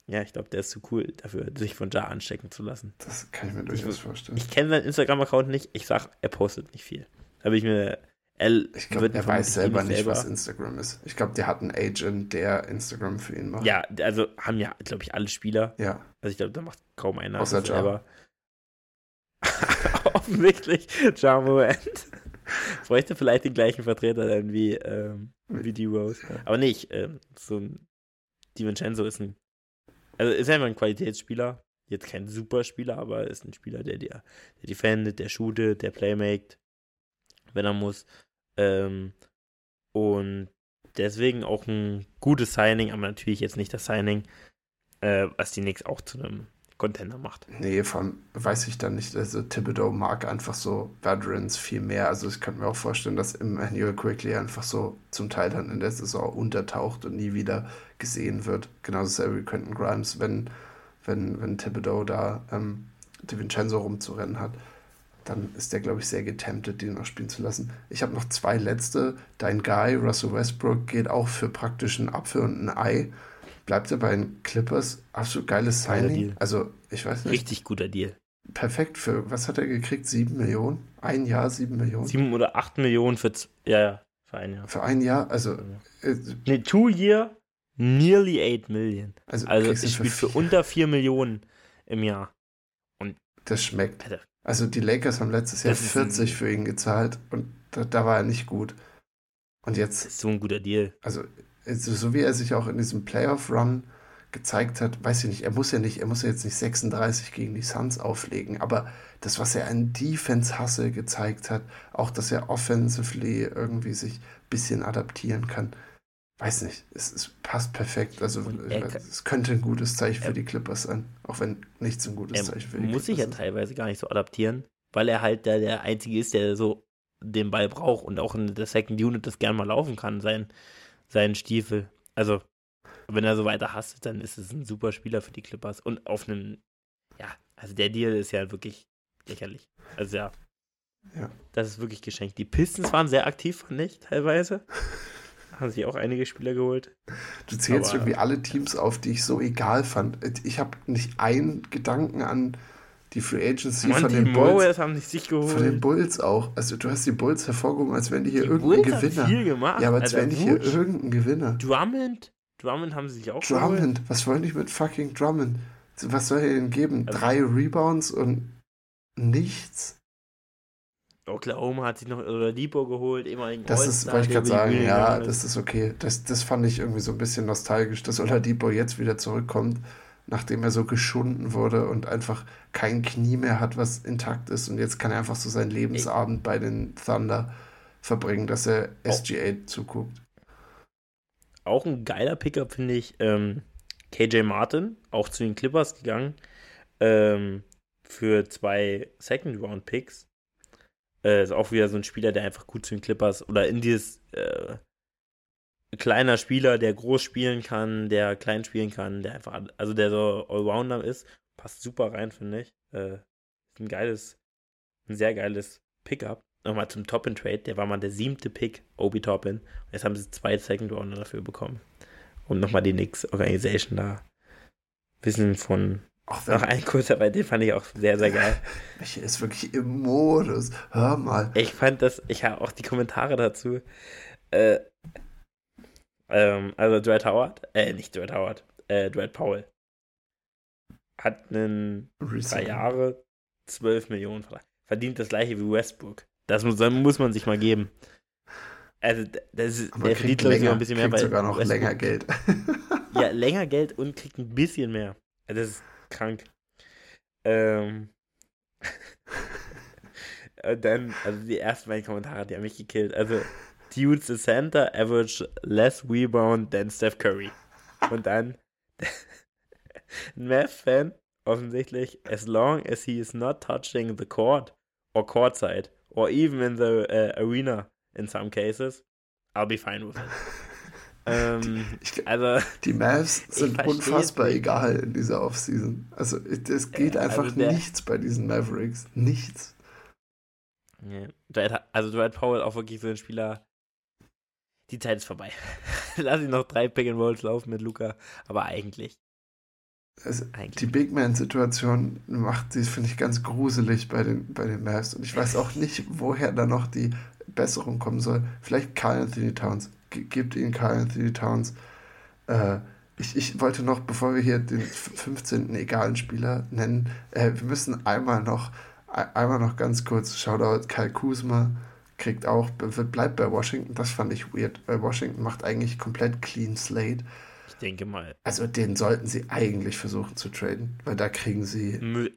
ja, ich glaube, der ist zu cool dafür, sich von Ja anstecken zu lassen. Das kann ich mir durchaus vorstellen. Ich kenne seinen Instagram-Account nicht. Ich sag, er postet nicht viel. Da habe ich mir. Er Ich glaube, er weiß selber nicht, was Instagram ist. Ich glaube, der hat einen Agent, der Instagram für ihn macht. Ja, also haben ja, glaube ich, alle Spieler. Ja. Also ich glaube, da macht kaum einer Außer das Ja. selber. Offensichtlich, Ja Morant. Bräuchte vielleicht den gleichen Vertreter dann wie, ähm, wie die Rose. Aber nicht, ähm, so ein DiVincenzo ist ein, also ist einfach ein Qualitätsspieler. Jetzt kein Superspieler, aber ist ein Spieler, der dir, der defendet, der shootet, der playmaked, wenn er muss. Ähm, und deswegen auch ein gutes Signing, aber natürlich jetzt nicht das Signing, äh, was die Knicks auch zu einem Contender macht. Nee, allem weiß ich dann nicht. Also Thibodeau mag einfach so Veterans viel mehr. Also ich könnte mir auch vorstellen, dass Emmanuel Quickly einfach so zum Teil dann in der Saison untertaucht und nie wieder gesehen wird. Genauso wie Quentin Grimes, wenn, wenn, wenn Thibodeau da ähm, DiVincenzo rumzurennen hat, dann ist der, glaube ich, sehr getemptet, den noch spielen zu lassen. Ich habe noch zwei letzte. Dein Guy, Russell Westbrook, geht auch für praktisch einen Apfel und ein Ei. Bleibt er bei den Clippers? Absolut geiles Signing. Also, ich weiß nicht. Richtig guter Deal. Perfekt für, was hat er gekriegt? Sieben Millionen? Ein Jahr, sieben Millionen? Sieben oder acht Millionen für, ja, ja, für ein Jahr. Für ein Jahr? Also, äh, Nee, two year, nearly eight million. also, Also ich spiele für vier. unter vier Millionen im Jahr. Das schmeckt. Alter. Also, die Lakers haben letztes Jahr Das ist ein- 40 für ihn gezahlt und da, da war er nicht gut. Und Das jetzt, ist so ein guter Deal. also, also, so wie er sich auch in diesem Playoff-Run gezeigt hat, weiß ich nicht, er muss ja nicht, er muss ja jetzt nicht 36 gegen die Suns auflegen, aber das, was er an Defense-Hasse gezeigt hat, auch, dass er offensively irgendwie sich ein bisschen adaptieren kann, weiß nicht, es, es passt perfekt. Also, er kann- es könnte ein gutes Zeichen für die Clippers sein, auch wenn nichts ein gutes Zeichen für die muss sich ja Clippers ist. teilweise gar nicht so adaptieren, weil er halt der, der Einzige ist, der so den Ball braucht und auch in der Second Unit das gerne mal laufen kann, sein, seinen Stiefel. Also, wenn er so weiter hasst, dann ist es ein super Spieler für die Clippers. Und auf einen, ja, also der Deal ist ja wirklich lächerlich. Also ja. Ja. Das ist wirklich geschenkt. Die Pistons waren sehr aktiv, fand ich, teilweise. Haben sich auch einige Spieler geholt. Du zählst Aber- irgendwie alle Teams auf, die ich so egal fand. Ich habe nicht einen Gedanken an die Free Agency Mann, von die den Bulls. Mowers haben sich sich geholt. Von den Bulls auch. Also du hast die Bulls hervorgehoben, als wären die hier die irgendein Bulls haben Gewinner. viel gemacht. Ja, aber als Alter, wären die hier irgendein Gewinner. Drummond, Drummond haben sie sich auch geholt. Drummond, was wollen die mit fucking Drummond? Was soll er denn geben? Also- Drei Rebounds und nichts? Oklahoma hat sich noch Depot geholt, ehemaligen Das ist, wollte ich gerade die sagen, ja, das ist okay. Das, das fand ich irgendwie so ein bisschen nostalgisch, dass Oladipo jetzt wieder zurückkommt, nachdem er so geschunden wurde und einfach kein Knie mehr hat, was intakt ist. Und jetzt kann er einfach so seinen Lebensabend bei den Thunder verbringen, dass er Oh. SGA zuguckt. Auch ein geiler Pickup, finde ich. Ähm, KJ Martin, auch zu den Clippers gegangen. Ähm, für zwei Second-Round-Picks. Äh, ist auch wieder so ein Spieler, der einfach gut zu den Clippers oder in dieses äh, kleiner Spieler, der groß spielen kann, der klein spielen kann, der einfach, also der so Allrounder ist. Passt super rein, finde ich. Äh, ist ein geiles, ein sehr geiles Pickup. Nochmal zum Toppin-Trade, der war mal der siebte Pick, Obi Toppin. Und jetzt haben sie zwei Second Rounder dafür bekommen. Und nochmal die Knicks Organisation da. Bisschen von. Wenn Noch ein kurzer, weil den fand ich auch sehr, sehr geil. Michi ist wirklich im Modus. Hör mal. Ich fand das, ich habe auch die Kommentare dazu. Äh, ähm, also Dwight Howard, äh, nicht Dwight Howard, äh, Dwight Powell. Hat einen drei. Jahre 12 Millionen Vertrag. Verdient das gleiche wie Westbrook. Das muss, muss man sich mal geben. Also, das ist, Aber der verdient, glaube ich, ein bisschen mehr, kriegt sogar noch Westbrook- länger Geld. Ja, länger Geld und kriegt ein bisschen mehr. Also, Das ist krank. Ähm. und dann, also die ersten beiden Kommentare, die haben mich gekillt. Also, Dude's the center, average less rebound than Steph Curry. Und dann ein Math-Fan offensichtlich, as long as he is not touching the court or courtside or even in the uh, arena in some cases, I'll be fine with it. ähm, Ich- also, Die Mavs sind unfassbar egal in dieser Offseason. Also es geht Ja, einfach also der- nichts bei diesen Mavericks. Nichts. Dwight, also Dwight Powell auch wirklich so ein Spieler, die Zeit ist vorbei. Lass ihn noch drei Pick and Rolls laufen mit Luca, aber eigentlich, Also, eigentlich. die Big Man-Situation macht sie, finde ich, ganz gruselig bei den, bei den Mavs. Und ich weiß auch nicht, woher da noch die Besserung kommen soll. Vielleicht Carl Anthony Towns. Ge- Gebt ihnen Carl Anthony Towns. Äh, ich, ich wollte noch, bevor wir hier den f- 15. egalen Spieler nennen, äh, wir müssen einmal noch, ein- einmal noch ganz kurz, Shoutout, Kyle Kuzma kriegt auch, bleibt bei Washington. Das fand ich weird, weil Washington macht eigentlich komplett clean slate. Ich denke mal, Also den sollten sie eigentlich versuchen zu traden, weil da kriegen sie, Müll,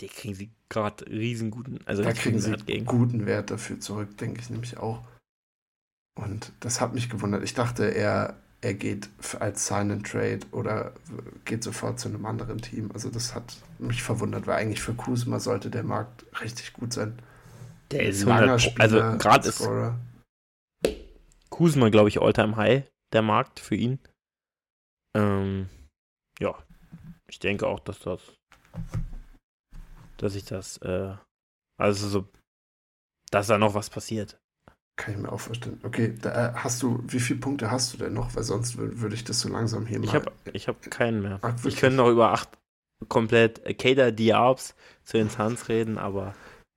die kriegen sie gerade riesenguten, also da kriegen sie Wert gegen. guten Wert dafür zurück, denke ich nämlich auch. Und das hat mich gewundert. Ich dachte, er, er geht als Sign and Trade oder geht sofort zu einem anderen Team. Also das hat mich verwundert, weil eigentlich für Kuzma sollte der Markt richtig gut sein. Der ist Langer 100 Pro- also Spieler, gerade ist. Kuzma, glaube ich, Alltime High, der Markt für ihn. Ähm, ja, ich denke auch, dass das, dass ich das, äh, also so, dass da noch was passiert. Kann ich mir auch vorstellen. Okay, da äh, hast du, wie viele Punkte hast du denn noch? Weil sonst wür- würde ich das so langsam hier Ich mal. habe ich hab keinen mehr. Ach, Ich könnte noch über acht komplett äh, Kader Diabs zu den Suns reden, aber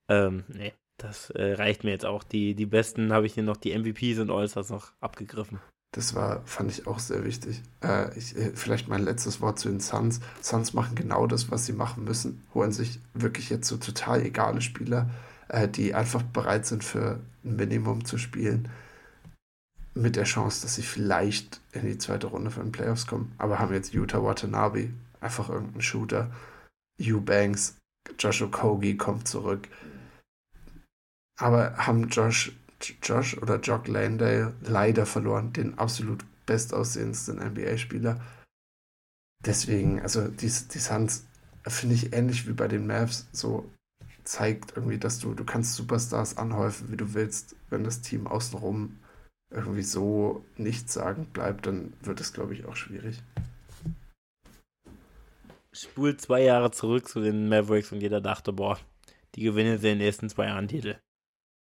ähm, nee, das äh, reicht mir jetzt auch. Die, die besten habe ich hier noch, die MVPs und All-Stars noch abgegriffen. Das war, fand ich auch sehr wichtig. Äh, ich, äh, vielleicht mein letztes Wort zu den Suns. Suns machen genau das, was sie machen müssen. Holen sich wirklich jetzt so total egale Spieler, äh, die einfach bereit sind für ein Minimum zu spielen. Mit der Chance, dass sie vielleicht in die zweite Runde von den Playoffs kommen. Aber haben jetzt Utah Watanabe, einfach irgendein Shooter. Eubanks, Josh Okogie kommt zurück. Aber haben Josh Josh oder Jock Landale leider verloren, den absolut bestaussehendsten NBA-Spieler. Deswegen, also die, die Suns finde ich ähnlich wie bei den Mavs, so zeigt irgendwie, dass du, du kannst Superstars anhäufen, wie du willst. Wenn das Team außenrum irgendwie so nichtssagend bleibt, dann wird es, glaube ich, auch schwierig. Spult zwei Jahre zurück zu den Mavericks und jeder dachte, boah, die gewinnen in den nächsten zwei Jahren Titel.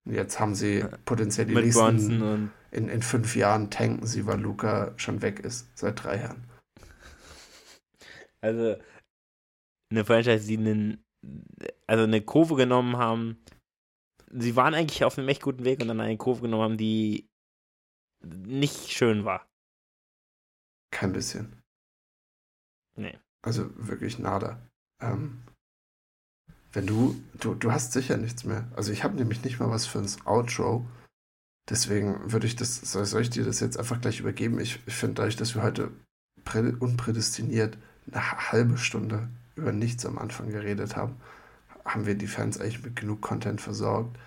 Jetzt haben sie potenziell die Mit nächsten, in, in fünf Jahren tanken sie, weil Luca schon weg ist, seit drei Jahren. Also eine Franchise, die einen, also eine Kurve genommen haben. Sie waren eigentlich auf einem echt guten Weg und dann eine Kurve genommen haben, die nicht schön war. Kein bisschen. Nee. Also wirklich nada. Ähm, wenn du, du, du hast sicher nichts mehr. Also ich habe nämlich nicht mal was für ins Outro. Deswegen würde ich das, soll, ich dir das jetzt einfach gleich übergeben? Ich, ich finde dadurch, dass wir heute prä- unprädestiniert eine halbe Stunde über nichts am Anfang geredet haben, haben wir die Fans eigentlich mit genug Content versorgt.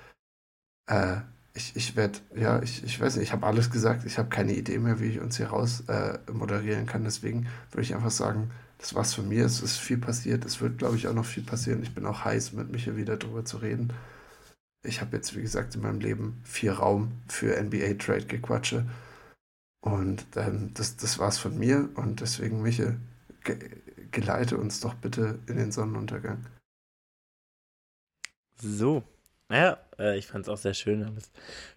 Äh, ich, ich werde, ja, ich, ich weiß nicht, ich habe alles gesagt. Ich habe keine Idee mehr, wie ich uns hier raus äh, moderieren kann. Deswegen würde ich einfach sagen, das war's von mir. Es ist viel passiert. Es wird, glaube ich, auch noch viel passieren. Ich bin auch heiß, mit Michael wieder drüber zu reden. Ich habe jetzt, wie gesagt, in meinem Leben viel Raum für NBA-Trade-Gequatsche. Und ähm, das, das war's von mir. Und deswegen, Michael, ge geleite uns doch bitte in den Sonnenuntergang. So. Naja, äh, ich fand es auch sehr schön.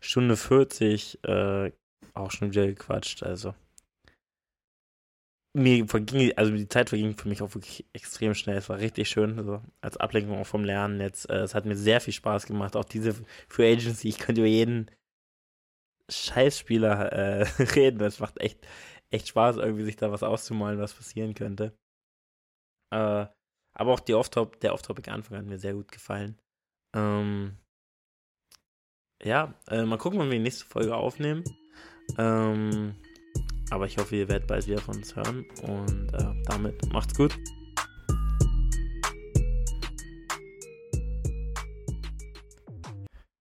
Stunde 40 äh, auch schon wieder gequatscht. Also mir verging, also die Zeit verging für mich auch wirklich extrem schnell. Es war richtig schön, also als Ablenkung auch vom Lernen jetzt. Äh, es hat mir sehr viel Spaß gemacht. Auch diese Free Agency, ich könnte über jeden Scheißspieler äh, reden. Das macht echt, echt Spaß, irgendwie sich da was auszumalen, was passieren könnte. Äh, aber auch die Off-Top, der Off-Topic-Anfang hat mir sehr gut gefallen. Ähm, ja, äh, mal gucken, wann wir die nächste Folge aufnehmen. Ähm, aber ich hoffe, ihr werdet bald wieder von uns hören. Und äh, damit macht's gut.